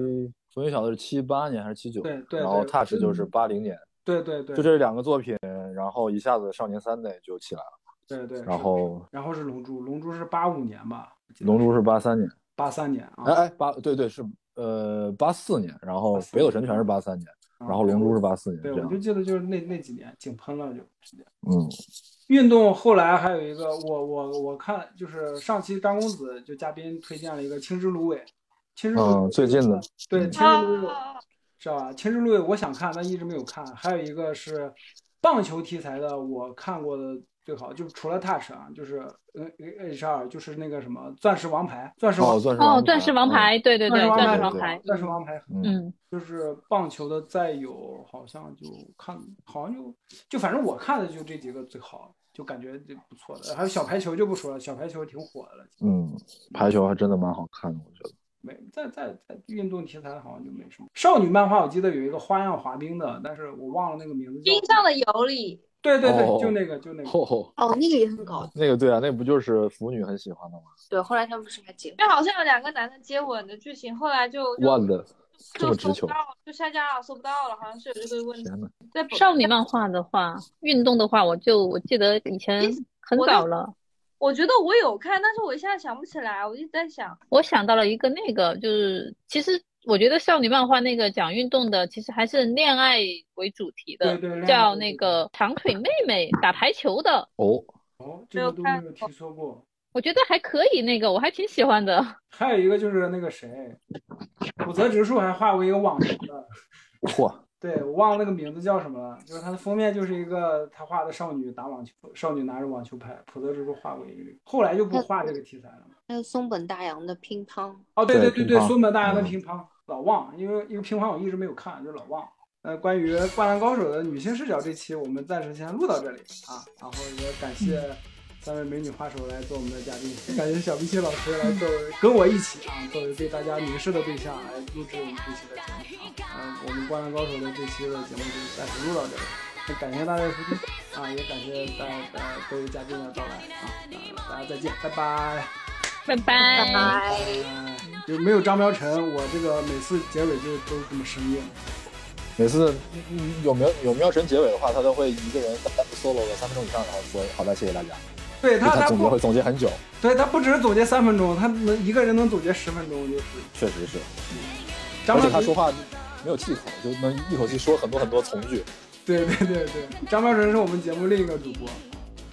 E: 福星小子是七八年还是七九？
B: 对对
E: 然后
B: 对
E: Touch 就是八零年，
B: 对对对，
E: 就这两个作品，然后一下子少年三代就起来了，
B: 对对。
E: 然后
B: 然后是龙珠，龙珠是八五年吧？
E: 龙珠是八三年，
B: 八三年啊。
E: 哎哎八对对是呃八四年，然后北斗神拳是八三年，
B: 啊
E: 然后龙珠是八四年，
B: 对，我就，记得就是那那几年井喷了就直接。
E: 嗯，
B: 运动后来还有一个，我我我看就是上期张公子就嘉宾推荐了一个青之芦苇，青之芦苇
E: 嗯最近的
B: 对
E: 嗯
B: 青之芦苇
D: 啊，
B: 是吧？青之芦苇我想看，但一直没有看。还有一个是棒球题材的，我看过的最好，就除了 Touch 啊，就是呃 H 二，就是那个什么钻石王牌，钻石王
E: 哦，钻石
C: 哦，钻石王
E: 嗯
C: 牌，对对对，钻石王牌，
B: 钻石王牌
E: 嗯，
C: 嗯，
B: 就是棒球的，再有好像就看，好像就就反正我看的就这几个最好，就感觉就不错的。还有小排球就不说了，小排球挺火的了。
E: 嗯，排球还真的蛮好看的，我觉得。
B: 没在在在运动题材好像就没什么。少女漫画我记得有一个花样滑冰的，但是我忘了那个名字叫。
D: 冰上的尤里，
B: 对对对，
E: 哦
B: 就那个就那个。
E: 哦，
A: 哦，那个也很搞。
E: 那个对啊，那不就是腐女很喜欢的吗？
A: 对，后来他们不是还结婚？
D: 就好像有两个男的接吻的剧情，后来就就
E: 万的这
D: 就就下架了，搜不到了，好像是有这个问题。在
C: 少女漫画的话，运动的话，我就我记得以前很早了，
D: 我觉得我有看，但是我一下想不起来，我一直在想，
C: 我想到了一个那个，就是其实我觉得少女漫画那个讲运动的，其实还是恋爱为主题的，叫那个长腿妹妹打排球的，
E: 哦，
B: 哦，这个都没有听说过。
C: 我觉得还可以，那个我还挺喜欢的。
B: 还有一个就是那个谁，浦泽直树还画过一个网球的，
E: 嚯，
B: 对我忘了那个名字叫什么了，就是它的封面就是一个他画的少女打网球，少女拿着网球拍，普泽直树画过一个，后来就不画这个题材了。
A: 还有松本大洋的乒乓，
B: 哦，对对对，
E: 对
B: 松本大洋的
E: 嗯
B: 乒乓，老忘，因为因为平凡我一直没有看，就老忘。呃，关于《灌篮高手》的女性视角这期，我们暂时先录到这里啊，然后也感谢三位美女画手来做我们的嘉宾，感谢小碧琪老师来作为跟我一起啊，作为被大家凝视的对象来录制我们这期的节目啊。嗯、我们《灌篮高手》的这期的节目就暂时录到这里，那感谢大家的收听啊，也感谢大家各位嘉宾的到来啊，那大家再见，拜拜。
C: 拜拜。
A: 拜拜。
B: 哎，就没有张苗晨，我这个每次结尾就都这么生硬。
E: 每次嗯有没有有喵神结尾的话，他都会一个人单独 solo 个三分钟以上，然后说好的，谢谢大家。
B: 对他，他
E: 总结会，总结很久，
B: 对他不只是总结三分钟，他能一个人能总结十分钟，就是
E: 确实是，
B: 张苗晨
E: 而且他说。话没有气口，就能一口气说很多很多从句。
B: 对对对对，张苗晨是我们节目另一个主播。